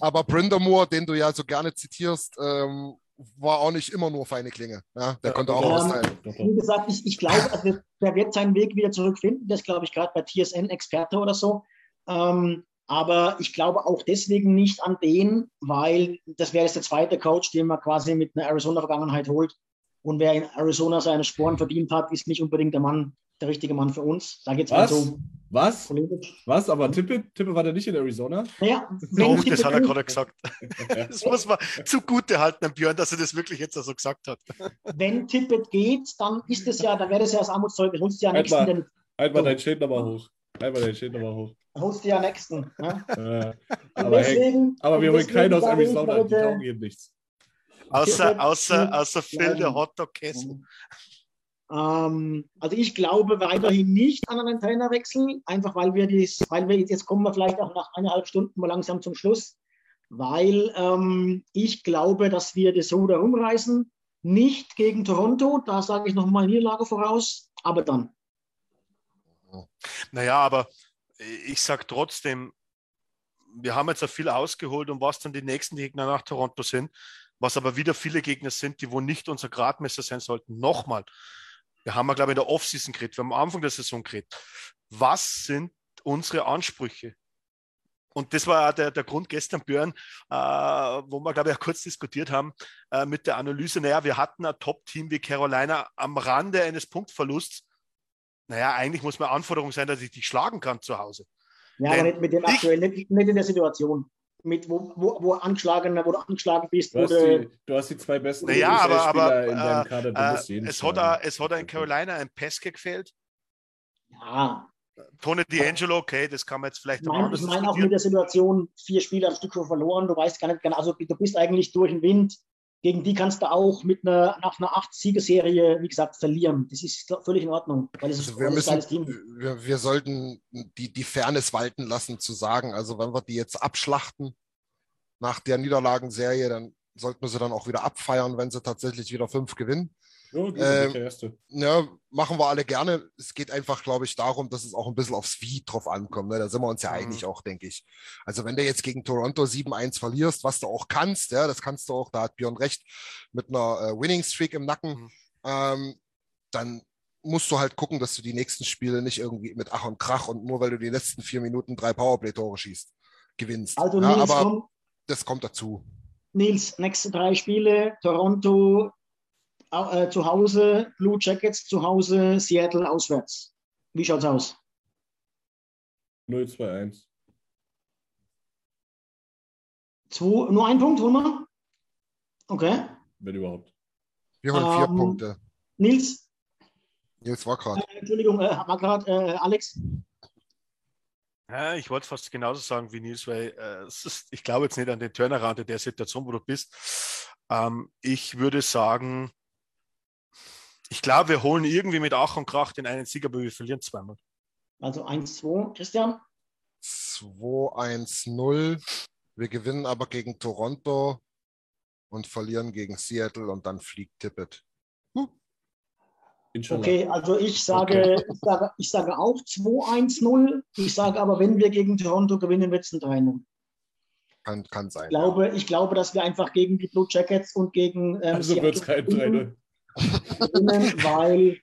aber Brindamore, den du ja so gerne zitierst, ähm, war auch nicht immer nur feine Klinge. Ja, der Ja, konnte auch doch, austeilen. Wie gesagt, ich, ich glaube, also, der wird seinen Weg wieder zurückfinden. Das glaube ich gerade bei TSN Experte oder so. Ähm, aber ich glaube auch deswegen nicht an den, weil das wäre jetzt der zweite Coach, den man quasi mit einer Arizona-Vergangenheit holt. Und wer in Arizona seine Sporen verdient hat, ist nicht unbedingt der Mann, der richtige Mann für uns. Sag jetzt mal Was? so Was? polemisch. Was? Aber Tippe, Tippe war der nicht in Arizona? Naja, Doch, das Tippett hat er gerade gesagt. Das muss man zugute halten, an Björn, dass er das wirklich jetzt so gesagt hat. wenn Tippett geht, dann ist es ja, dann wäre das ja das Armutszeugnis. Holst ja Halt nächsten, mal. den, Halt mal dein Schild nochmal hoch. Halt mal dein Schild nochmal hoch. holst du ja nächsten. Ne? Äh, aber, hey, deswegen, aber wir holen keinen aus Arizona. Die taugen eben nichts. Außer, außer, außer Phil, der. Hotdog-Kessel. Ähm, also ich glaube weiterhin nicht an einen Trainerwechsel, einfach weil wir dies, weil wir jetzt kommen wir vielleicht auch nach eineinhalb Stunden mal langsam zum Schluss, weil ähm, ich glaube, dass wir das Ruder rumreißen. Nicht gegen Toronto, da sage ich nochmal Niederlage voraus, aber dann. Naja, aber ich sage trotzdem, wir haben jetzt ja viel ausgeholt und was dann die nächsten Gegner nach Toronto sind, was aber wieder viele Gegner sind, die wohl nicht unser Gradmesser sein sollten. Nochmal, wir haben ja, glaube ich, in der Offseason geredet, wir haben am Anfang der Saison geredet. Was sind unsere Ansprüche? Und das war der, der Grund gestern, Björn, äh, wo wir, glaube ich, auch kurz diskutiert haben äh, mit der Analyse. Naja, wir hatten ein Top-Team wie Carolina am Rande eines Punktverlusts. Naja, eigentlich muss meine Anforderung sein, dass ich dich schlagen kann zu Hause. Ja, Denn aber nicht mit dem aktuellen, nicht, nicht in der Situation. Mit, wo, wo, wo, angeschlagen, wo du angeschlagen bist, Du wo hast, du, die, du hast die zwei besten Naja, aber, aber in deinem äh, Kader. Du äh, musst jeden es, hat a, es hat in Carolina ein Peske gefehlt. ja, Tony D'Angelo, okay, das kann man jetzt vielleicht Ich noch meine, anders ich meine auch mit der Situation, vier Spiele am Stück schon verloren, du weißt gar nicht genau, also du bist eigentlich durch den Wind. Gegen die kannst du auch mit einer, nach einer acht-Siegerserie, wie gesagt, verlieren. Das ist völlig in Ordnung, weil es ist Also wir, ein müssen, Team. wir, wir sollten die, die Fairness walten lassen, zu sagen, also wenn wir die jetzt abschlachten nach der Niederlagenserie, dann sollten wir sie dann auch wieder abfeiern, wenn sie tatsächlich wieder fünf gewinnen. Ja, du ähm, bist der Erste. Ja, machen wir alle gerne. Es geht einfach, glaube ich, darum, dass es auch ein bisschen aufs Wie drauf ankommt. Ne? Da sind wir uns ja Mhm. einig auch, denke ich. Also wenn du jetzt gegen Toronto 7-1 verlierst, was du auch kannst, ja, das kannst du auch, da hat Björn recht, mit einer äh, Winning Streak im Nacken, Mhm. ähm, dann musst du halt gucken, dass du die nächsten Spiele nicht irgendwie mit Ach und Krach und nur weil du die letzten vier Minuten drei Powerplay-Tore schießt, gewinnst. Also ja, Nils, aber komm, das kommt dazu. Nils, nächste drei Spiele, Toronto äh, zu Hause, Blue Jackets zu Hause, Seattle auswärts. Wie schaut's aus? 0-2-1. Zwei, nur ein Punkt, wir? Okay. Wenn überhaupt. Wir holen vier Ähm, Punkte. Nils, Nils war gerade. äh, Entschuldigung, äh, war gerade äh, Alex. Ja, ich wollte fast genauso sagen wie Nils, weil äh, es ist, ich glaube jetzt nicht an den Turnaround in der Situation, wo du bist. Ähm, ich würde sagen, ich glaube, wir holen irgendwie mit Ach und Krach den einen Sieg, aber wir verlieren zweimal. Also 1-2, Christian. 2-1-0. Wir gewinnen aber gegen Toronto und verlieren gegen Seattle und dann fliegt Tippett. Inshallah. Okay, also ich sage, ich sage, ich sage auch 2-1-0. Ich sage aber, wenn wir gegen Toronto gewinnen, wird es ein 3-0. Kann, kann sein. Ich glaube, ich glaube, dass wir einfach gegen die Blue Jackets und gegen ähm, Also wird es kein Seattle 3-0. Weil,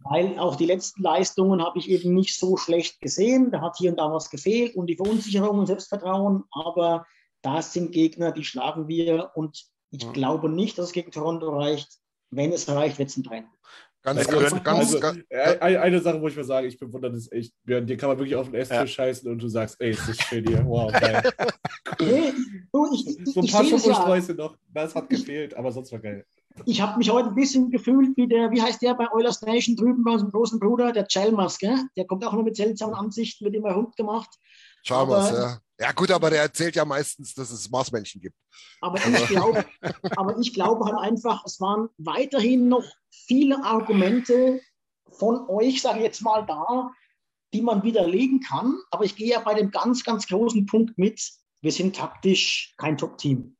weil auch die letzten Leistungen habe ich eben nicht so schlecht gesehen. Da hat hier und da was gefehlt und die Verunsicherung und Selbstvertrauen, aber das sind Gegner, die schlagen wir und ich Ja. glaube nicht, dass es gegen Toronto reicht. Wenn es reicht, wird es ein 3 Ganz, Wir ganz, ganz, Also, ganz, äh, eine, eine Sache, wo ich mal sage, ich bewundere das echt. Björn, Dir kann man wirklich auf den Esstisch Ja. scheißen und du sagst, ey, ist das schön hier. Wow, geil. Nee, du, ich, ich, So ein ich, paar es ja. Schokostreusel noch. Das hat gefehlt, aber sonst war geil. Ich habe mich heute ein bisschen gefühlt wie der, wie heißt der bei Euler Station drüben bei unserem großen Bruder, der Chalmers, gell? Der kommt auch immer mit seltsamen Ansichten, wird immer rund gemacht. Chalmers, aber- ja. Ja, gut, aber der erzählt ja meistens, dass es Marsmännchen gibt. Aber ich glaube, aber ich glaube halt einfach, es waren weiterhin noch viele Argumente von euch, sage ich jetzt mal, da, die man widerlegen kann. Aber ich gehe ja bei dem ganz, ganz großen Punkt mit. Wir sind taktisch kein Top-Team.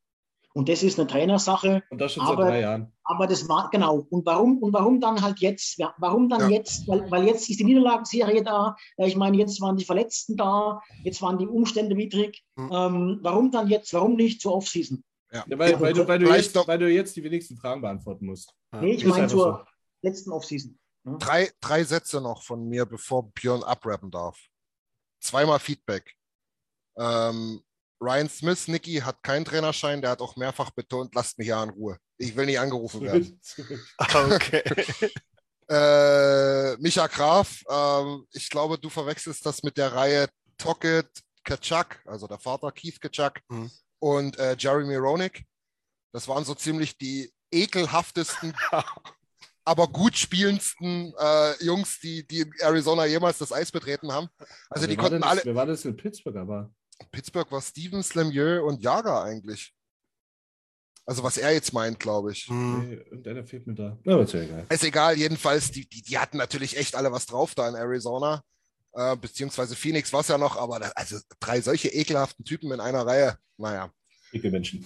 Und das ist eine Trainersache. Und das schon Aber- seit drei Jahren. Aber das war, genau. Und warum, und warum dann halt jetzt? Ja, warum dann Ja. jetzt? Weil, weil jetzt ist die Niederlagenserie da. Ich meine, jetzt waren die Verletzten da. Jetzt waren die Umstände widrig. Hm. Ähm, warum dann jetzt? Warum nicht zur Offseason? Ja, weil, weil, du, weil, du jetzt, weil du jetzt die wenigsten Fragen beantworten musst. Nee, ich meine zur letzten Offseason. Ne? Drei, drei Sätze noch von mir, bevor Björn abrappen darf. Zweimal Feedback. Ähm, Ryan Smith, Nicky, hat keinen Trainerschein, der hat auch mehrfach betont, lasst mich ja in Ruhe. Ich will nicht angerufen werden. Okay. Äh, Micha Graf, ähm, ich glaube, du verwechselst das mit der Reihe Tocket Kaczak, also der Vater Keith Kaczak Mhm. und äh, Jeremy Roenick. Das waren so ziemlich die ekelhaftesten, aber gut spielendsten äh, Jungs, die, die in Arizona jemals das Eis betreten haben. Also die wer war konnten denn alle. Das, wer war das in Pittsburgh aber? Pittsburgh war Stevens, Lemieux und Jager eigentlich. Also was er jetzt meint, glaube ich. Hm. Nee, irgendeiner fehlt mir da. Na, aber ist ja egal. Ist egal, jedenfalls, die, die, die hatten natürlich echt alle was drauf da in Arizona. Äh, beziehungsweise Phoenix war es ja noch, aber da, also drei solche ekelhaften Typen in einer Reihe. Naja, Dicke Menschen.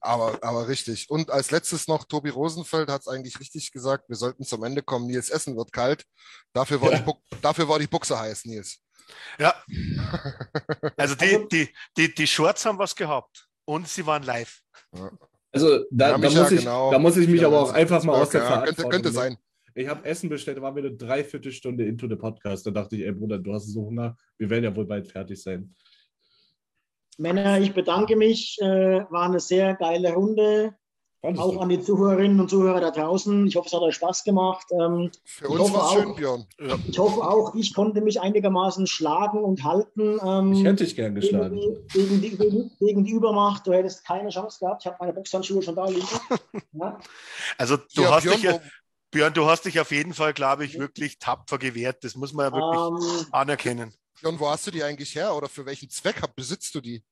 aber, aber richtig. Und als letztes noch, Tobi Rosenfeld hat es eigentlich richtig gesagt, wir sollten zum Ende kommen. Nils Essen wird kalt. Dafür war, Ja. die, Bu dafür war die Buchse heiß, Nils. Ja. Also die, die, die, die Shorts haben was gehabt. Und sie waren live. Also da, Ja, da, muss ich, genau. da muss ich mich Ja, aber auch einfach mal aus der ja, könnte, könnte sein. Ich habe Essen bestellt, da waren wir eine Dreiviertelstunde into the Podcast. Da dachte ich, ey Bruder, du hast so Hunger, wir werden ja wohl bald fertig sein. Männer, ich bedanke mich. Äh, war eine sehr geile Runde. Fandest Auch du? an die Zuhörerinnen und Zuhörer da draußen. Ich hoffe, es hat euch Spaß gemacht. Ähm, Für Ich uns hoffe war es auch. schön, Björn. ich hoffe auch, ich konnte mich einigermaßen schlagen und halten. Ähm, Ich hätte dich gern gegen, geschlagen. die, gegen, die, gegen, gegen die Übermacht. Du hättest keine Chance gehabt. Ich habe meine Boxhandschuhe schon da liegen. Ja. Also du Hier, hast Björn, dich ja, Björn, du hast dich auf jeden Fall, glaube ich, wirklich tapfer gewehrt. Das muss man ja wirklich Ähm, anerkennen. Björn, wo hast du die eigentlich her oder für welchen Zweck besitzt du die?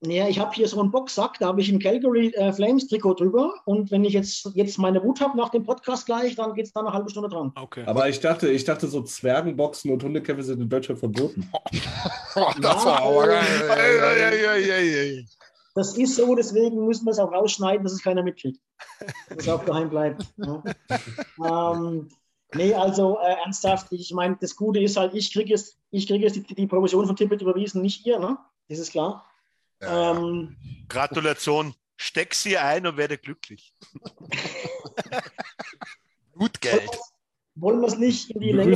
Ja, ich habe hier so einen Boxsack, da habe ich ein Calgary äh, Flames Trikot drüber. Und wenn ich jetzt, jetzt meine Wut habe nach dem Podcast gleich, dann geht es da eine halbe Stunde dran. Okay. Aber ich dachte, ich dachte, so Zwergenboxen und Hundekämpfe sind in Deutschland verboten. das war aber geil. Ei, ei, ei, ei, ei. Das ist so, deswegen müssen wir es auch rausschneiden, dass es keiner mitkriegt. Dass es auch geheim bleibt. Ja. ähm, nee, also äh, ernsthaft, ich meine, das Gute ist halt, ich kriege jetzt, ich kriege jetzt die, die Provision von Tippet überwiesen, nicht ihr, ne? Das ist klar. Ja. Ähm, Gratulation. Steck sie ein und werde glücklich. Blutgeld. wollen wir es nicht in die Länge.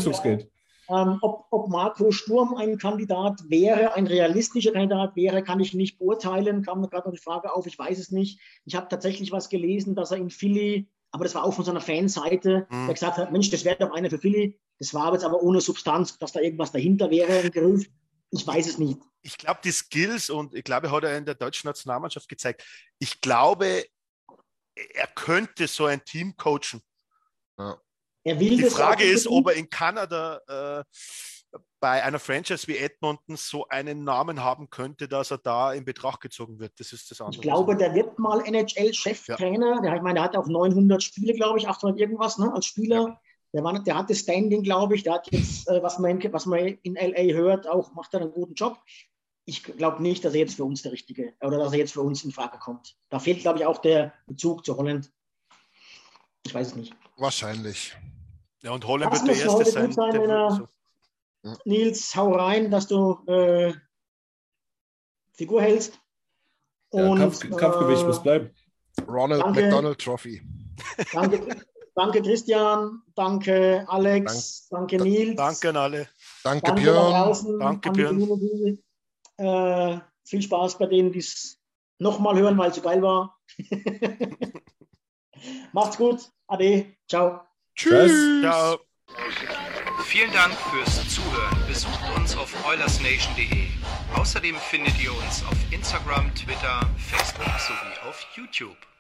Ähm, ob, ob Marco Sturm ein Kandidat wäre, ein realistischer Kandidat wäre, kann ich nicht beurteilen. Kam mir gerade noch die Frage auf, ich weiß es nicht. Ich habe tatsächlich was gelesen, dass er in Philly, aber das war auch von seiner Fanseite, Mhm. der gesagt hat, Mensch, das wäre doch einer für Philly. Das war jetzt aber ohne Substanz, dass da irgendwas dahinter wäre, ein Gerücht. Ich weiß es nicht. Ich glaube, die Skills und ich glaube, hat er in der deutschen Nationalmannschaft gezeigt. Ich glaube, er könnte so ein Team coachen. Er will Die Frage ist, ob er in Kanada äh, bei einer Franchise wie Edmonton so einen Namen haben könnte, dass er da in Betracht gezogen wird. Das ist das andere. Ich glaube, der wird mal NHL-Cheftrainer. Der, ich meine, der hat auch 900 Spiele, glaube ich, 800 irgendwas ne, als Spieler. Der, war, der hat das Standing, glaube ich. Der hat jetzt, äh, was, man in, was man in LA hört, auch macht er einen guten Job. Ich glaube nicht, dass er jetzt für uns der Richtige oder dass er jetzt für uns in Frage kommt. Da fehlt, glaube ich, auch der Bezug zu Holland. Ich weiß es nicht. Wahrscheinlich. Ja, und Holland Das wird der Erste sein. sein, der wenn er- so- Nils, hau rein, dass du äh, Figur hältst. Ja, Und, Kampf, Kampfgewicht äh, muss bleiben. Ronald Danke. McDonald Trophy. Danke, danke Christian, danke Alex, danke Nils. Danke an alle. Danke, Danke da Björn. draußen Danke, Björn. Äh, viel Spaß bei denen, die es nochmal hören, weil es so geil war. Macht's gut. Ade. Ciao. Tschüss. Ciao. Vielen Dank fürs Zuhören. Besucht uns auf oilersnation.de. Außerdem findet ihr uns auf Instagram, Twitter, Facebook sowie auf YouTube.